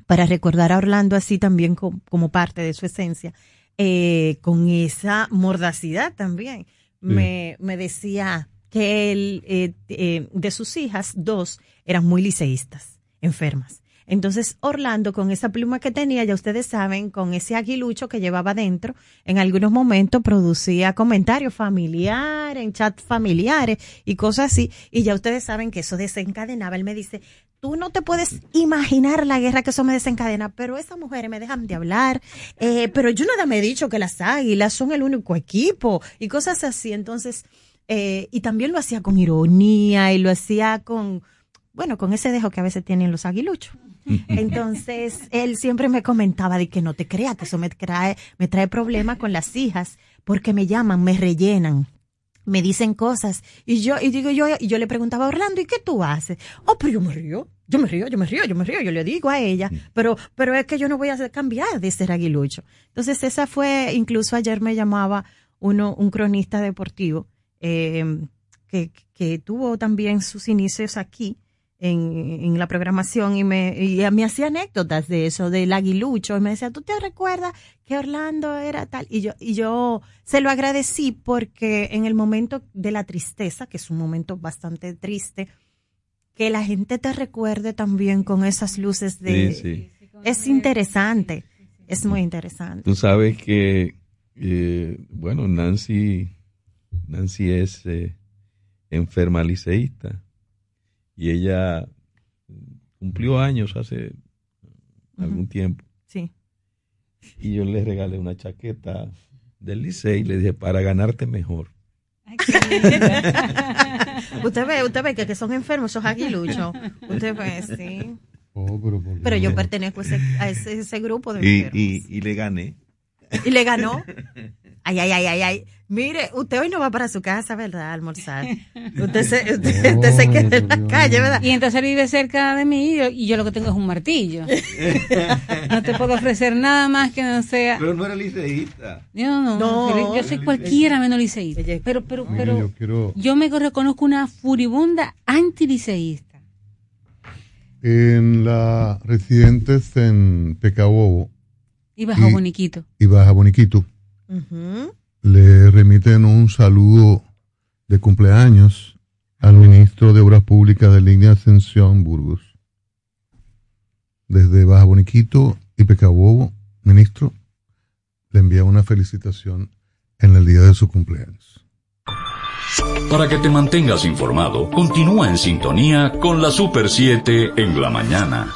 para recordar a Orlando así también como parte de su esencia, eh, con esa mordacidad también. Me, me, decía que él, eh, eh, de sus hijas, dos eran muy liceístas, enfermas. Entonces Orlando, con esa pluma que tenía, ya ustedes saben, con ese aguilucho que llevaba dentro, en algunos momentos producía comentarios familiares, en chat familiares y cosas así. Y ya ustedes saben que eso desencadenaba. Él me dice, tú no te puedes imaginar la guerra que eso me desencadena, pero esas mujeres me dejan de hablar, eh, pero yo nada me he dicho que las águilas son el único equipo y cosas así. Entonces, eh, y también lo hacía con ironía y lo hacía con, bueno, con ese dejo que a veces tienen los aguiluchos. Entonces, él siempre me comentaba de que no te creas, que eso me trae, me trae problemas con las hijas, porque me llaman, me rellenan me dicen cosas. Y yo y digo yo y yo le preguntaba a Orlando y qué tú haces oh pero yo me río yo me río yo me río yo me río yo le digo a ella mm. pero pero es que yo no voy a cambiar de ser aguilucho entonces esa fue incluso ayer me llamaba uno un cronista deportivo eh, que, que tuvo también sus inicios aquí en, la programación y me, y me hacía anécdotas de eso, del aguilucho, y me decía, ¿tú te recuerdas que Orlando era tal? Y yo, y yo se lo agradecí porque en el momento de la tristeza, que es un momento bastante triste, que la gente te recuerde también con esas luces de... Es interesante, es muy interesante. Tú sabes que, eh, bueno, Nancy, Nancy es eh, enferma liceísta y ella cumplió años hace algún tiempo. Sí. Y yo le regalé una chaqueta del Licey, le dije, para ganarte mejor. usted ve, usted ve que, que son enfermos, esos aguiluchos. Usted ve, sí. pero, yo pertenezco a ese, a ese, ese grupo de y, y, y, le gané. Y le ganó. Ay, ay, ay, ay, ay. Mire, usted hoy no va para su casa, ¿verdad? A almorzar. Usted se, usted, usted se queda en la calle, ¿verdad? Y entonces vive cerca de mí y yo, y yo lo que tengo es un martillo. no te puedo ofrecer nada más que no sea. Pero no era liceísta. Yo no, no yo soy cualquiera menos liceísta. Pero, pero, pero yo, quiero... yo me reconozco una furibunda antiliceísta. En la residentes en Pecabobo. Y Baja Boniquito. Y Baja Boniquito le remiten un saludo de cumpleaños al ministro de Obras Públicas de Línea Ascensión Burgos. Desde Baja Boniquito y Pecabobo, ministro, le envía una felicitación en el día de su cumpleaños. Para que te mantengas informado, continúa en sintonía con la Super 7 en la mañana.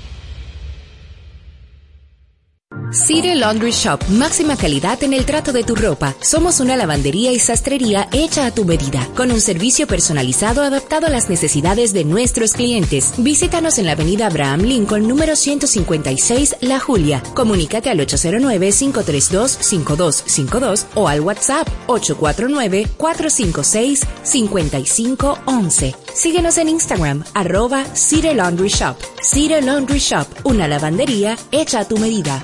City Laundry Shop, máxima calidad en el trato de tu ropa. Somos una lavandería y sastrería hecha a tu medida, con un servicio personalizado adaptado a las necesidades de nuestros clientes. Visítanos en la avenida Abraham Lincoln, número 156, La Julia. Comunícate al 809-532-5252 o al WhatsApp 849-456-5511. Síguenos en Instagram, arroba City Laundry Shop. City Laundry Shop, una lavandería hecha a tu medida.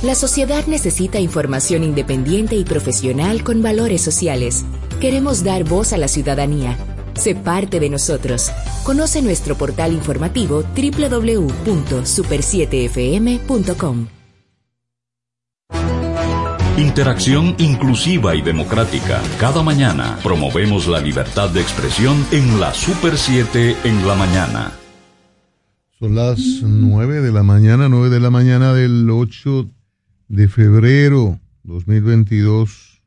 La sociedad necesita información independiente y profesional con valores sociales. Queremos dar voz a la ciudadanía. Sé parte de nosotros. Conoce nuestro portal informativo www.super7fm.com. Interacción inclusiva y democrática. Cada mañana promovemos la libertad de expresión en la Super 7 en la mañana. Son las 9 de la mañana, 9 de la mañana del 8 de febrero 2022,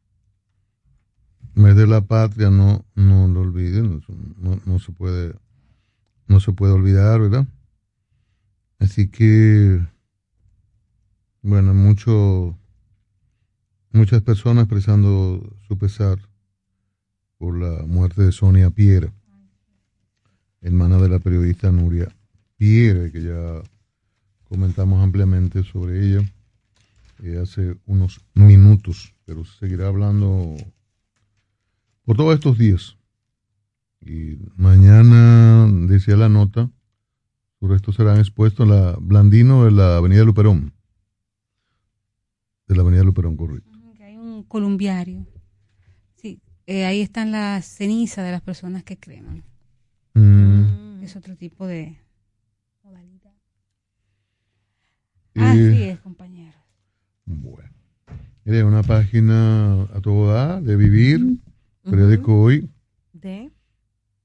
mes de la patria, no, no lo olviden, no, no, se puede, no se puede olvidar, ¿verdad? Así que, bueno, mucho, muchas personas expresando su pesar por la muerte de Sonia Pierre, hermana de la periodista Nuria Pierre, que ya comentamos ampliamente sobre ella. Eh, hace unos minutos, pero seguirá hablando por todos estos días. Y mañana, decía la nota, Sus restos serán expuestos en la Blandino de la Avenida Luperón. De la Avenida Luperón, correcto. Hay un columbiario. Sí, eh, ahí están las cenizas de las personas que creman. Mm. Es otro tipo de modalidad. Así es, compañero. Bueno. Mire, una página a todo dar de Vivir, periódico hoy, De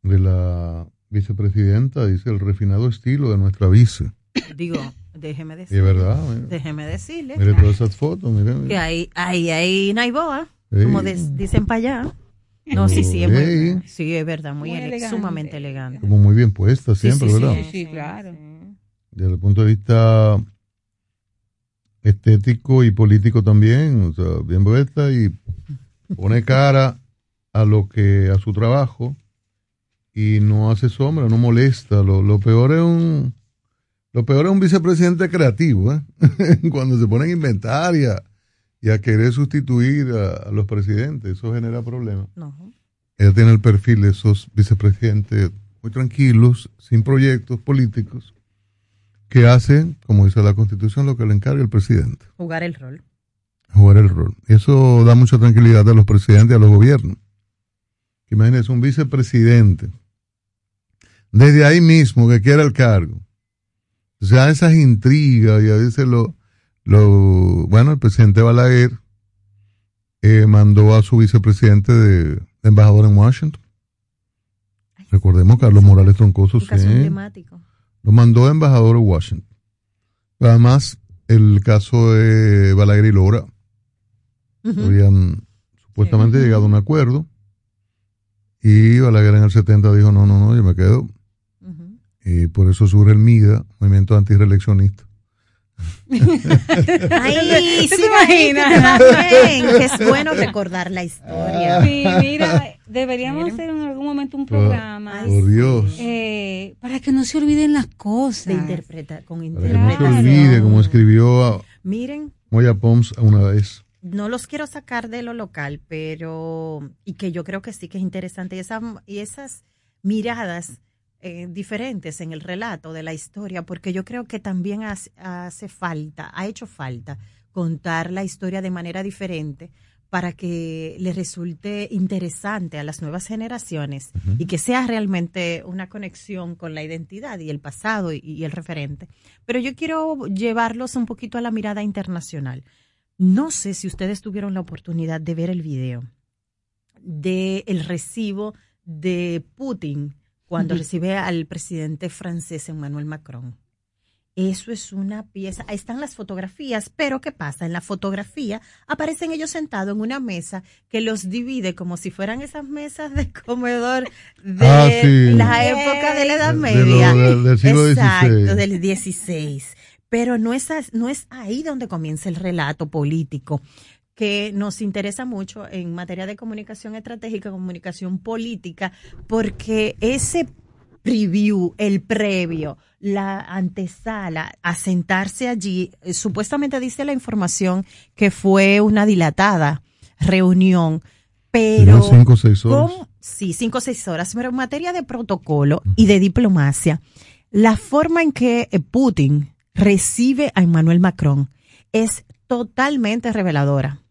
de la vicepresidenta, dice el refinado estilo de nuestra vice. Digo, déjeme decirle. es verdad. Déjeme decirle. Mire todas esas fotos, mire. mire. Que ahí, ahí, ahí Naiboa, como dicen para allá. No, sí, sí, es muy, sí, es verdad, muy, Muy ele- elegante. sumamente elegante. Como muy bien puesta siempre, sí, sí, ¿verdad? Sí, sí, claro. Desde el punto de vista estético y político también, o sea, bien puesta y pone cara a lo que, a su trabajo y no hace sombra, no molesta. Lo, lo peor es un, lo peor es un vicepresidente creativo, ¿eh? Cuando se ponen a inventar y a, y a querer sustituir a, a los presidentes, eso genera problemas. No. Ella tiene el perfil de esos vicepresidentes muy tranquilos, sin proyectos políticos, que hacen, como dice la Constitución, lo que le encarga el presidente, Jugar el rol. jugar el rol. Y eso da mucha tranquilidad a los presidentes y a los gobiernos. Imagínense un vicepresidente, desde ahí mismo que quiera el cargo. O sea, esas intrigas y a veces lo, lo bueno, el presidente Balaguer eh, mandó a su vicepresidente de, de embajador en Washington. Recordemos Carlos Morales Troncoso, sí. emblemático. Lo mandó a embajador en Washington. Además, el caso de Balaguer y Lora. Habían supuestamente llegado a un acuerdo. Y Balaguer en el 70 dijo, no, no, no, yo me quedo. Y por eso surge el MIDA, Movimiento Antireeleccionista. Ay, ¿Tú sí, te imaginas? que es bueno recordar la historia. Sí, mira, deberíamos hacer en algún momento un programa. Por Dios. eh, para que no se olviden las cosas. De interpretar, con Para que no se interpretación. olvide, como escribió a Miren, Moya Poms una vez. no los quiero sacar de lo local, pero y que yo creo que sí que es interesante y, esa- y esas miradas eh, diferentes en el relato de la historia, porque yo creo que también hace, hace falta, ha hecho falta contar la historia de manera diferente para que le resulte interesante a las nuevas generaciones y que sea realmente una conexión con la identidad y el pasado y, y el referente. Pero yo quiero llevarlos un poquito a la mirada internacional. No sé si ustedes tuvieron la oportunidad de ver el video de el recibo de Putin cuando recibe al presidente francés Emmanuel Macron. Eso es una pieza. Ahí están las fotografías, pero ¿qué pasa? En la fotografía aparecen ellos sentados en una mesa que los divide como si fueran esas mesas de comedor de Ah, sí. la época de la Edad de Media. lo- del- del siglo Exacto, XVI. del 16. Pero no es, no es ahí donde comienza el relato político que nos interesa mucho en materia de comunicación estratégica, comunicación política, porque ese preview, el previo, la antesala, a sentarse allí, eh, supuestamente dice la información que fue una dilatada reunión, pero... Cinco o seis horas. Sí, cinco o seis horas, pero en materia de protocolo y de diplomacia, la forma en que eh, Putin recibe a Emmanuel Macron es totalmente reveladora.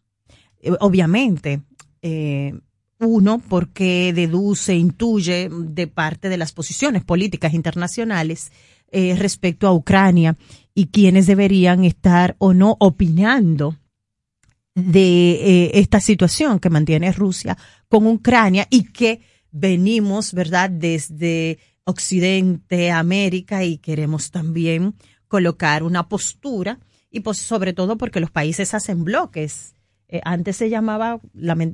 Eh, Obviamente, eh, uno, porque deduce, intuye de parte de las posiciones políticas internacionales eh, respecto a Ucrania y quienes deberían estar o no opinando de eh, esta situación que mantiene Rusia con Ucrania y que venimos, ¿verdad?, desde Occidente, América y queremos también colocar una postura y pues sobre todo porque los países hacen bloques. Eh, antes se llamaba,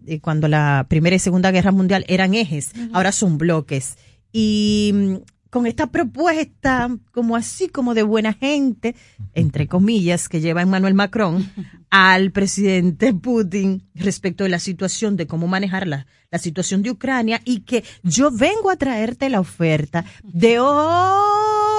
eh, cuando la Primera y Segunda Guerra Mundial eran ejes, ahora son bloques. Y mm, con esta propuesta, como así, como de buena gente, entre comillas, que lleva Emmanuel Macron al presidente Putin respecto de la situación, de cómo manejar la, la situación de Ucrania y que yo vengo a traerte la oferta de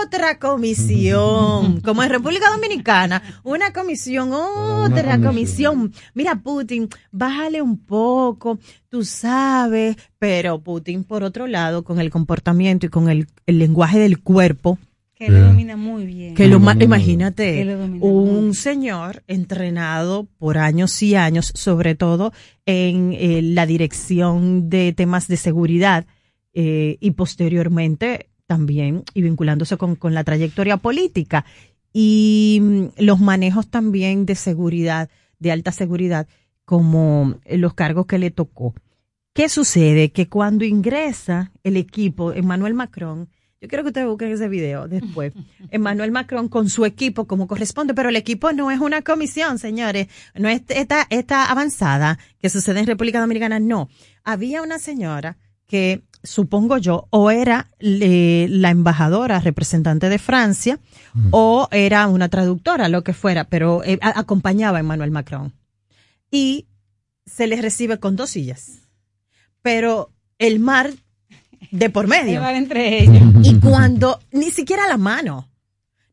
otra comisión, como en República Dominicana, una comisión, otra comisión. Mira, Putin, bájale un poco, tú sabes, pero Putin, por otro lado, con el comportamiento y con el, el lenguaje del cuerpo, Que lo domina muy bien. Que lo imagínate, lo un señor entrenado por años y años, sobre todo en eh, la dirección de temas de seguridad eh, y posteriormente también y vinculándose con, con la trayectoria política y mm, los manejos también de seguridad, de alta seguridad, como eh, los cargos que le tocó. ¿Qué sucede? Que cuando ingresa el equipo, Emmanuel Macron, yo quiero que ustedes busquen ese video después. Emmanuel Macron con su equipo como corresponde, pero el equipo no es una comisión, señores. No es esta, esta avanzada que sucede en República Dominicana, no. Había una señora que supongo yo, o era eh, la embajadora representante de Francia, o era una traductora, lo que fuera, pero eh, a- acompañaba a Emmanuel Macron. Y se les recibe con dos sillas. Pero el mar de por medio. Entre ellos. Y cuando, ni siquiera la mano,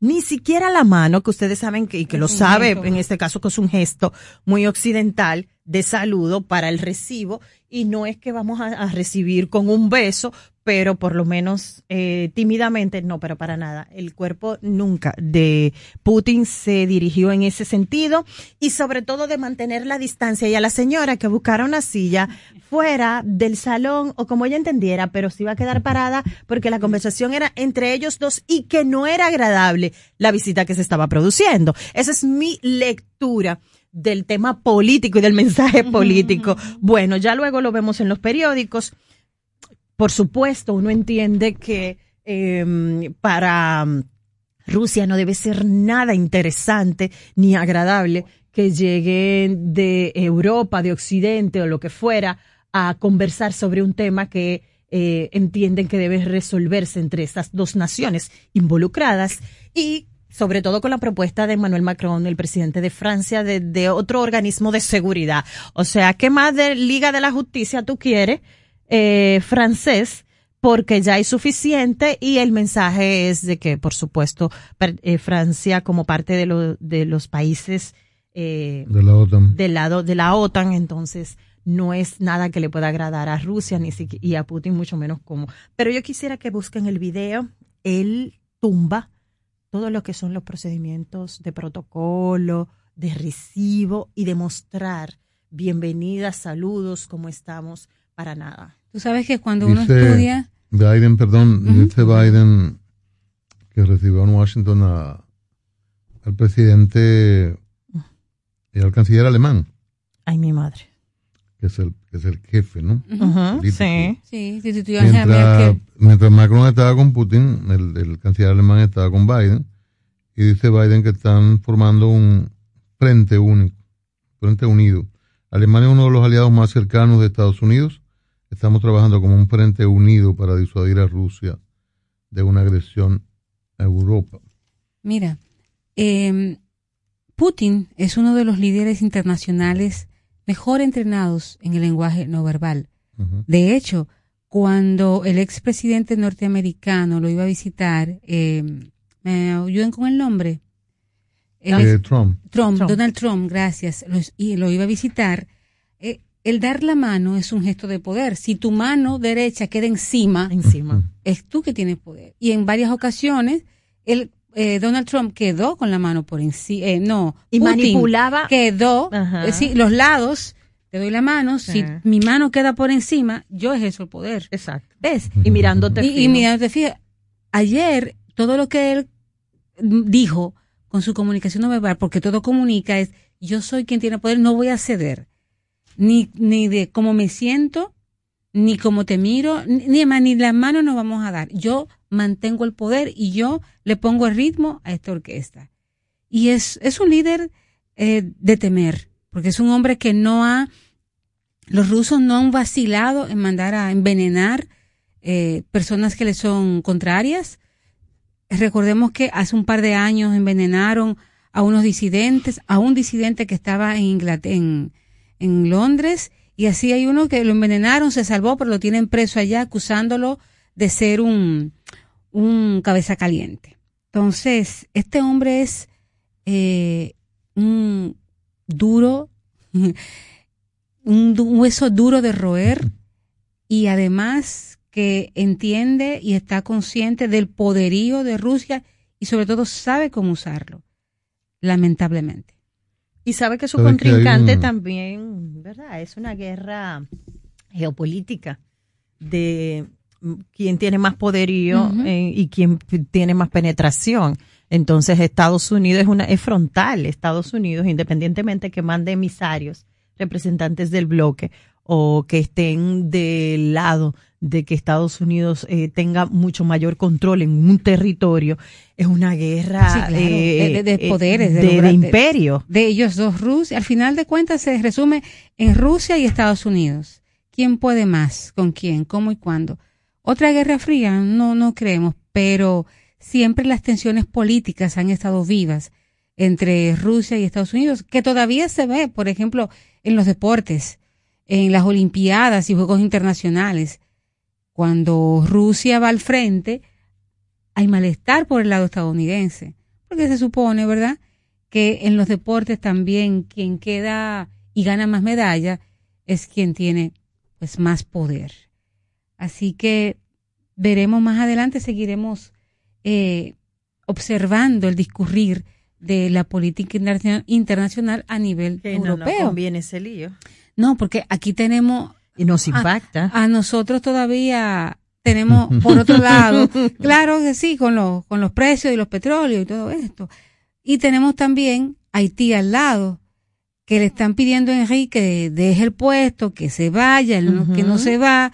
ni siquiera la mano, que ustedes saben que, y que Es lo sabe, gesto. en este caso que es un gesto muy occidental de saludo para el recibo, y no es que vamos a, recibir con un beso, pero por lo menos eh, tímidamente, no, pero para nada. El cuerpo nunca de Putin se dirigió en ese sentido y sobre todo de mantener la distancia y a la señora que buscara una silla fuera del salón o como ella entendiera, pero se iba a quedar parada porque la conversación era entre ellos dos y que no era agradable la visita que se estaba produciendo. Esa es mi lectura del tema político y del mensaje político. Bueno, ya luego lo vemos en los periódicos por supuesto, uno entiende que eh, para mm, Rusia no debe ser nada interesante ni agradable que lleguen de Europa, de Occidente o lo que fuera a conversar sobre un tema que eh, entienden que debe resolverse entre estas dos naciones involucradas y sobre todo con la propuesta de Emmanuel Macron, el presidente de Francia, de, de otro organismo de seguridad. O sea, ¿qué más de Liga de la Justicia tú quieres? eh, francés porque ya hay suficiente y el mensaje es de que, por supuesto, per- eh, Francia como parte de, lo- de los países eh, De la OTAN. del lado de la OTAN, entonces no es nada que le pueda agradar a Rusia ni siqui- y a Putin mucho menos como. Pero yo quisiera que busquen el video. Él tumba todo lo que son los procedimientos de protocolo, de recibo y de mostrar bienvenidas, saludos, cómo estamos, para nada. Tú sabes que cuando uno estudia, Biden, perdón, dice Biden que recibió en Washington a- al presidente y al canciller alemán, Ay, mi madre. Que es el, que es el jefe, ¿no? Sí. sí, a Angela Mientras, mientras Macron estaba con Putin, el, el canciller alemán estaba con Biden, y dice Biden que están formando un frente único, frente unido. Alemania es uno de los aliados más cercanos de Estados Unidos. Estamos trabajando como un frente unido para disuadir a Rusia de una agresión a Europa. Mira, eh, Putin es uno de los líderes internacionales mejor entrenados en el lenguaje no verbal. De hecho, cuando el expresidente norteamericano lo iba a visitar, eh, ¿me ayuden con el nombre? El Eh, ex- Trump. Trump, Trump. Donald Trump, gracias, los- y lo iba a visitar. eh, el dar la mano es un gesto de poder. Si tu mano derecha queda encima, Encima. es tú que tienes poder. Y en varias ocasiones, el, eh, Donald Trump quedó con la mano por encima, eh, no, Y Putin manipulaba. quedó, es decir, los lados, te doy la mano, si Sí. mi mano queda por encima, yo ejerzo el poder. Exacto. ¿Ves? Y mirándote. Y, y fijo. mira, te fijas, ayer todo lo que él mm, dijo con su comunicación no verbal, porque todo comunica es, yo soy quien tiene poder, no voy a ceder. Ni, ni de cómo me siento, ni cómo te miro, ni, ni, las manos nos vamos a dar. Yo mantengo el poder y yo le pongo el ritmo a esta orquesta. Y es, es un líder eh, de temer, porque es un hombre que no ha, los rusos no han vacilado en mandar a envenenar eh, personas que le son contrarias. Recordemos que hace un par de años envenenaron a unos disidentes, a un disidente que estaba en Inglaterra, en, en Londres, y así hay uno que lo envenenaron, se salvó, pero lo tienen preso allá acusándolo de ser un, un cabeza caliente. Entonces, este hombre es eh, un duro, un, hueso duro de roer y además que entiende y está consciente del poderío de Rusia y sobre todo sabe cómo usarlo, lamentablemente. Y sabe que su Sabe que hay contrincante un- también, ¿verdad? Es una guerra geopolítica de quién tiene más poderío eh, y quién tiene más penetración. Entonces Estados Unidos es una es frontal. Estados Unidos, independientemente que mande emisarios, representantes del bloque o que estén del lado de que Estados Unidos eh, tenga mucho mayor control en un territorio, es una guerra Sí, claro, eh, de, de- de eh, poderes, de, lograr- de imperio. De, ellos dos, Rusia. Al final de cuentas se resume en Rusia y Estados Unidos. ¿Quién puede más? ¿Con quién? ¿Cómo y cuándo? Otra guerra fría, no, no creemos, pero siempre las tensiones políticas han estado vivas entre Rusia y Estados Unidos, que todavía se ve, por ejemplo, en los deportes, en las Olimpiadas y Juegos Internacionales. Cuando Rusia va al frente, hay malestar por el lado estadounidense, porque se supone, ¿verdad?, que en los deportes también quien queda y gana más medallas es quien tiene pues más poder. Así que veremos más adelante, seguiremos eh, observando el discurrir de la política interna- internacional a nivel Que no europeo. conviene ese lío. No, porque aquí tenemos... Y nos impacta. A, nosotros todavía tenemos, por otro lado, claro que sí, con los, con los precios y los petróleos y todo esto. Y tenemos también Haití al lado, que le están pidiendo a Enrique que deje el puesto, que se vaya, que no se va.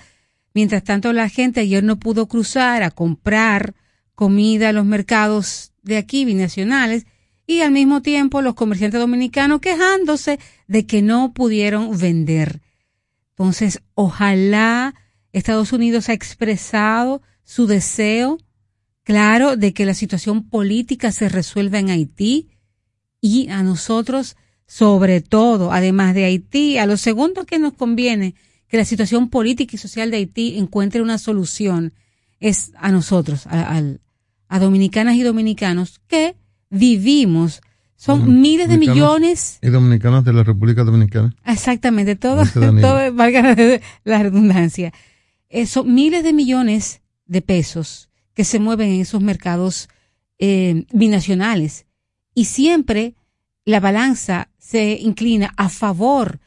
Mientras tanto, la gente ayer no pudo cruzar a comprar comida a los mercados de aquí, binacionales, y al mismo tiempo los comerciantes dominicanos quejándose de que no pudieron vender. Entonces, ojalá Estados Unidos ha expresado su deseo, claro, de que la situación política se resuelva en Haití y a nosotros, sobre todo, además de Haití, a lo segundo que nos conviene que la situación política y social de Haití encuentre una solución es a nosotros, a, dominicanas y dominicanos que vivimos. Son miles de millones Y dominicanos de la República Dominicana. Exactamente, todo, valga la redundancia. Eh, son miles de millones de pesos que se mueven en esos mercados eh, binacionales y siempre la balanza se inclina a favor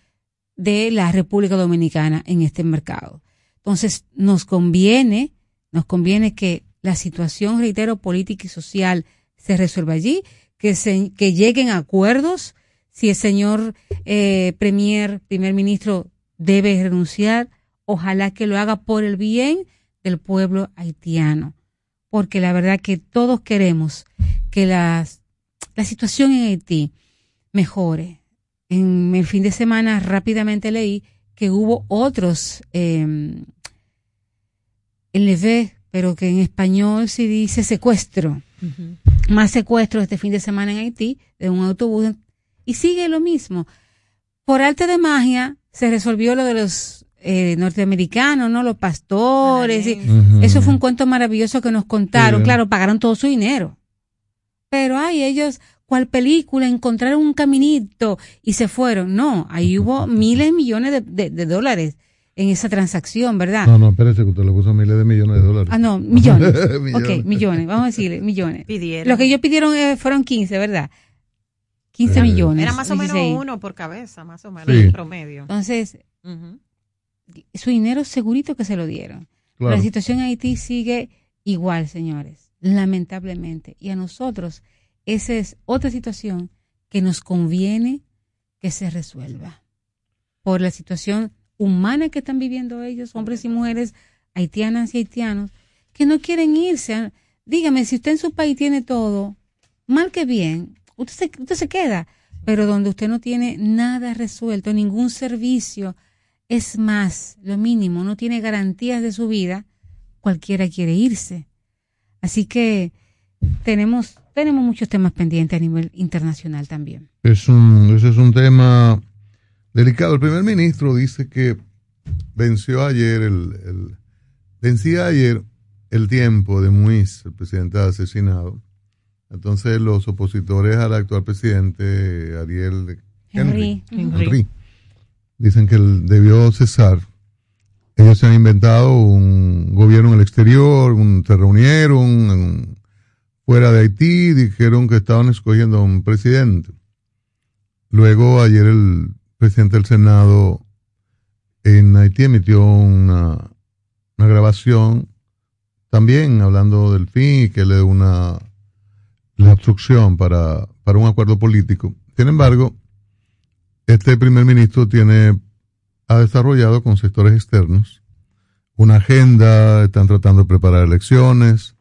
de la República Dominicana en este mercado. Entonces, nos conviene, nos conviene que la situación, reitero, política y social se resuelva allí, que, se, que lleguen acuerdos. Si el señor eh, Premier, primer ministro, debe renunciar, ojalá que lo haga por el bien del pueblo haitiano. Porque la verdad que todos queremos que las, la situación en Haití mejore. En el fin de semana rápidamente leí que hubo otros eh, levé, pero que en español se dice secuestro. Más secuestro este fin de semana en Haití de un autobús y sigue lo mismo. Por arte de magia se resolvió lo de los eh, norteamericanos, ¿no? Los pastores. y-. Eso fue un cuento maravilloso que nos contaron. Sí. Claro, pagaron todo su dinero. Pero ay, ellos, cual película, encontraron un caminito y se fueron. No, ahí hubo miles, millones de, de- de dólares en esa transacción, ¿verdad? No, no, espérese que usted le puso miles de millones de dólares. Ah, no, millones. Millones. Ok, millones, vamos a decirle, millones. Pidieron. Lo que ellos pidieron eh, fueron 15, ¿verdad? 15 Eh, millones. Era más o menos 16. uno por cabeza, más o menos, Sí. en promedio. Entonces, su dinero segurito que se lo dieron. Claro. La situación en Haití sigue igual, señores, lamentablemente. Y a nosotros, esa es otra situación que nos conviene que se resuelva. Por la situación humana que están viviendo ellos, hombres y mujeres, haitianas y haitianos, que no quieren irse. Dígame, si usted en su país tiene todo, mal que bien, usted se, se queda. Pero donde usted no tiene nada resuelto, ningún servicio, es más, lo mínimo, no tiene garantías de su vida, cualquiera quiere irse. Así que tenemos, tenemos muchos temas pendientes a nivel internacional también. Es un, ese es un tema delicado. El primer ministro dice que venció ayer el, el vencía ayer el tiempo de Muiz, el presidente asesinado. Entonces los opositores al actual presidente Ariel Henry, Henry. Henry, dicen que él debió cesar. Ellos se han inventado un gobierno en el exterior, un- se reunieron, un- fuera de Haití, dijeron que estaban escogiendo a un presidente. Luego ayer el presidente del Senado en Haití emitió una, una grabación también hablando del fin y que le una la obstrucción para, para un acuerdo político. Sin embargo, este primer ministro tiene, ha desarrollado con sectores externos una agenda, están tratando de preparar elecciones,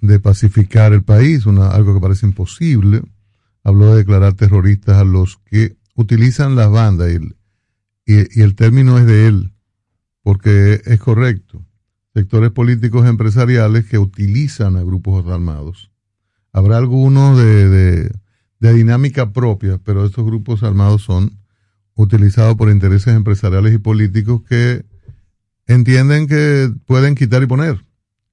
de pacificar el país, una, algo que parece imposible. Habló de declarar terroristas a los que utilizan las bandas y el, y, el término es de él, porque es correcto. Sectores políticos empresariales que utilizan a grupos armados. Habrá algunos de, de dinámica propia, pero estos grupos armados son utilizados por intereses empresariales y políticos que entienden que pueden quitar y poner.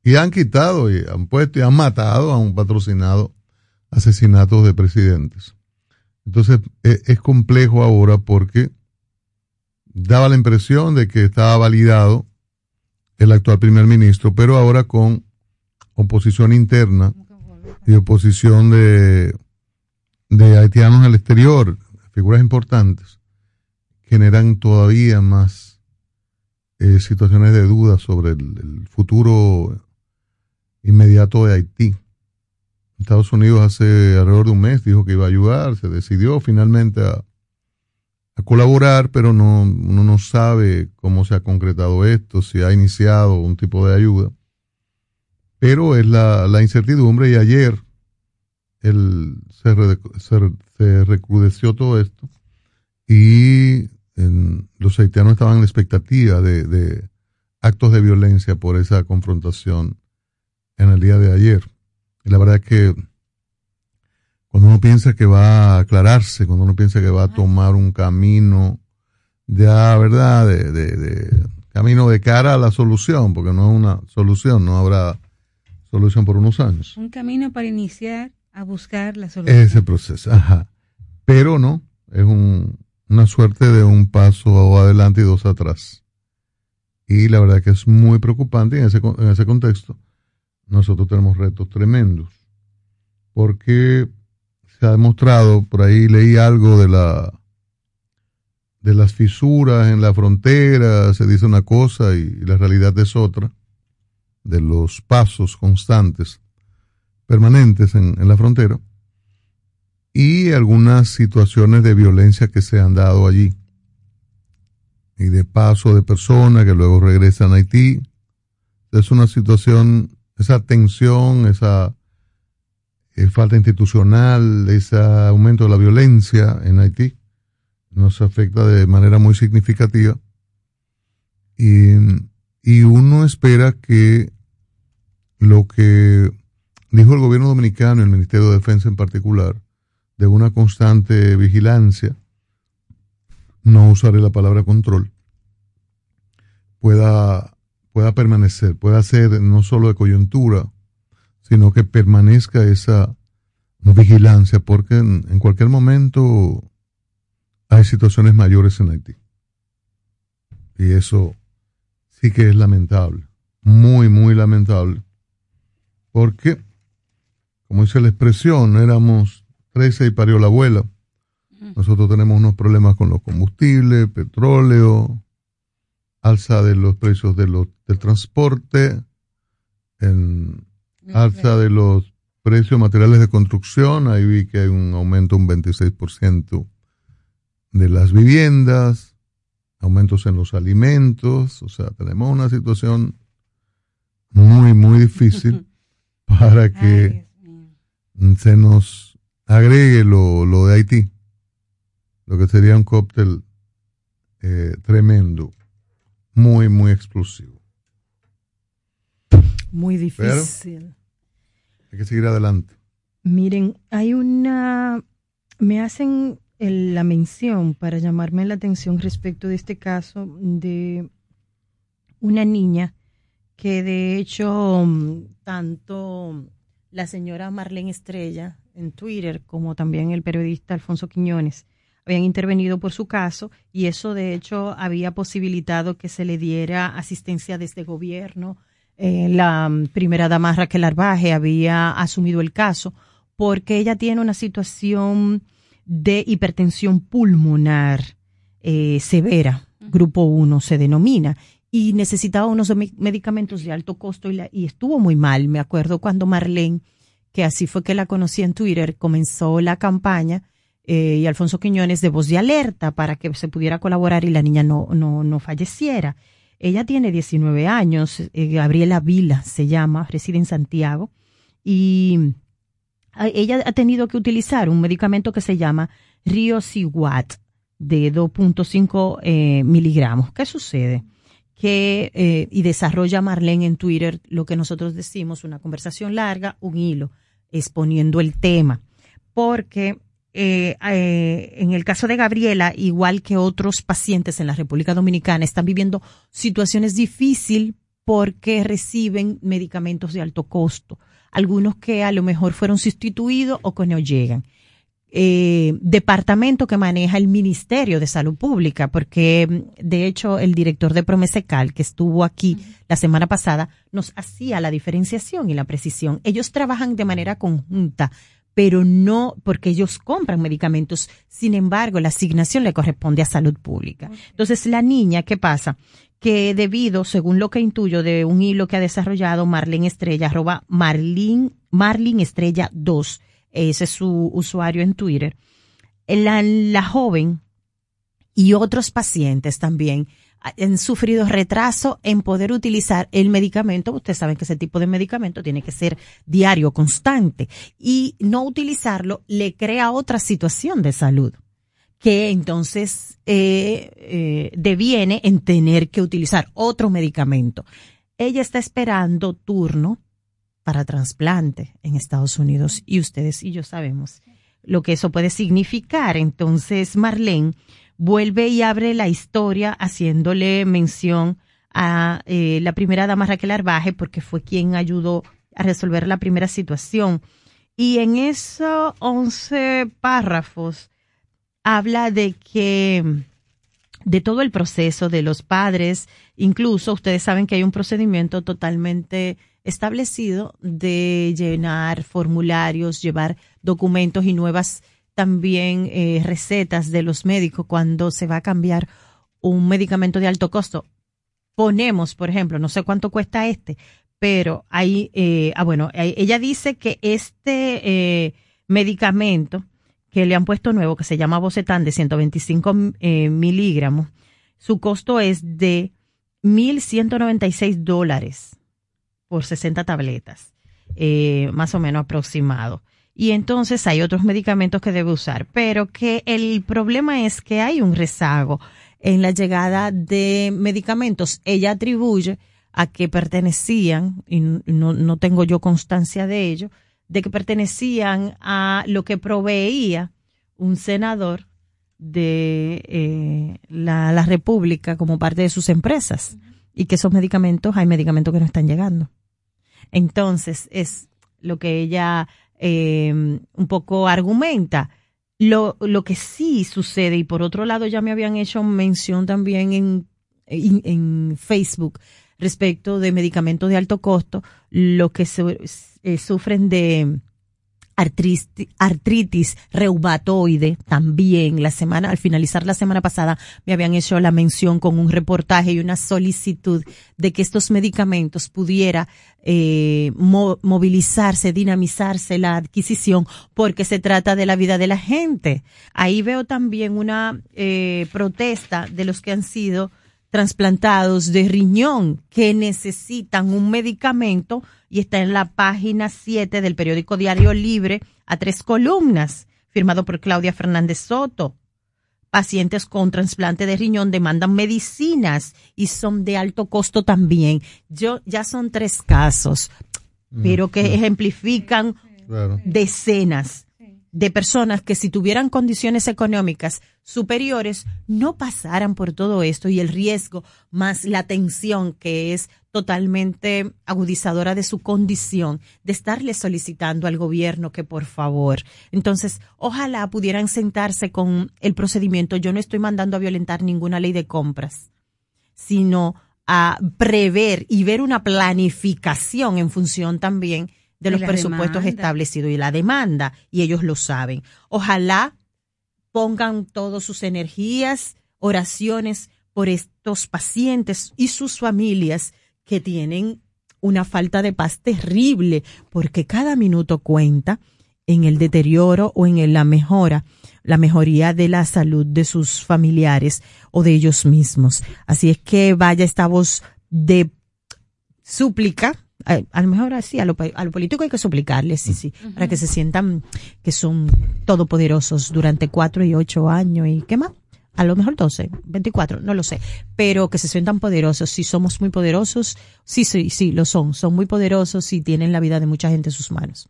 Y han quitado y han puesto y han matado, han patrocinado asesinatos de presidentes. Entonces es, es complejo ahora porque daba la impresión de que estaba validado el actual primer ministro, pero ahora con oposición interna y oposición de, de haitianos al exterior, figuras importantes, generan todavía más eh, situaciones de duda sobre el, futuro inmediato de Haití. Estados Unidos hace alrededor de un mes dijo que iba a ayudar, se decidió finalmente a, colaborar, pero no, uno no sabe cómo se ha concretado esto, si ha iniciado un tipo de ayuda. Pero es la, la incertidumbre y ayer el, se, recrudeció todo esto y los haitianos estaban en la expectativa de, de, actos de violencia por esa confrontación en el día de ayer. Y la verdad es que cuando uno piensa que va a aclararse, cuando uno piensa que va a tomar un camino ya, ¿verdad? De, de, de, camino de cara a la solución, porque no es una solución, no habrá solución por unos años. Un camino para iniciar a buscar la solución. Ese proceso, ajá. Pero no, es un, una suerte de un paso adelante y dos atrás. Y la verdad que es muy preocupante en ese, en ese contexto. Nosotros tenemos retos tremendos. Porque se ha demostrado, por ahí leí algo de la de las fisuras en la frontera, se dice una cosa y, la realidad es otra, de los pasos constantes, permanentes en, en la frontera, y algunas situaciones de violencia que se han dado allí, y de paso de personas que luego regresan a Haití. Es una situación, esa tensión, esa eh, falta institucional, ese aumento de la violencia en Haití nos afecta de manera muy significativa. Y, y uno espera que lo que dijo el gobierno dominicano, el Ministerio de Defensa en particular, de una constante vigilancia, no usaré la palabra control, pueda, pueda permanecer, pueda ser no solo de coyuntura, sino que permanezca esa vigilancia, porque en, en, cualquier momento hay situaciones mayores en Haití. Y eso sí que es lamentable, muy, muy lamentable, porque, como dice la expresión, éramos 13 y parió la abuela. Nosotros tenemos unos problemas con los combustibles, petróleo, alza de los precios de los, del transporte, en, alza de los precios materiales de construcción, ahí vi que hay un aumento un 26% de las viviendas, aumentos en los alimentos, o sea, tenemos una situación muy, muy difícil para que se nos agregue lo, lo, de Haití, lo que sería un cóctel eh, tremendo, muy, muy explosivo. Muy difícil. Pero hay que seguir adelante. Miren, hay una, me hacen el, la mención para llamarme la atención respecto de este caso de una niña que de hecho tanto la señora Marlene Estrella en Twitter como también el periodista Alfonso Quiñones habían intervenido por su caso y eso de hecho había posibilitado que se le diera asistencia desde gobierno eh, la mm, primera dama Raquel Arbaje había asumido el caso porque ella tiene una situación de hipertensión pulmonar eh, severa, grupo 1 se denomina, y necesitaba unos me- medicamentos de alto costo y, la- y estuvo muy mal. Me acuerdo cuando Marlene, que así fue que la conocí en Twitter, comenzó la campaña eh, y Alfonso Quiñones de voz de alerta para que se pudiera colaborar y la niña no, no, no falleciera. Ella tiene 19 años, eh, Gabriela Vila se llama, reside en Santiago, y a- ella ha tenido que utilizar un medicamento que se llama Riociguat de 2.5 eh, miligramos. ¿Qué sucede? Que, eh, y desarrolla Marlene en Twitter lo que nosotros decimos, una conversación larga, un hilo, exponiendo el tema. Porque eh, eh, en el caso de Gabriela, igual que otros pacientes en la República Dominicana, están viviendo situaciones difíciles porque reciben medicamentos de alto costo. Algunos que a lo mejor fueron sustituidos o que no llegan. Eh, departamento que maneja el Ministerio de Salud Pública, porque mm, de hecho el director de Promesecal, que estuvo aquí la semana pasada, nos hacía la diferenciación y la precisión. Ellos trabajan de manera conjunta, pero no porque ellos compran medicamentos. Sin embargo, la asignación le corresponde a salud pública. Entonces, la niña, ¿qué pasa? Que debido, según lo que intuyo de un hilo que ha desarrollado Marlene Estrella, arroba Marlene, Marlene Estrella 2, ese es su usuario en Twitter, la, la joven y otros pacientes también han sufrido retraso en poder utilizar el medicamento. Ustedes saben que ese tipo de medicamento tiene que ser diario, constante. Y no utilizarlo le crea otra situación de salud que entonces eh, eh, deviene en tener que utilizar otro medicamento. Ella está esperando turno para trasplante en Estados Unidos y ustedes y yo sabemos lo que eso puede significar. Entonces, Marlene vuelve y abre la historia haciéndole mención a eh, la primera dama Raquel Arbaje porque fue quien ayudó a resolver la primera situación. Y en esos 11 párrafos habla de que de todo el proceso de los padres, incluso ustedes saben que hay un procedimiento totalmente establecido de llenar formularios, llevar documentos y nuevas también eh, recetas de los médicos cuando se va a cambiar un medicamento de alto costo. Ponemos, por ejemplo, no sé cuánto cuesta este, pero ahí, eh, ah, bueno, ella dice que este eh, medicamento que le han puesto nuevo, que se llama Bocetan de 125 eh, miligramos, su costo es de 1.196 dólares por 60 tabletas, eh, más o menos aproximado. Y entonces hay otros medicamentos que debe usar, pero que el problema es que hay un rezago en la llegada de medicamentos. Ella atribuye a que pertenecían, y no, no tengo yo constancia de ello, de que pertenecían a lo que proveía un senador de eh, la, la República como parte de sus empresas y que esos medicamentos, hay medicamentos que no están llegando. Entonces, es lo que ella eh, un poco argumenta. Lo, lo que sí sucede, y por otro lado ya me habían hecho mención también en, en, Facebook respecto de medicamentos de alto costo, lo que eh, sufren de artritis, reumatoide también. La semana, al finalizar la semana pasada, me habían hecho la mención con un reportaje y una solicitud de que estos medicamentos pudiera eh, mo movilizarse, dinamizarse la adquisición, porque se trata de la vida de la gente. Ahí veo también una eh, protesta de los que han sido trasplantados de riñón que necesitan un medicamento y está en la página 7 del periódico Diario Libre a tres columnas, firmado por Claudia Fernández Soto. Pacientes con trasplante de riñón demandan medicinas y son de alto costo también. Yo ya son tres casos, pero que ejemplifican Claro. decenas de personas que si tuvieran condiciones económicas superiores no pasaran por todo esto y el riesgo más la tensión que es totalmente agudizadora de su condición de estarle solicitando al gobierno que por favor. Entonces, ojalá pudieran sentarse con el procedimiento. Yo no estoy mandando a violentar ninguna ley de compras, sino a prever y ver una planificación en función también de los presupuestos demanda. establecidos y la demanda, y ellos lo saben. Ojalá pongan todas sus energías, oraciones por estos pacientes y sus familias que tienen una falta de paz terrible, porque cada minuto cuenta en el deterioro o en la mejora, la mejoría de la salud de sus familiares o de ellos mismos. Así es que vaya esta voz de súplica, a, a lo mejor así, a lo, a lo político hay que suplicarles, sí, sí, para que se sientan que son todopoderosos durante cuatro y ocho años y qué más. A lo mejor 12, 24, no lo sé, pero que se sientan poderosos. Si somos muy poderosos, sí, sí, sí, lo son. Son muy poderosos y tienen la vida de mucha gente en sus manos.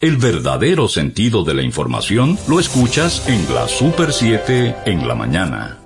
El verdadero sentido de la información lo escuchas en la Super 7 en la mañana.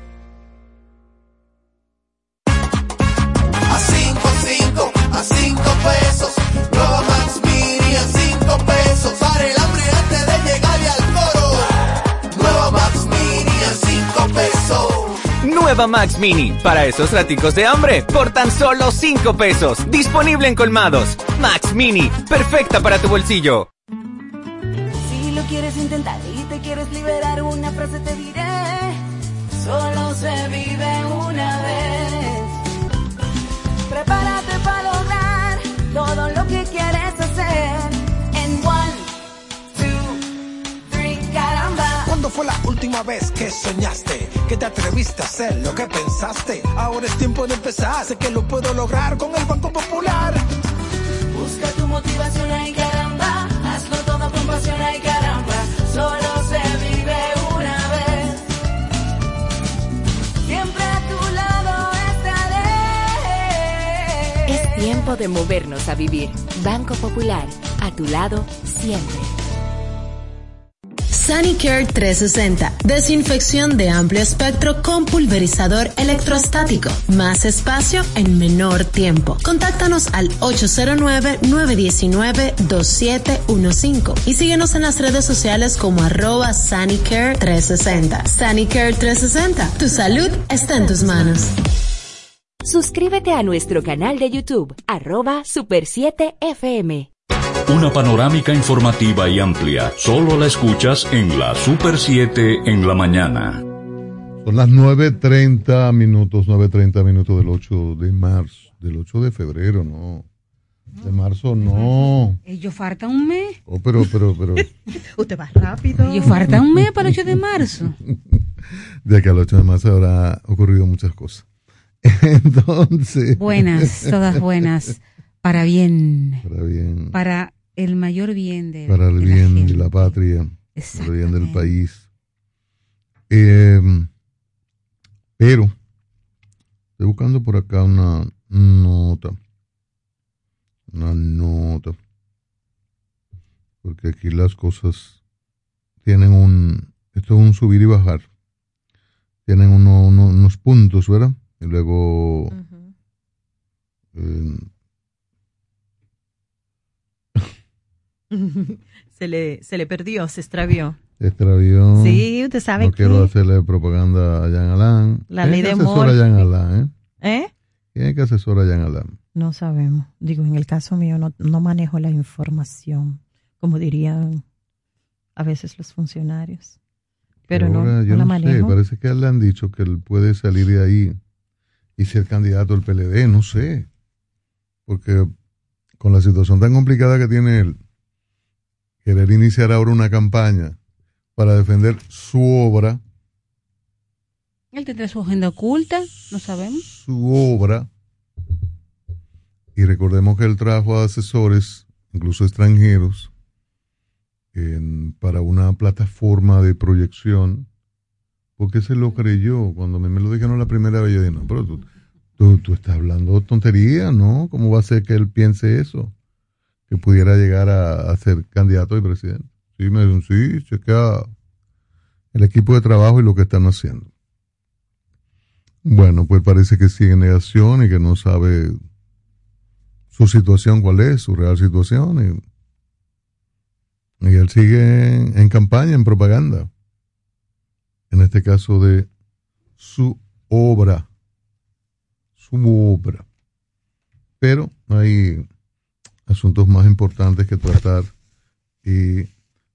Nueva Max Mini, para esos raticos de hambre, por tan solo 5 pesos. Disponible en colmados. Max Mini, perfecta para tu bolsillo. Si lo quieres intentar y te quieres liberar, una frase te diré. Solo se vive una vez. Prepárate para lograr todo lo que quieres hacer. ¿Cuándo fue la última vez que soñaste? Que te atreviste a hacer lo que pensaste. Ahora es tiempo de empezar. Sé que lo puedo lograr con el Banco Popular. Busca tu motivación, ay caramba. Hazlo todo con pasión, ay caramba. Solo se vive una vez. Siempre a tu lado estaré. Es tiempo de movernos a vivir. Banco Popular, a tu lado siempre. Sanicare 360. Desinfección de amplio espectro con pulverizador electrostático. Más espacio en menor tiempo. Contáctanos al 809-919-2715 y síguenos en las redes sociales como arroba Sanicare 360. Sanicare 360. Tu salud está en tus manos. Suscríbete a nuestro canal de YouTube, arroba Super 7 FM. Una panorámica informativa y amplia, solo la escuchas en la Super 7 en la mañana. Son las 9.30 minutos, 9.30 minutos del 8 de marzo, del 8 de febrero, no. De marzo, no. Ellos falta un mes. Oh, pero, pero, pero. Usted va rápido. Ellos falta un mes para el 8 de marzo. De que al 8 de marzo habrá ocurrido muchas cosas. Entonces. Buenas, todas buenas. Para bien. Para bien. Para el mayor bien de Para el de la bien gente. de la patria. Para el bien del país. Eh, pero, estoy buscando por acá una nota. Una nota. Porque aquí las cosas tienen un. Esto es un subir y bajar. Tienen uno- uno- unos puntos, ¿verdad? Y luego. eh, se, le, se le perdió, se extravió. extravió. Sí, usted sabe No que- quiero hacerle propaganda a Jan Alain. La ¿Quién ley de asesora a Jan. Alain, eh? ¿Eh? ¿Quién es que asesora a Jan Alain? No sabemos. Digo, en el caso mío no, no manejo la información, como dirían a veces los funcionarios. Pero no, Ahora, no yo la no sé, parece que le han dicho que él puede salir de ahí y ser candidato al PLD, no sé. Porque con la situación tan complicada que tiene él, querer iniciar ahora una campaña para defender su obra, Él tendrá su agenda oculta, no sabemos. su obra, Y recordemos que él trajo a asesores, incluso extranjeros, en- para una plataforma de proyección, porque se lo creyó. Cuando me, me lo dijeron la primera vez, yo dije, no, pero tú, tú, tú estás hablando tontería, ¿no? ¿Cómo va a ser que él piense eso? Que pudiera llegar a, a ser candidato y presidente. Sí, me dijeron, sí, chequea el equipo de trabajo y lo que están haciendo. Bueno, pues parece que sigue en negación y que no sabe su situación cuál es, su real situación. Y, él sigue en campaña, en propaganda. En este caso de su obra. Su obra. Pero hay asuntos más importantes que tratar y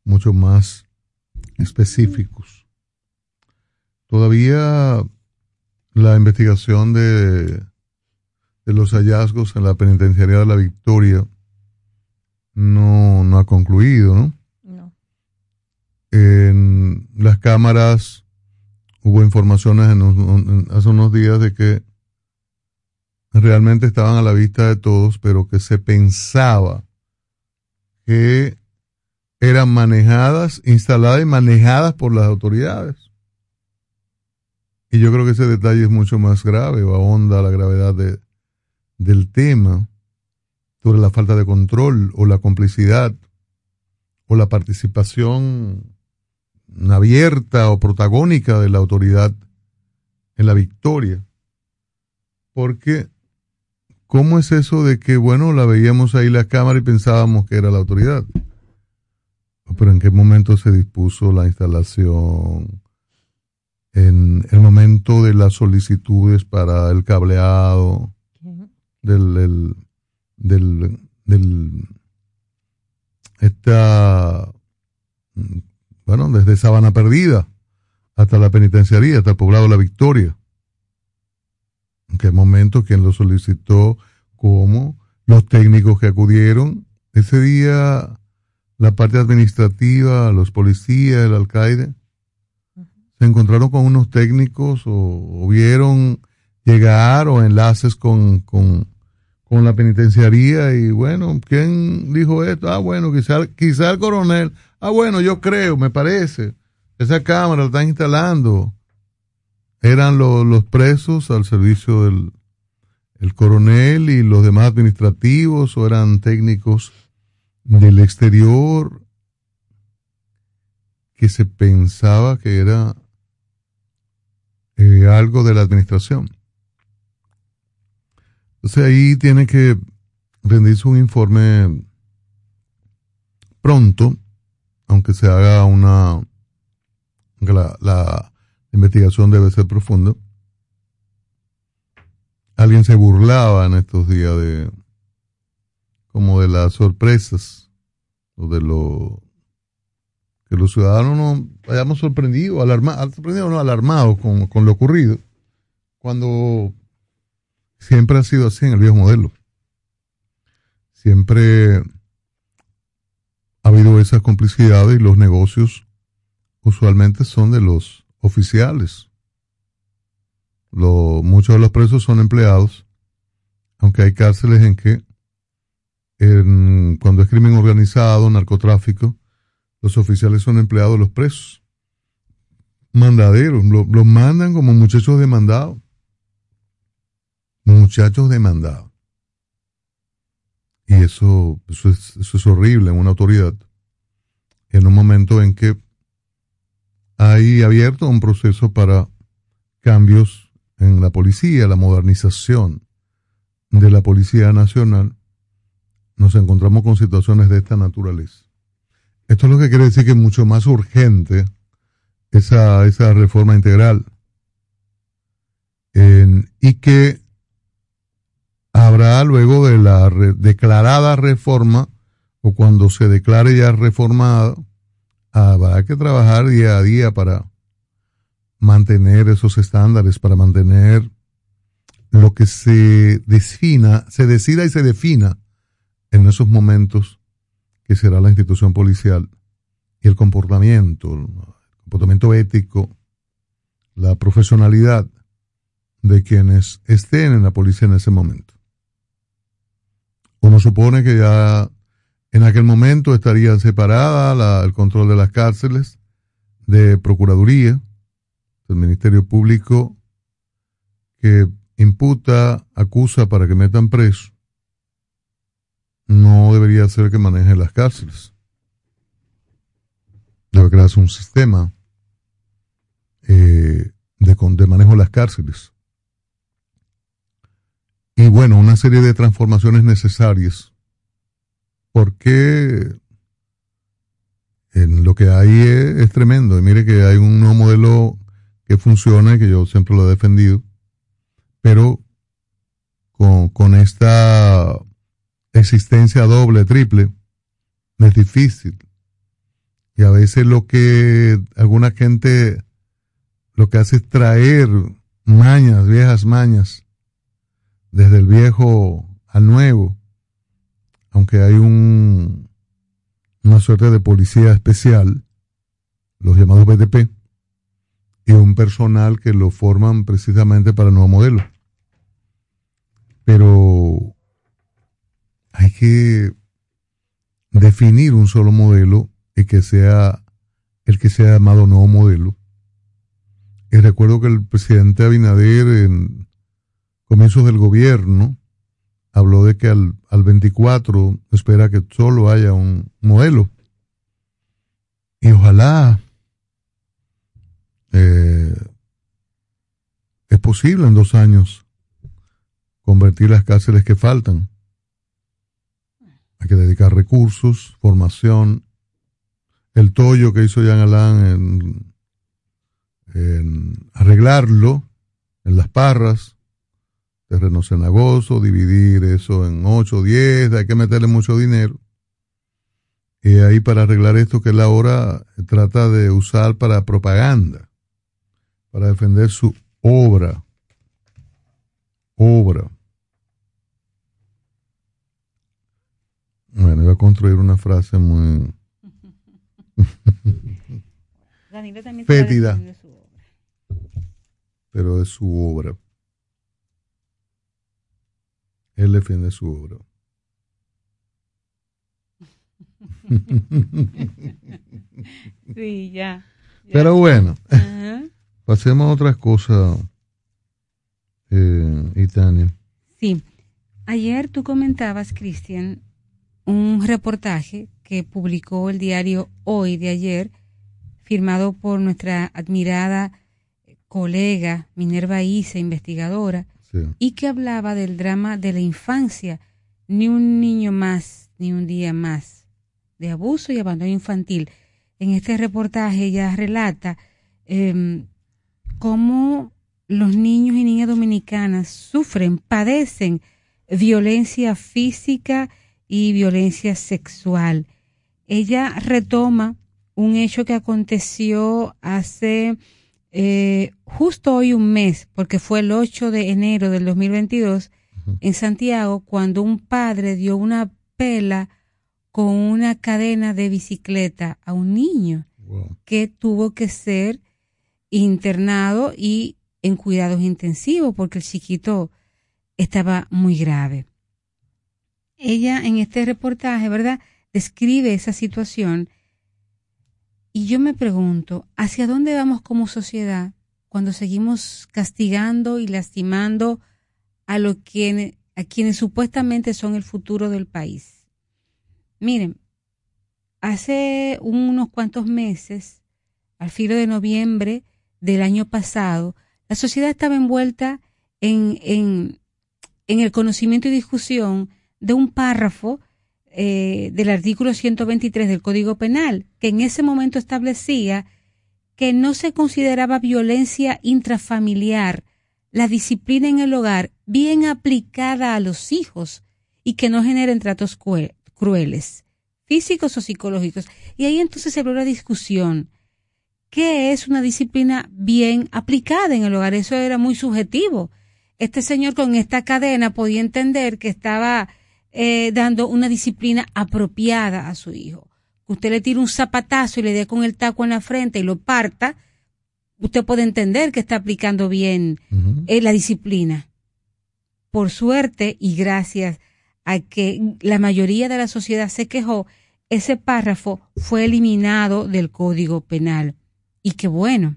mucho más específicos. Todavía la investigación de, de los hallazgos en la penitenciaría de la Victoria no, no ha concluido, ¿no? No. En las cámaras hubo informaciones en hace unos días de que realmente estaban a la vista de todos, pero que se pensaba que eran manejadas, instaladas y manejadas por las autoridades. Y yo creo que ese detalle es mucho más grave o ahonda la gravedad de, del tema sobre la falta de control o la complicidad o la participación abierta o protagónica de la autoridad en la victoria. Porque, ¿cómo es eso de que, bueno, la veíamos ahí la cámara y pensábamos que era la autoridad? Pero ¿en qué momento se dispuso la instalación? En el momento de las solicitudes para el cableado del, del, del, esta, mm, bueno, desde Sabana Perdida hasta la penitenciaría, hasta el poblado La Victoria. ¿En qué momento quién lo solicitó? ¿Cómo? Los técnicos que acudieron. Ese día la parte administrativa, los policías, el alcaide, se encontraron con unos técnicos o, vieron llegar o enlaces con, con, con la penitenciaría y bueno, ¿quién dijo esto? Ah, bueno, quizá, quizá el coronel. Ah, bueno, yo creo, me parece. Esa cámara la están instalando. Eran lo- los presos al servicio del el coronel y los demás administrativos o eran técnicos del exterior que se pensaba que era eh, algo de la administración. Entonces ahí tiene que rendirse un informe pronto, aunque se haga una, la, investigación debe ser profunda. Alguien se burlaba en estos días de, como de las sorpresas, o de lo que los ciudadanos nos hayamos sorprendido, alarmados, sorprendido no, alarmados con, con lo ocurrido, cuando siempre ha sido así en el viejo modelo. Siempre ha habido esas complicidades y los negocios usualmente son de los oficiales. Muchos de los presos son empleados, aunque hay cárceles en que cuando es crimen organizado, narcotráfico, los oficiales son empleados de los presos. Mandaderos, lo- los mandan como muchachos demandados. Muchachos demandados. Y eso, eso, es, eso es horrible en una autoridad. En un momento en que hay abierto un proceso para cambios en la policía, la modernización de la Policía Nacional, nos encontramos con situaciones de esta naturaleza. Esto es lo que quiere decir que es mucho más urgente esa, esa reforma integral En- y que habrá luego de la declarada reforma o cuando se declare ya reformada, habrá que trabajar día a día para mantener esos estándares, para mantener lo que se defina, se decida y se defina en esos momentos que será la institución policial y el comportamiento, el comportamiento ético, la profesionalidad de quienes estén en la policía en ese momento. Uno supone que ya en aquel momento estarían separadas la- el control de las cárceles de Procuraduría, del Ministerio Público, que imputa, acusa para que metan preso, no debería ser que maneje las cárceles. Debe crearse un sistema eh, de, de manejo de las cárceles. Y bueno, una serie de transformaciones necesarias. Porque en lo que hay es, tremendo. Y mire que hay un nuevo modelo que funciona y que yo siempre lo he defendido. Pero con, con esta existencia doble, triple, es difícil. Y a veces lo que alguna gente lo que hace es traer mañas, viejas mañas, desde el viejo al nuevo, aunque hay un, una suerte de policía especial, los llamados BDP, y un personal que lo forman precisamente para el nuevo modelo. Pero hay que definir un solo modelo y que sea el que sea llamado nuevo modelo. Y recuerdo que el presidente Abinader en comienzos del gobierno habló de que al, al 24 espera que solo haya un modelo. Y ojalá eh, es posible en dos años convertir las cárceles que faltan. Hay que dedicar recursos, formación. El tollo que hizo Jean Alain en, en arreglarlo en las parras, terreno cenagoso, dividir eso en 8, 10, hay que meterle mucho dinero. Y ahí para arreglar esto que él ahora trata de usar para propaganda, para defender su obra. Obra. Bueno, iba a construir una frase muy Danilo también está fétida, pero es su obra. Él defiende su obra. Sí, ya. ya. Pero bueno, Ajá. pasemos a otras cosas, eh, y Tania. Sí. Ayer tú comentabas, Cristian, un reportaje que publicó el diario Hoy de ayer, firmado por nuestra admirada colega Minerva Isa, investigadora, Y que hablaba del drama de la infancia, ni un niño más, ni un día más, de abuso y abandono infantil. En este reportaje ella relata em, cómo los niños y niñas dominicanas sufren, padecen violencia física y violencia sexual. Ella retoma un hecho que aconteció hace eh, justo hoy un mes, porque fue el 8 de enero del 2022, en Santiago, cuando un padre dio una pela con una cadena de bicicleta a un niño que tuvo que ser internado y en cuidados intensivos porque el chiquito estaba muy grave. Ella en este reportaje, ¿verdad? Describe esa situación y yo me pregunto, ¿hacia dónde vamos como sociedad cuando seguimos castigando y lastimando a, lo que, a quienes supuestamente son el futuro del país? Miren, hace unos cuantos meses, al filo de noviembre del año pasado, la sociedad estaba envuelta en, en, en el conocimiento y discusión de un párrafo eh, del artículo 123 del Código Penal, que en ese momento establecía que no se consideraba violencia intrafamiliar la disciplina en el hogar bien aplicada a los hijos y que no generen tratos crueles, físicos o psicológicos. Y ahí entonces se abrió la discusión. ¿Qué es una disciplina bien aplicada en el hogar? Eso era muy subjetivo. Este señor con esta cadena podía entender que estaba eh, dando una disciplina apropiada a su hijo. Que usted le tire un zapatazo y le dé con el taco en la frente y lo parta, usted puede entender que está aplicando bien eh, la disciplina. Por suerte y gracias a que la mayoría de la sociedad se quejó, ese párrafo fue eliminado del Código Penal. Y qué bueno.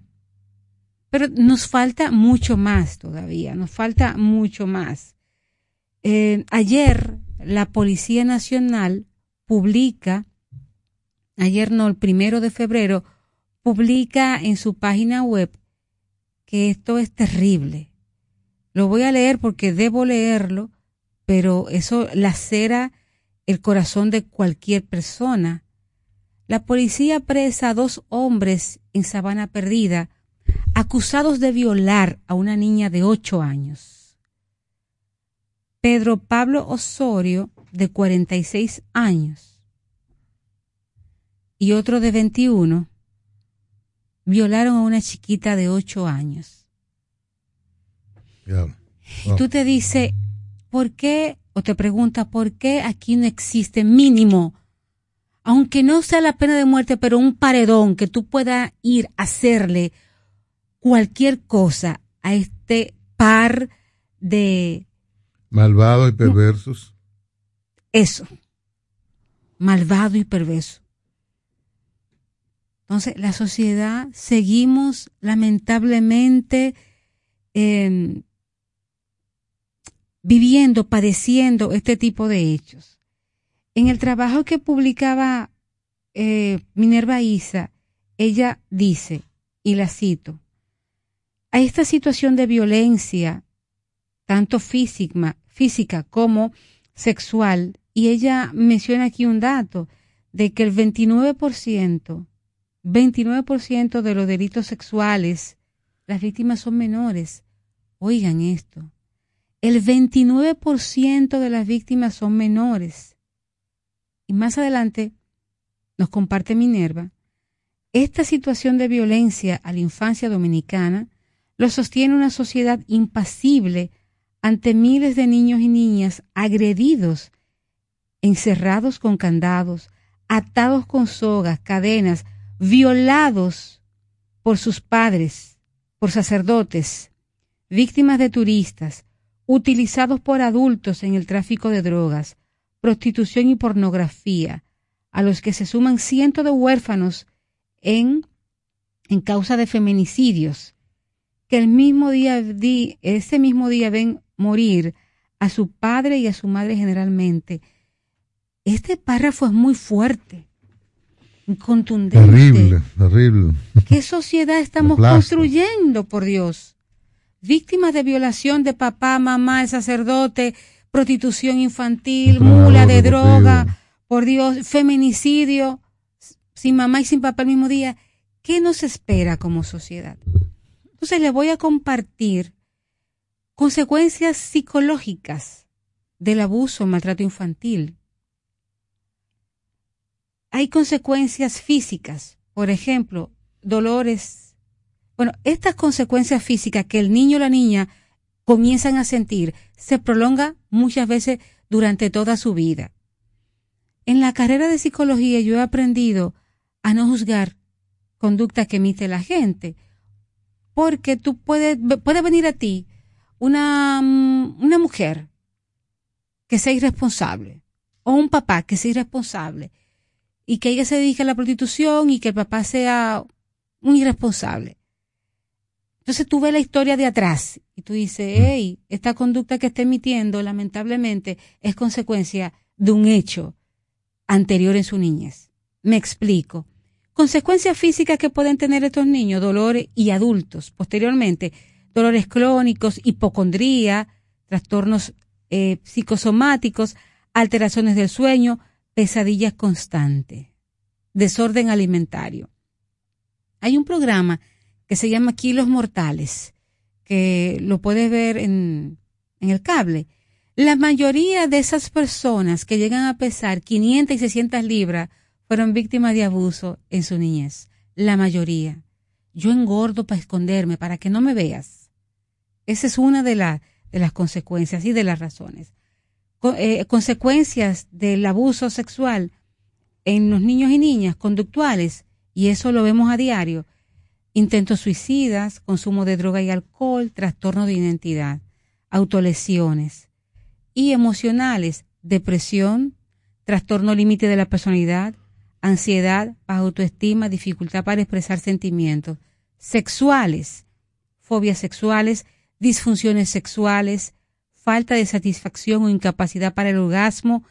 Pero nos falta mucho más todavía, nos falta mucho más. Eh, ayer la Policía Nacional publica, ayer no, el primero de febrero, publica en su página web que esto es terrible. Lo voy a leer porque debo leerlo, pero eso lacera el corazón de cualquier persona. La policía presa a dos hombres en Sabana Perdida acusados de violar a una niña de ocho años. Pedro Pablo Osorio, de 46 años, y otro de 21, violaron a una chiquita de ocho años. Y tú te dices, ¿por qué? O te pregunta, ¿por qué aquí no existe mínimo? Aunque no sea la pena de muerte, pero un paredón que tú puedas ir a hacerle cualquier cosa a este par de... Malvados y perversos. Eso. Malvado y perverso. Entonces, la sociedad seguimos lamentablemente eh, viviendo, padeciendo este tipo de hechos. En el trabajo que publicaba eh, Minerva Isa, ella dice, y la cito, a esta situación de violencia, tanto física, física como sexual, y ella menciona aquí un dato de que el 29%, 29% de los delitos sexuales, las víctimas son menores. Oigan esto, el 29% de las víctimas son menores. Y más adelante nos comparte Minerva, esta situación de violencia a la infancia dominicana lo sostiene una sociedad impasible ante miles de niños y niñas agredidos, encerrados con candados, atados con sogas, cadenas, violados por sus padres, por sacerdotes, víctimas de turistas, utilizados por adultos en el tráfico de drogas, prostitución y pornografía, a los que se suman cientos de huérfanos en, en causa de feminicidios, que el mismo día, ese mismo día ven morir a su padre y a su madre generalmente. Este párrafo es muy fuerte, contundente. Terrible, terrible. ¿Qué sociedad estamos construyendo, por Dios? Víctimas de violación de papá, mamá, el sacerdote, prostitución infantil, mula de droga, por Dios, feminicidio, sin mamá y sin papá el mismo día. ¿Qué nos espera como sociedad? Entonces le voy a compartir consecuencias psicológicas del abuso maltrato infantil. Hay consecuencias físicas, por ejemplo, dolores. Bueno, estas consecuencias físicas que el niño o la niña comienzan a sentir se prolonga muchas veces durante toda su vida. En la carrera de psicología yo he aprendido a no juzgar conducta que emite la gente porque tú puedes, puede venir a ti una, mm, una mujer que sea irresponsable o un papá que sea irresponsable y que ella se dedique a la prostitución y que el papá sea un irresponsable. Entonces tú ves la historia de atrás y tú dices, hey, esta conducta que está emitiendo lamentablemente es consecuencia de un hecho anterior en su niñez. Me explico. Consecuencias físicas que pueden tener estos niños, dolores y adultos, posteriormente, dolores crónicos, hipocondría, trastornos eh, psicosomáticos, alteraciones del sueño, pesadillas constantes, desorden alimentario. Hay un programa que se llama Kilos Mortales, que lo puedes ver en, en el cable. La mayoría de esas personas que llegan a pesar 500 y 600 libras fueron víctimas de abuso en su niñez. La mayoría. Yo engordo para esconderme, para que no me veas. Esa es una de, las consecuencias y de las razones. Eh, consecuencias del abuso sexual en los niños y niñas conductuales, y eso lo vemos a diario, intentos suicidas, consumo de droga y alcohol, trastorno de identidad, autolesiones y emocionales, depresión, trastorno límite de la personalidad, ansiedad, baja autoestima, dificultad para expresar sentimientos sexuales, fobias sexuales, disfunciones sexuales, falta de satisfacción o incapacidad para el orgasmo,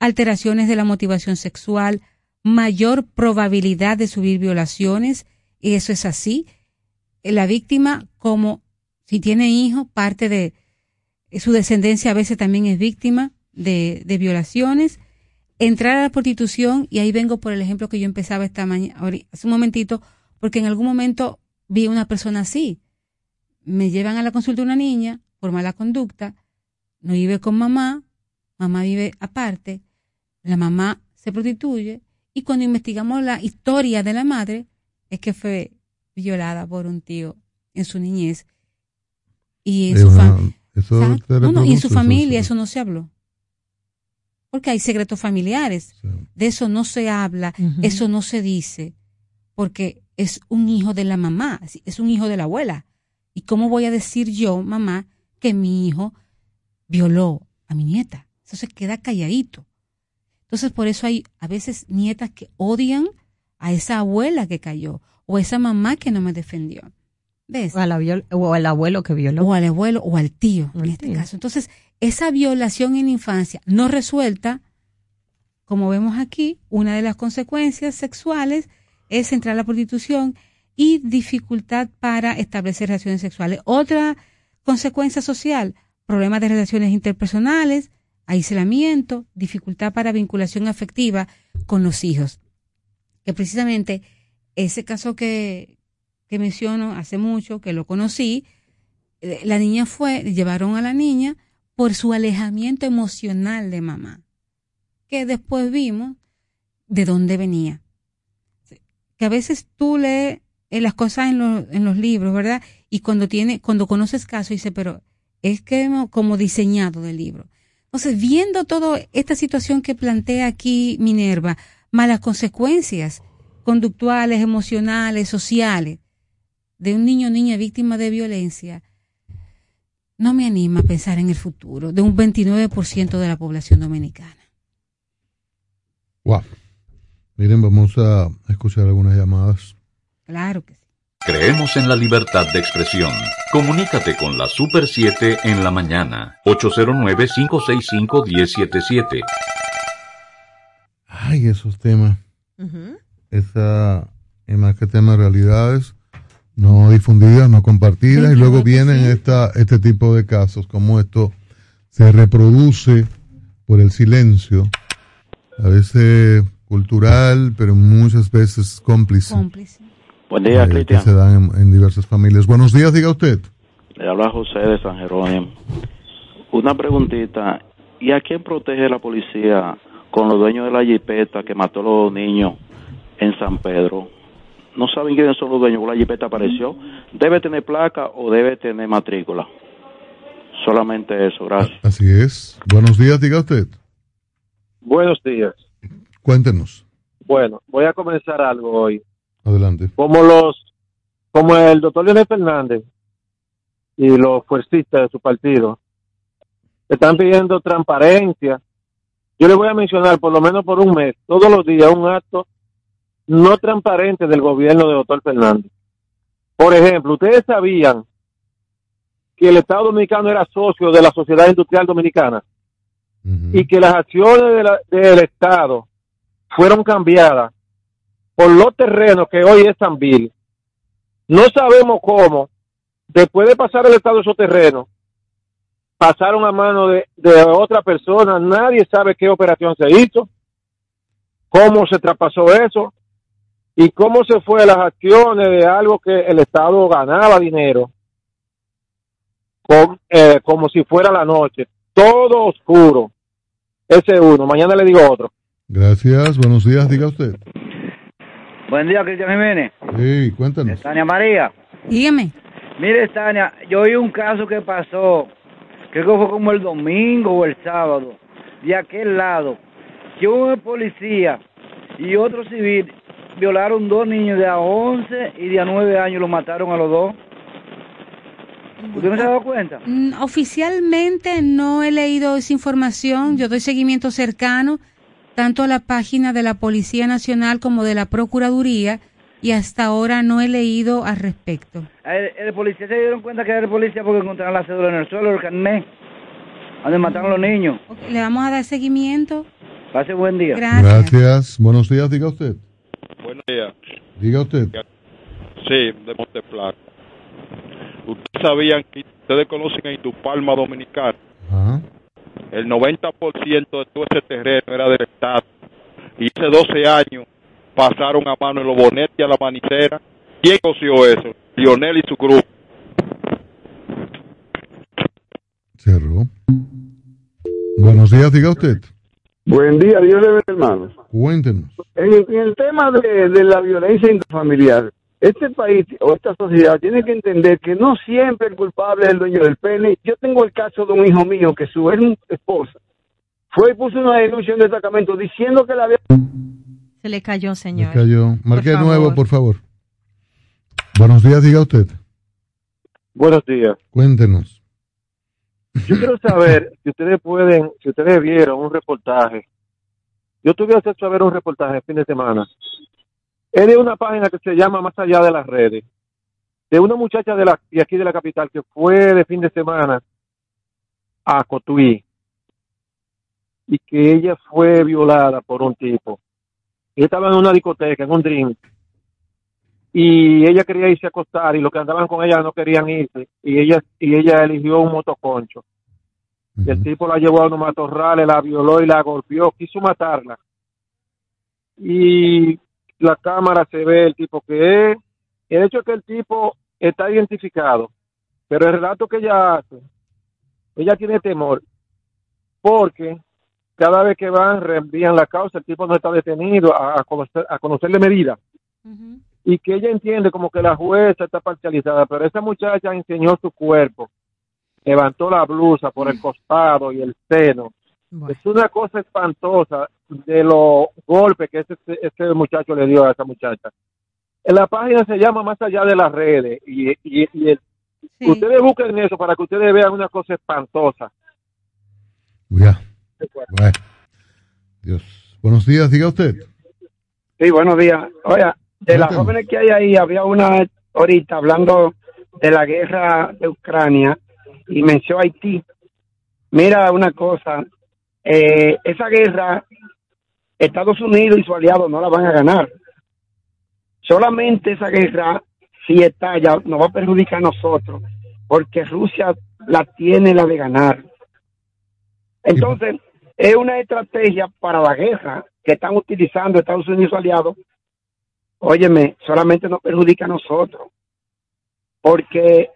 alteraciones de la motivación sexual, mayor probabilidad de subir violaciones, y eso es así. La víctima, como si tiene hijos, parte de su descendencia a veces también es víctima de, de violaciones. Entrar a la prostitución, y ahí vengo por el ejemplo que yo empezaba esta mañana, hace un momentito, porque en algún momento vi una persona así. Me llevan a la consulta una niña por mala conducta, no vive con mamá, mamá vive aparte, la mamá se prostituye y cuando investigamos la historia de la madre es que fue violada por un tío en su niñez. Y en, su, y en su familia eso no se habló. Porque hay secretos familiares. De eso no se habla eso no se dice porque es un hijo de la mamá es un hijo de la abuela y cómo voy a decir yo mamá que mi hijo violó a mi nieta eso se queda calladito entonces, por eso hay a veces nietas que odian a esa abuela que cayó o a esa mamá que no me defendió. ¿Ves? O, al abuelo que violó. O al abuelo o al tío, en este caso. Entonces, esa violación en infancia no resuelta, como vemos aquí, una de las consecuencias sexuales es entrar a la prostitución y dificultad para establecer relaciones sexuales. Otra consecuencia social, problemas de relaciones interpersonales, aislamiento, dificultad para vinculación afectiva con los hijos. Que precisamente ese caso que, que menciono hace mucho, que lo conocí, eh, la niña fue, llevaron a la niña por su alejamiento emocional de mamá, que después vimos de dónde venía. Que a veces tú lees eh, las cosas en, los, en los libros, ¿verdad? Y cuando tiene, cuando conoces caso, dice, pero es que como diseñado del libro. Entonces, viendo toda esta situación que plantea aquí Minerva, malas consecuencias conductuales, emocionales, sociales de un niño o niña víctima de violencia, no me anima a pensar en el futuro de un 29% de la población dominicana. Wow. Miren, vamos a escuchar algunas llamadas. Claro que sí. Creemos en la libertad de expresión. Comunícate con la Super 7 en la mañana. 809-565-1077. Ay, esos temas. Esa, más que temas realidades no difundidas, no compartidas, y luego vienen esta, este tipo de casos, como esto se reproduce por el silencio, a veces cultural, pero muchas veces cómplice. Cómplice. Buen día, Cristian. Que se dan en, diversas familias. Buenos días, diga usted. Le habla José de San Jerónimo. Una preguntita. ¿Y a quién protege la policía con los dueños de la jipeta que mató a los niños en San Pedro? No saben quiénes son los dueños, la jipeta apareció. ¿Debe tener placa o debe tener matrícula? Solamente eso, gracias. Así es. Buenos días, diga usted. Buenos días. Cuéntenos. Bueno, voy a comenzar algo hoy. Adelante. Como los, como el doctor Leonel Fernández y los fuercistas de su partido están pidiendo transparencia. Yo le voy a mencionar por lo menos por un mes, todos los días, un acto no transparente del gobierno de doctor Fernández. Por ejemplo, ustedes sabían que el Estado Dominicano era socio de la Sociedad Industrial Dominicana y que las acciones del Estado fueron cambiadas por los terrenos que hoy es Sanville. No sabemos cómo, después de pasar el estado esos terrenos, pasaron a mano de, otra persona. Nadie sabe qué operación se hizo, cómo se traspasó eso y cómo se fue las acciones de algo que el Estado ganaba dinero, eh, como si fuera la noche. Todo oscuro. Ese uno. Mañana le digo otro. Gracias. Buenos días. Diga usted. Buen día, Cristian Jiménez. Sí, cuéntanos. Tania María. Dígame. Mire, Tania, yo oí un caso que pasó, creo que fue como el domingo o el sábado, de aquel lado, que un policía y otro civil violaron dos niños de a 11 y de a 9 años, lo mataron a los dos. ¿Usted no se ha dado cuenta? Mm, Oficialmente no he leído esa información. Yo doy seguimiento cercano tanto a la página de la Policía Nacional como de la Procuraduría y hasta ahora no he leído al respecto. El, el policía se dieron cuenta que era el policía porque encontraron la cédula en el suelo, el carnet, donde mataron a los niños. Le vamos a dar seguimiento. Pase buen día. Gracias. Gracias. Buenos días, diga usted. Buenos días. Diga usted. Sí, de Monteplata. Ustedes sabían que ustedes conocen a Indupalma Dominicana. Ajá. El 90% de todo ese terreno era del Estado. Y hace 12 años pasaron a mano en los bonetes y a la manicera. ¿Quién coció eso? Lionel y su grupo. Cerró. Buenos días, diga usted. Buen día, Dios le bendiga, hermano. Cuéntenos. En el, en el tema de, de la violencia intrafamiliar, este país o esta sociedad tiene que entender que no siempre el culpable es el dueño del pene. Yo tengo el caso de un hijo mío que su ex- esposa fue y puso una denuncia en el destacamento diciendo que la había... Se le cayó, señor. Cayó. Marque Por nuevo, favor. por favor. Buenos días, diga usted. Buenos días. Cuéntenos. Yo quiero saber si ustedes pueden, si ustedes vieron un reportaje. Yo tuve acceso a ver un reportaje el fin de semana. Es de una página que se llama Más allá de las redes. De una muchacha de, la, de aquí de la capital que fue de fin de semana a Cotuí. Y que ella fue violada por un tipo. Ella estaba en una discoteca, en un drink. Y ella quería irse a acostar y los que andaban con ella no querían irse. Y ella, y ella eligió un motoconcho. Y el tipo la llevó a unos matorrales, la violó y la golpeó, quiso matarla. Y la cámara se ve el tipo que es. El hecho es que el tipo está identificado, pero el relato que ella hace, ella tiene temor, porque cada vez que van reenvían la causa, el tipo no está detenido a, a conocer, a conocerle medida. Y que ella entiende como que la jueza está parcializada, pero esa muchacha enseñó su cuerpo, levantó la blusa por el costado y el seno. Es una cosa espantosa de los golpes que ese, ese muchacho le dio a esa muchacha. En la página se llama Más allá de las redes y, y, y el- ustedes busquen eso para que ustedes vean una cosa espantosa. Ya. Bueno. Dios. Buenos días, diga usted. Sí, buenos días. Oiga, de las jóvenes que hay ahí, había una ahorita hablando de la guerra de Ucrania y mencionó Haití. Mira una cosa, eh, esa guerra, Estados Unidos y su aliado no la van a ganar. Solamente esa guerra, si estalla, nos va a perjudicar a nosotros, porque Rusia la tiene la de ganar. Entonces, es una estrategia para la guerra que están utilizando Estados Unidos y sus aliados. Óyeme, solamente nos perjudica a nosotros. Porque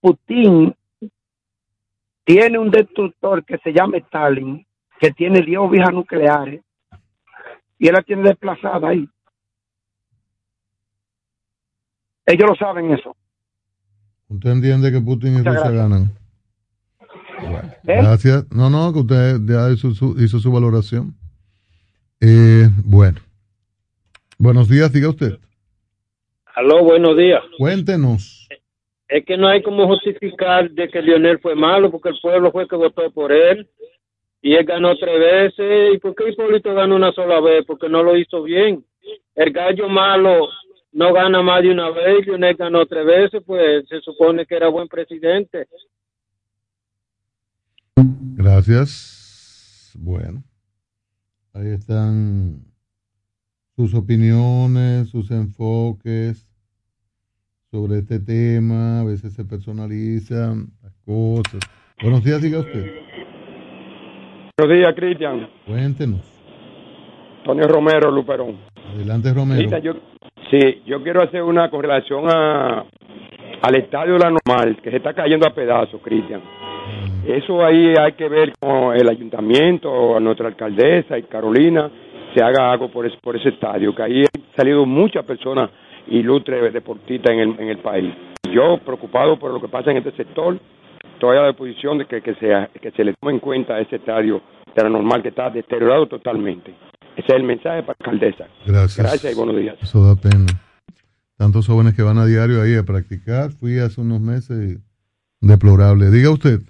Putin tiene un destructor que se llama Stalin, que tiene 10 ovejas nucleares, y él la tiene desplazada ahí. Ellos lo saben eso. Usted entiende que Putin y Muchas Rusia gracias. ganan. Gracias. No, no, que usted ya hizo su, hizo su valoración. Eh, bueno. Buenos días, diga usted. Aló, buenos días. Cuéntenos. Es que no hay como justificar de que Lionel fue malo, porque el pueblo fue que votó por él y él ganó tres veces. ¿Y por qué Hipólito ganó una sola vez? Porque no lo hizo bien. El gallo malo no gana más de una vez, Lionel ganó tres veces, pues se supone que era buen presidente. Gracias. Bueno. Ahí están sus opiniones, sus enfoques sobre este tema. A veces se personalizan las cosas. Buenos días, diga usted. Buenos días, Cristian. Cuéntenos. Antonio Romero, Luperón. Adelante, Romero. Cristian, yo, sí, yo quiero hacer una correlación a, al estadio de la normal, que se está cayendo a pedazos, Cristian. Eso ahí hay que ver con el ayuntamiento, a nuestra alcaldesa y Carolina, se haga algo por ese, por ese estadio, que ahí han salido muchas personas ilustres deportistas en el, en el país. Yo, preocupado por lo que pasa en este sector, estoy a la disposición de que, que, se, que se le tome en cuenta ese estadio de la normal que está deteriorado totalmente. Ese es el mensaje para la alcaldesa. Gracias. Gracias y buenos días. Eso da pena. tantos jóvenes que van a diario ahí a practicar. Fui hace unos meses deplorable. Diga usted.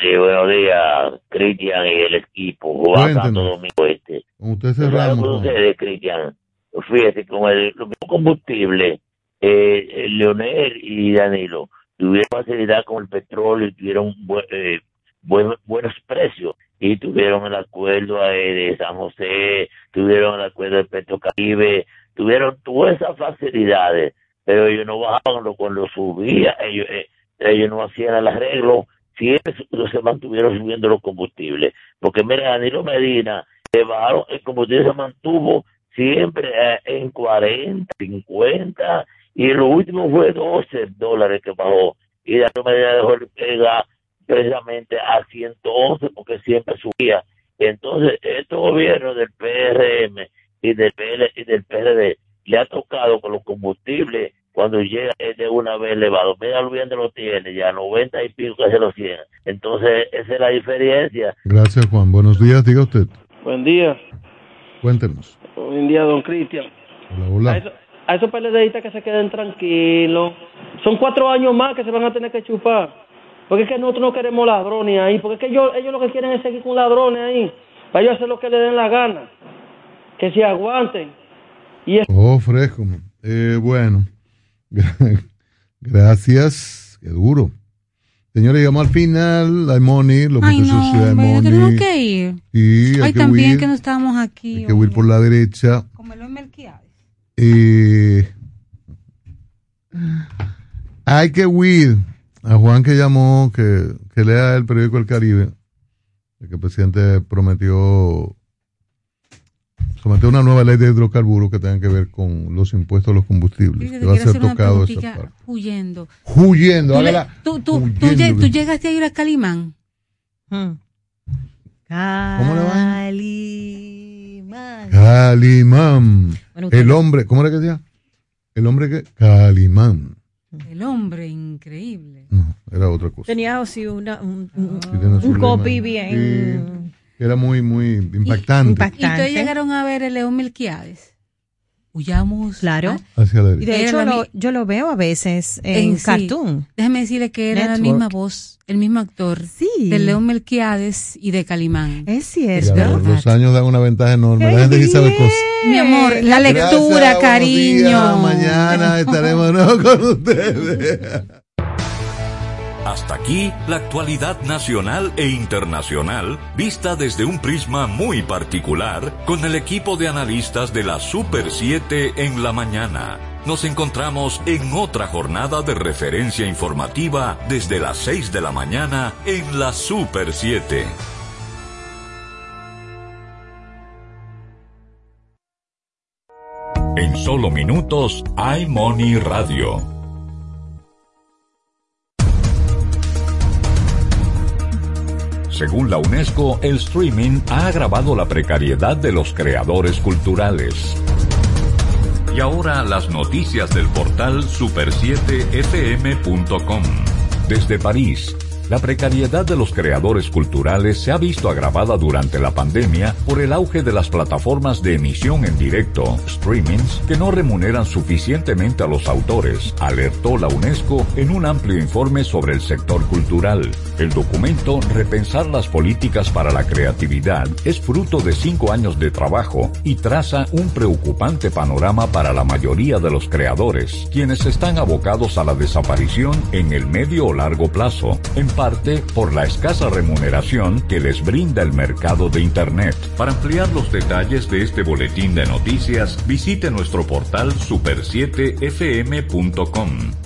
Sí, buenos días, Cristian y el equipo. Juan. Santo Domingo Este. Con usted ¿Sabe cerramos. Juan. sucede, Cristian? Fíjate, con el, los mismos combustibles, eh, eh, Leonel y Danilo tuvieron facilidad con el petróleo y tuvieron bu- eh, buen- buenos precios. Y tuvieron el acuerdo de San José, tuvieron el acuerdo de Petrocaribe, tuvieron todas esas facilidades, pero ellos no bajaban cuando subía, ellos, eh, ellos no hacían el arreglo, siempre se mantuvieron subiendo los combustibles. Porque mira, Danilo Medina, le bajaron, el combustible se mantuvo siempre eh, en 40, 50, y lo último fue 12 dólares que bajó. Y Danilo Medina dejó el gas precisamente a 111 porque siempre subía. Entonces, estos gobiernos del PRM y del PL y del PRD le ha tocado con los combustibles cuando llega es de una vez elevado. Mira lo bien de lo tiene, ya 90 y pico que se lo 100. Entonces, esa es la diferencia. Gracias, Juan. Buenos días, diga usted. Buen día. Cuéntenos. Buen día, don Cristian. Hola, A, hola. eso- a esos PLDistas que se queden tranquilos. Son cuatro años más que se van a tener que chupar. Porque es que nosotros no queremos ladrones ahí. Porque es que ellos, ellos lo que quieren es seguir con ladrones ahí. Para ellos hacer lo que les den la gana. Que se aguanten. Y es- Oh, fresco. Eh, bueno, gracias. Qué duro. Señores, llegamos al final. Hay money, los Ay, muchachos no, de hombre, tenemos que ir. Y hay Ay, que también huir. que no estamos aquí. Hay que huir por la derecha. Como lo Melquiades. Eh, hay que huir. A Juan que llamó, que, que lea el periódico El Caribe, de que el presidente prometió sometió una nueva ley de hidrocarburos que tenga que ver con los impuestos a los combustibles. Fíjate, Que va a ser tocado esa parte. huyendo. Huyendo, ¿Tú, hágala. tú, tú, Huyendo. tú llegaste a ir a Calimán. ¿Cómo le va? Calimán. Calimán. Bueno, el hombre, ¿cómo era que decía? El hombre que. Calimán. El hombre increíble. Era otra cosa. Tenía así una, un, su un copy bien. Sí, era muy, muy impactante. Y ustedes llegaron a ver el León Melquiades. Huyamos. Claro. Hacia la Y de hecho, la lo- yo lo veo a veces en, sí. cartoon. Déjame decirle que era la Network. misma voz, el mismo actor del León Melquiades y de Calimán. Es cierto. los, los años dan una ventaja enorme. La gente sí sabe cosas. Mi amor, la Gracias, lectura, buenos cariño. días. Mañana estaremos de nuevo con ustedes. Hasta aquí la actualidad nacional e internacional vista desde un prisma muy particular con el equipo de analistas de la Super 7 en la mañana. Nos encontramos en otra jornada de referencia informativa desde las 6 de la mañana en la Super 7. En solo minutos, iMoney Radio. Según la UNESCO, el streaming ha agravado la precariedad de los creadores culturales. Y ahora las noticias del portal super7fm.com. Desde París, la precariedad de los creadores culturales se ha visto agravada durante la pandemia por el auge de las plataformas de emisión en directo, streamings, que no remuneran suficientemente a los autores, alertó la UNESCO en un amplio informe sobre el sector cultural. El documento Repensar las políticas para la creatividad es fruto de cinco años de trabajo y traza un preocupante panorama para la mayoría de los creadores, quienes están abocados a la desaparición en el medio o largo plazo, parte por la escasa remuneración que les brinda el mercado de Internet. Para ampliar los detalles de este boletín de noticias, visite nuestro portal super7fm.com.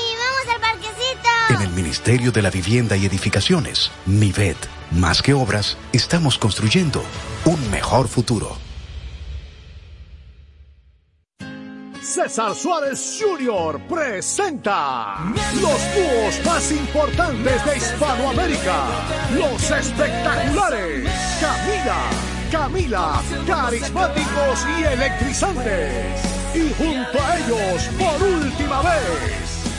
El Ministerio de la Vivienda y Edificaciones, MIVED, más que obras, estamos construyendo un mejor futuro. César Suárez Jr. presenta los dúos más importantes de Hispanoamérica, los espectaculares Camila, Camila, carismáticos y electrizantes. Y junto a ellos, por última vez,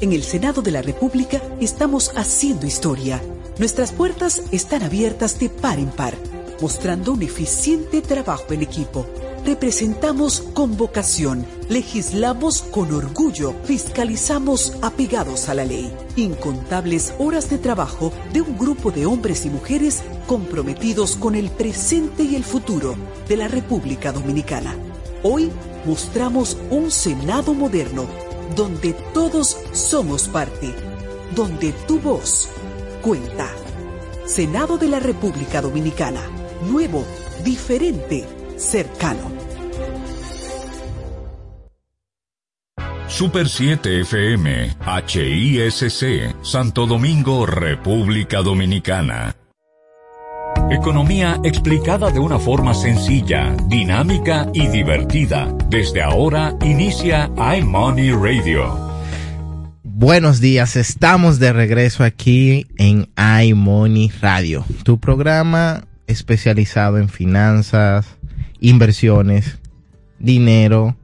En el Senado de la República estamos haciendo historia. Nuestras puertas están abiertas de par en par, mostrando un eficiente trabajo en equipo. Representamos con vocación, legislamos con orgullo, fiscalizamos apegados a la ley. Incontables horas de trabajo de un grupo de hombres y mujeres comprometidos con el presente y el futuro de la República Dominicana. Hoy mostramos un Senado moderno donde todos somos parte, donde tu voz cuenta. Senado de la República Dominicana, nuevo, diferente, cercano. Super 7 FM, HISC, Santo Domingo, República Dominicana. Economía explicada de una forma sencilla, dinámica y divertida. Desde ahora inicia iMoney Radio. Buenos días, estamos de regreso aquí en iMoney Radio, tu programa especializado en finanzas, inversiones, dinero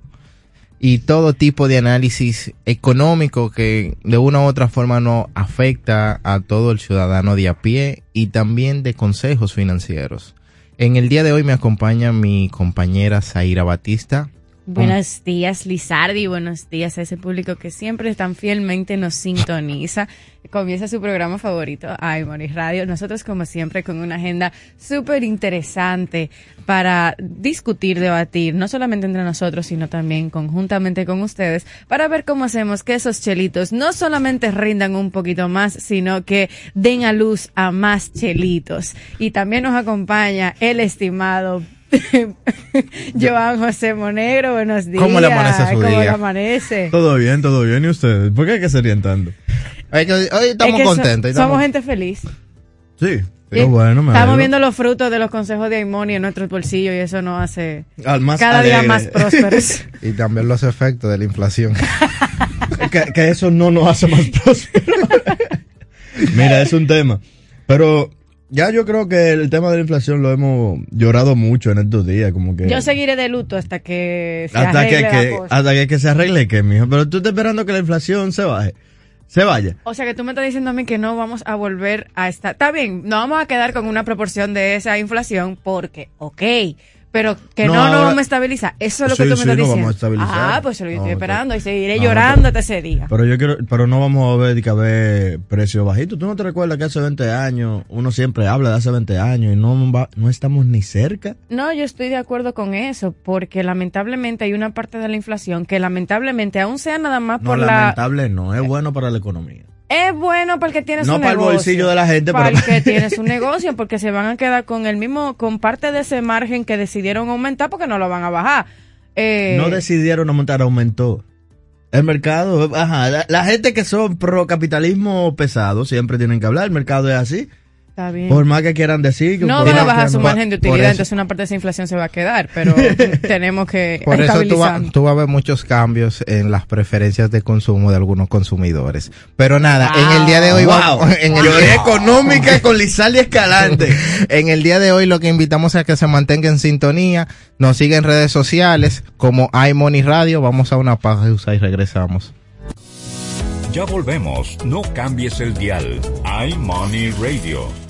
y todo tipo de análisis económico que de una u otra forma no afecta a todo el ciudadano de a pie y también de consejos financieros. En el día de hoy me acompaña mi compañera Zaira Batista. Buenos días, Lizardi. Buenos días a ese público que siempre tan fielmente nos sintoniza. Comienza su programa favorito, iMoney Radio. Nosotros, como siempre, con una agenda súper interesante para discutir, debatir, no solamente entre nosotros, sino también conjuntamente con ustedes, para ver cómo hacemos que esos chelitos no solamente rindan un poquito más, sino que den a luz a más chelitos. Y también nos acompaña el estimado Joan José Monegro, buenos días. ¿Cómo le amanece su ¿Cómo día? le amanece? Todo bien, todo bien. ¿Y ustedes? ¿Por qué hay que se orientando? Hoy, estamos Es que so- contentos. Somos gente feliz. Sí. Sí. bueno, me Estamos alegro. viendo los frutos de los consejos de Aimoni en nuestros bolsillos y eso nos hace Al más cada día más prósperos. y también los efectos de la inflación. que, que eso no nos hace más prósperos. Mira, es un tema. Pero ya yo creo que el tema de la inflación lo hemos llorado mucho en estos días. Como que. Yo seguiré de luto hasta que se hasta que, arregle la que- cosa. hasta que, que se arregle, que mijo. Pero tú estás esperando que la inflación se baje. Se vaya. O sea que tú me estás diciendo a mí que no vamos a volver a estar. Está bien, no vamos a quedar con una proporción de esa inflación porque, ok, pero que No, no, no, ahora- vamos a estabilizar. Eso es lo que tú me sí, estás no diciendo. vamos a estabilizar. Ah, pues yo lo No, estoy que- esperando y seguiré No, llorando hasta ese día. Pero yo quiero, pero no vamos a ver que haber precios bajitos. ¿Tú no te recuerdas que hace 20 años uno siempre habla de hace 20 años y no, va- no estamos ni cerca? No, yo estoy de acuerdo con eso, porque lamentablemente hay una parte de la inflación que lamentablemente, aún sea nada más No, por la... lamentable no, es bueno para la economía. Es bueno porque tienes No un para el negocio. bolsillo de la gente, Para pero- el que tienes un negocio, porque se van a quedar con el mismo, con parte de ese margen que decidieron aumentar porque no lo van a bajar. Eh, No decidieron aumentar, aumentó. El mercado, ajá, la, la gente que son pro capitalismo pesado siempre tienen que hablar, el mercado es así. Está bien. Por más que quieran decir que no por va a bajar su margen de utilidad, entonces una parte de esa inflación se va a quedar, pero tenemos que Por eso tú, va- vas a ver muchos cambios en las preferencias de consumo de algunos consumidores. Pero nada, en el día de hoy Wow. vamos- en el Teoría económica con Lizaldi Escalante. en el día de hoy lo que invitamos a que se mantenga en sintonía, nos siga en redes sociales como iMoney Radio, vamos a una pausa y regresamos. Ya volvemos, no cambies el dial. iMoney Radio.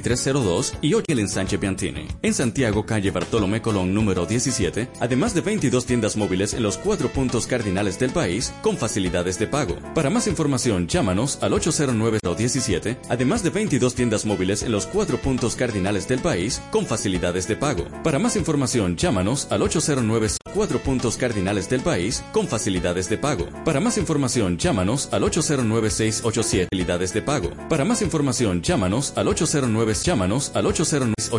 809-687-2302 y hoy el ensanche Piantini. En Santiago, calle Bartolomé Colón número 17, además de 22 tiendas móviles en los cuatro puntos cardinales del país con facilidades de pago. Para más información, llámanos al 809-17, además de 22 tiendas móviles en los cuatro puntos cardinales del país con facilidades de pago. Para más información, llámanos al 809 cuatro puntos cardinales del país con facilidades de pago. Para más información, llámanos al 809-687 facilidades de pago. Para más información, llámanos al 809 llámanos al 809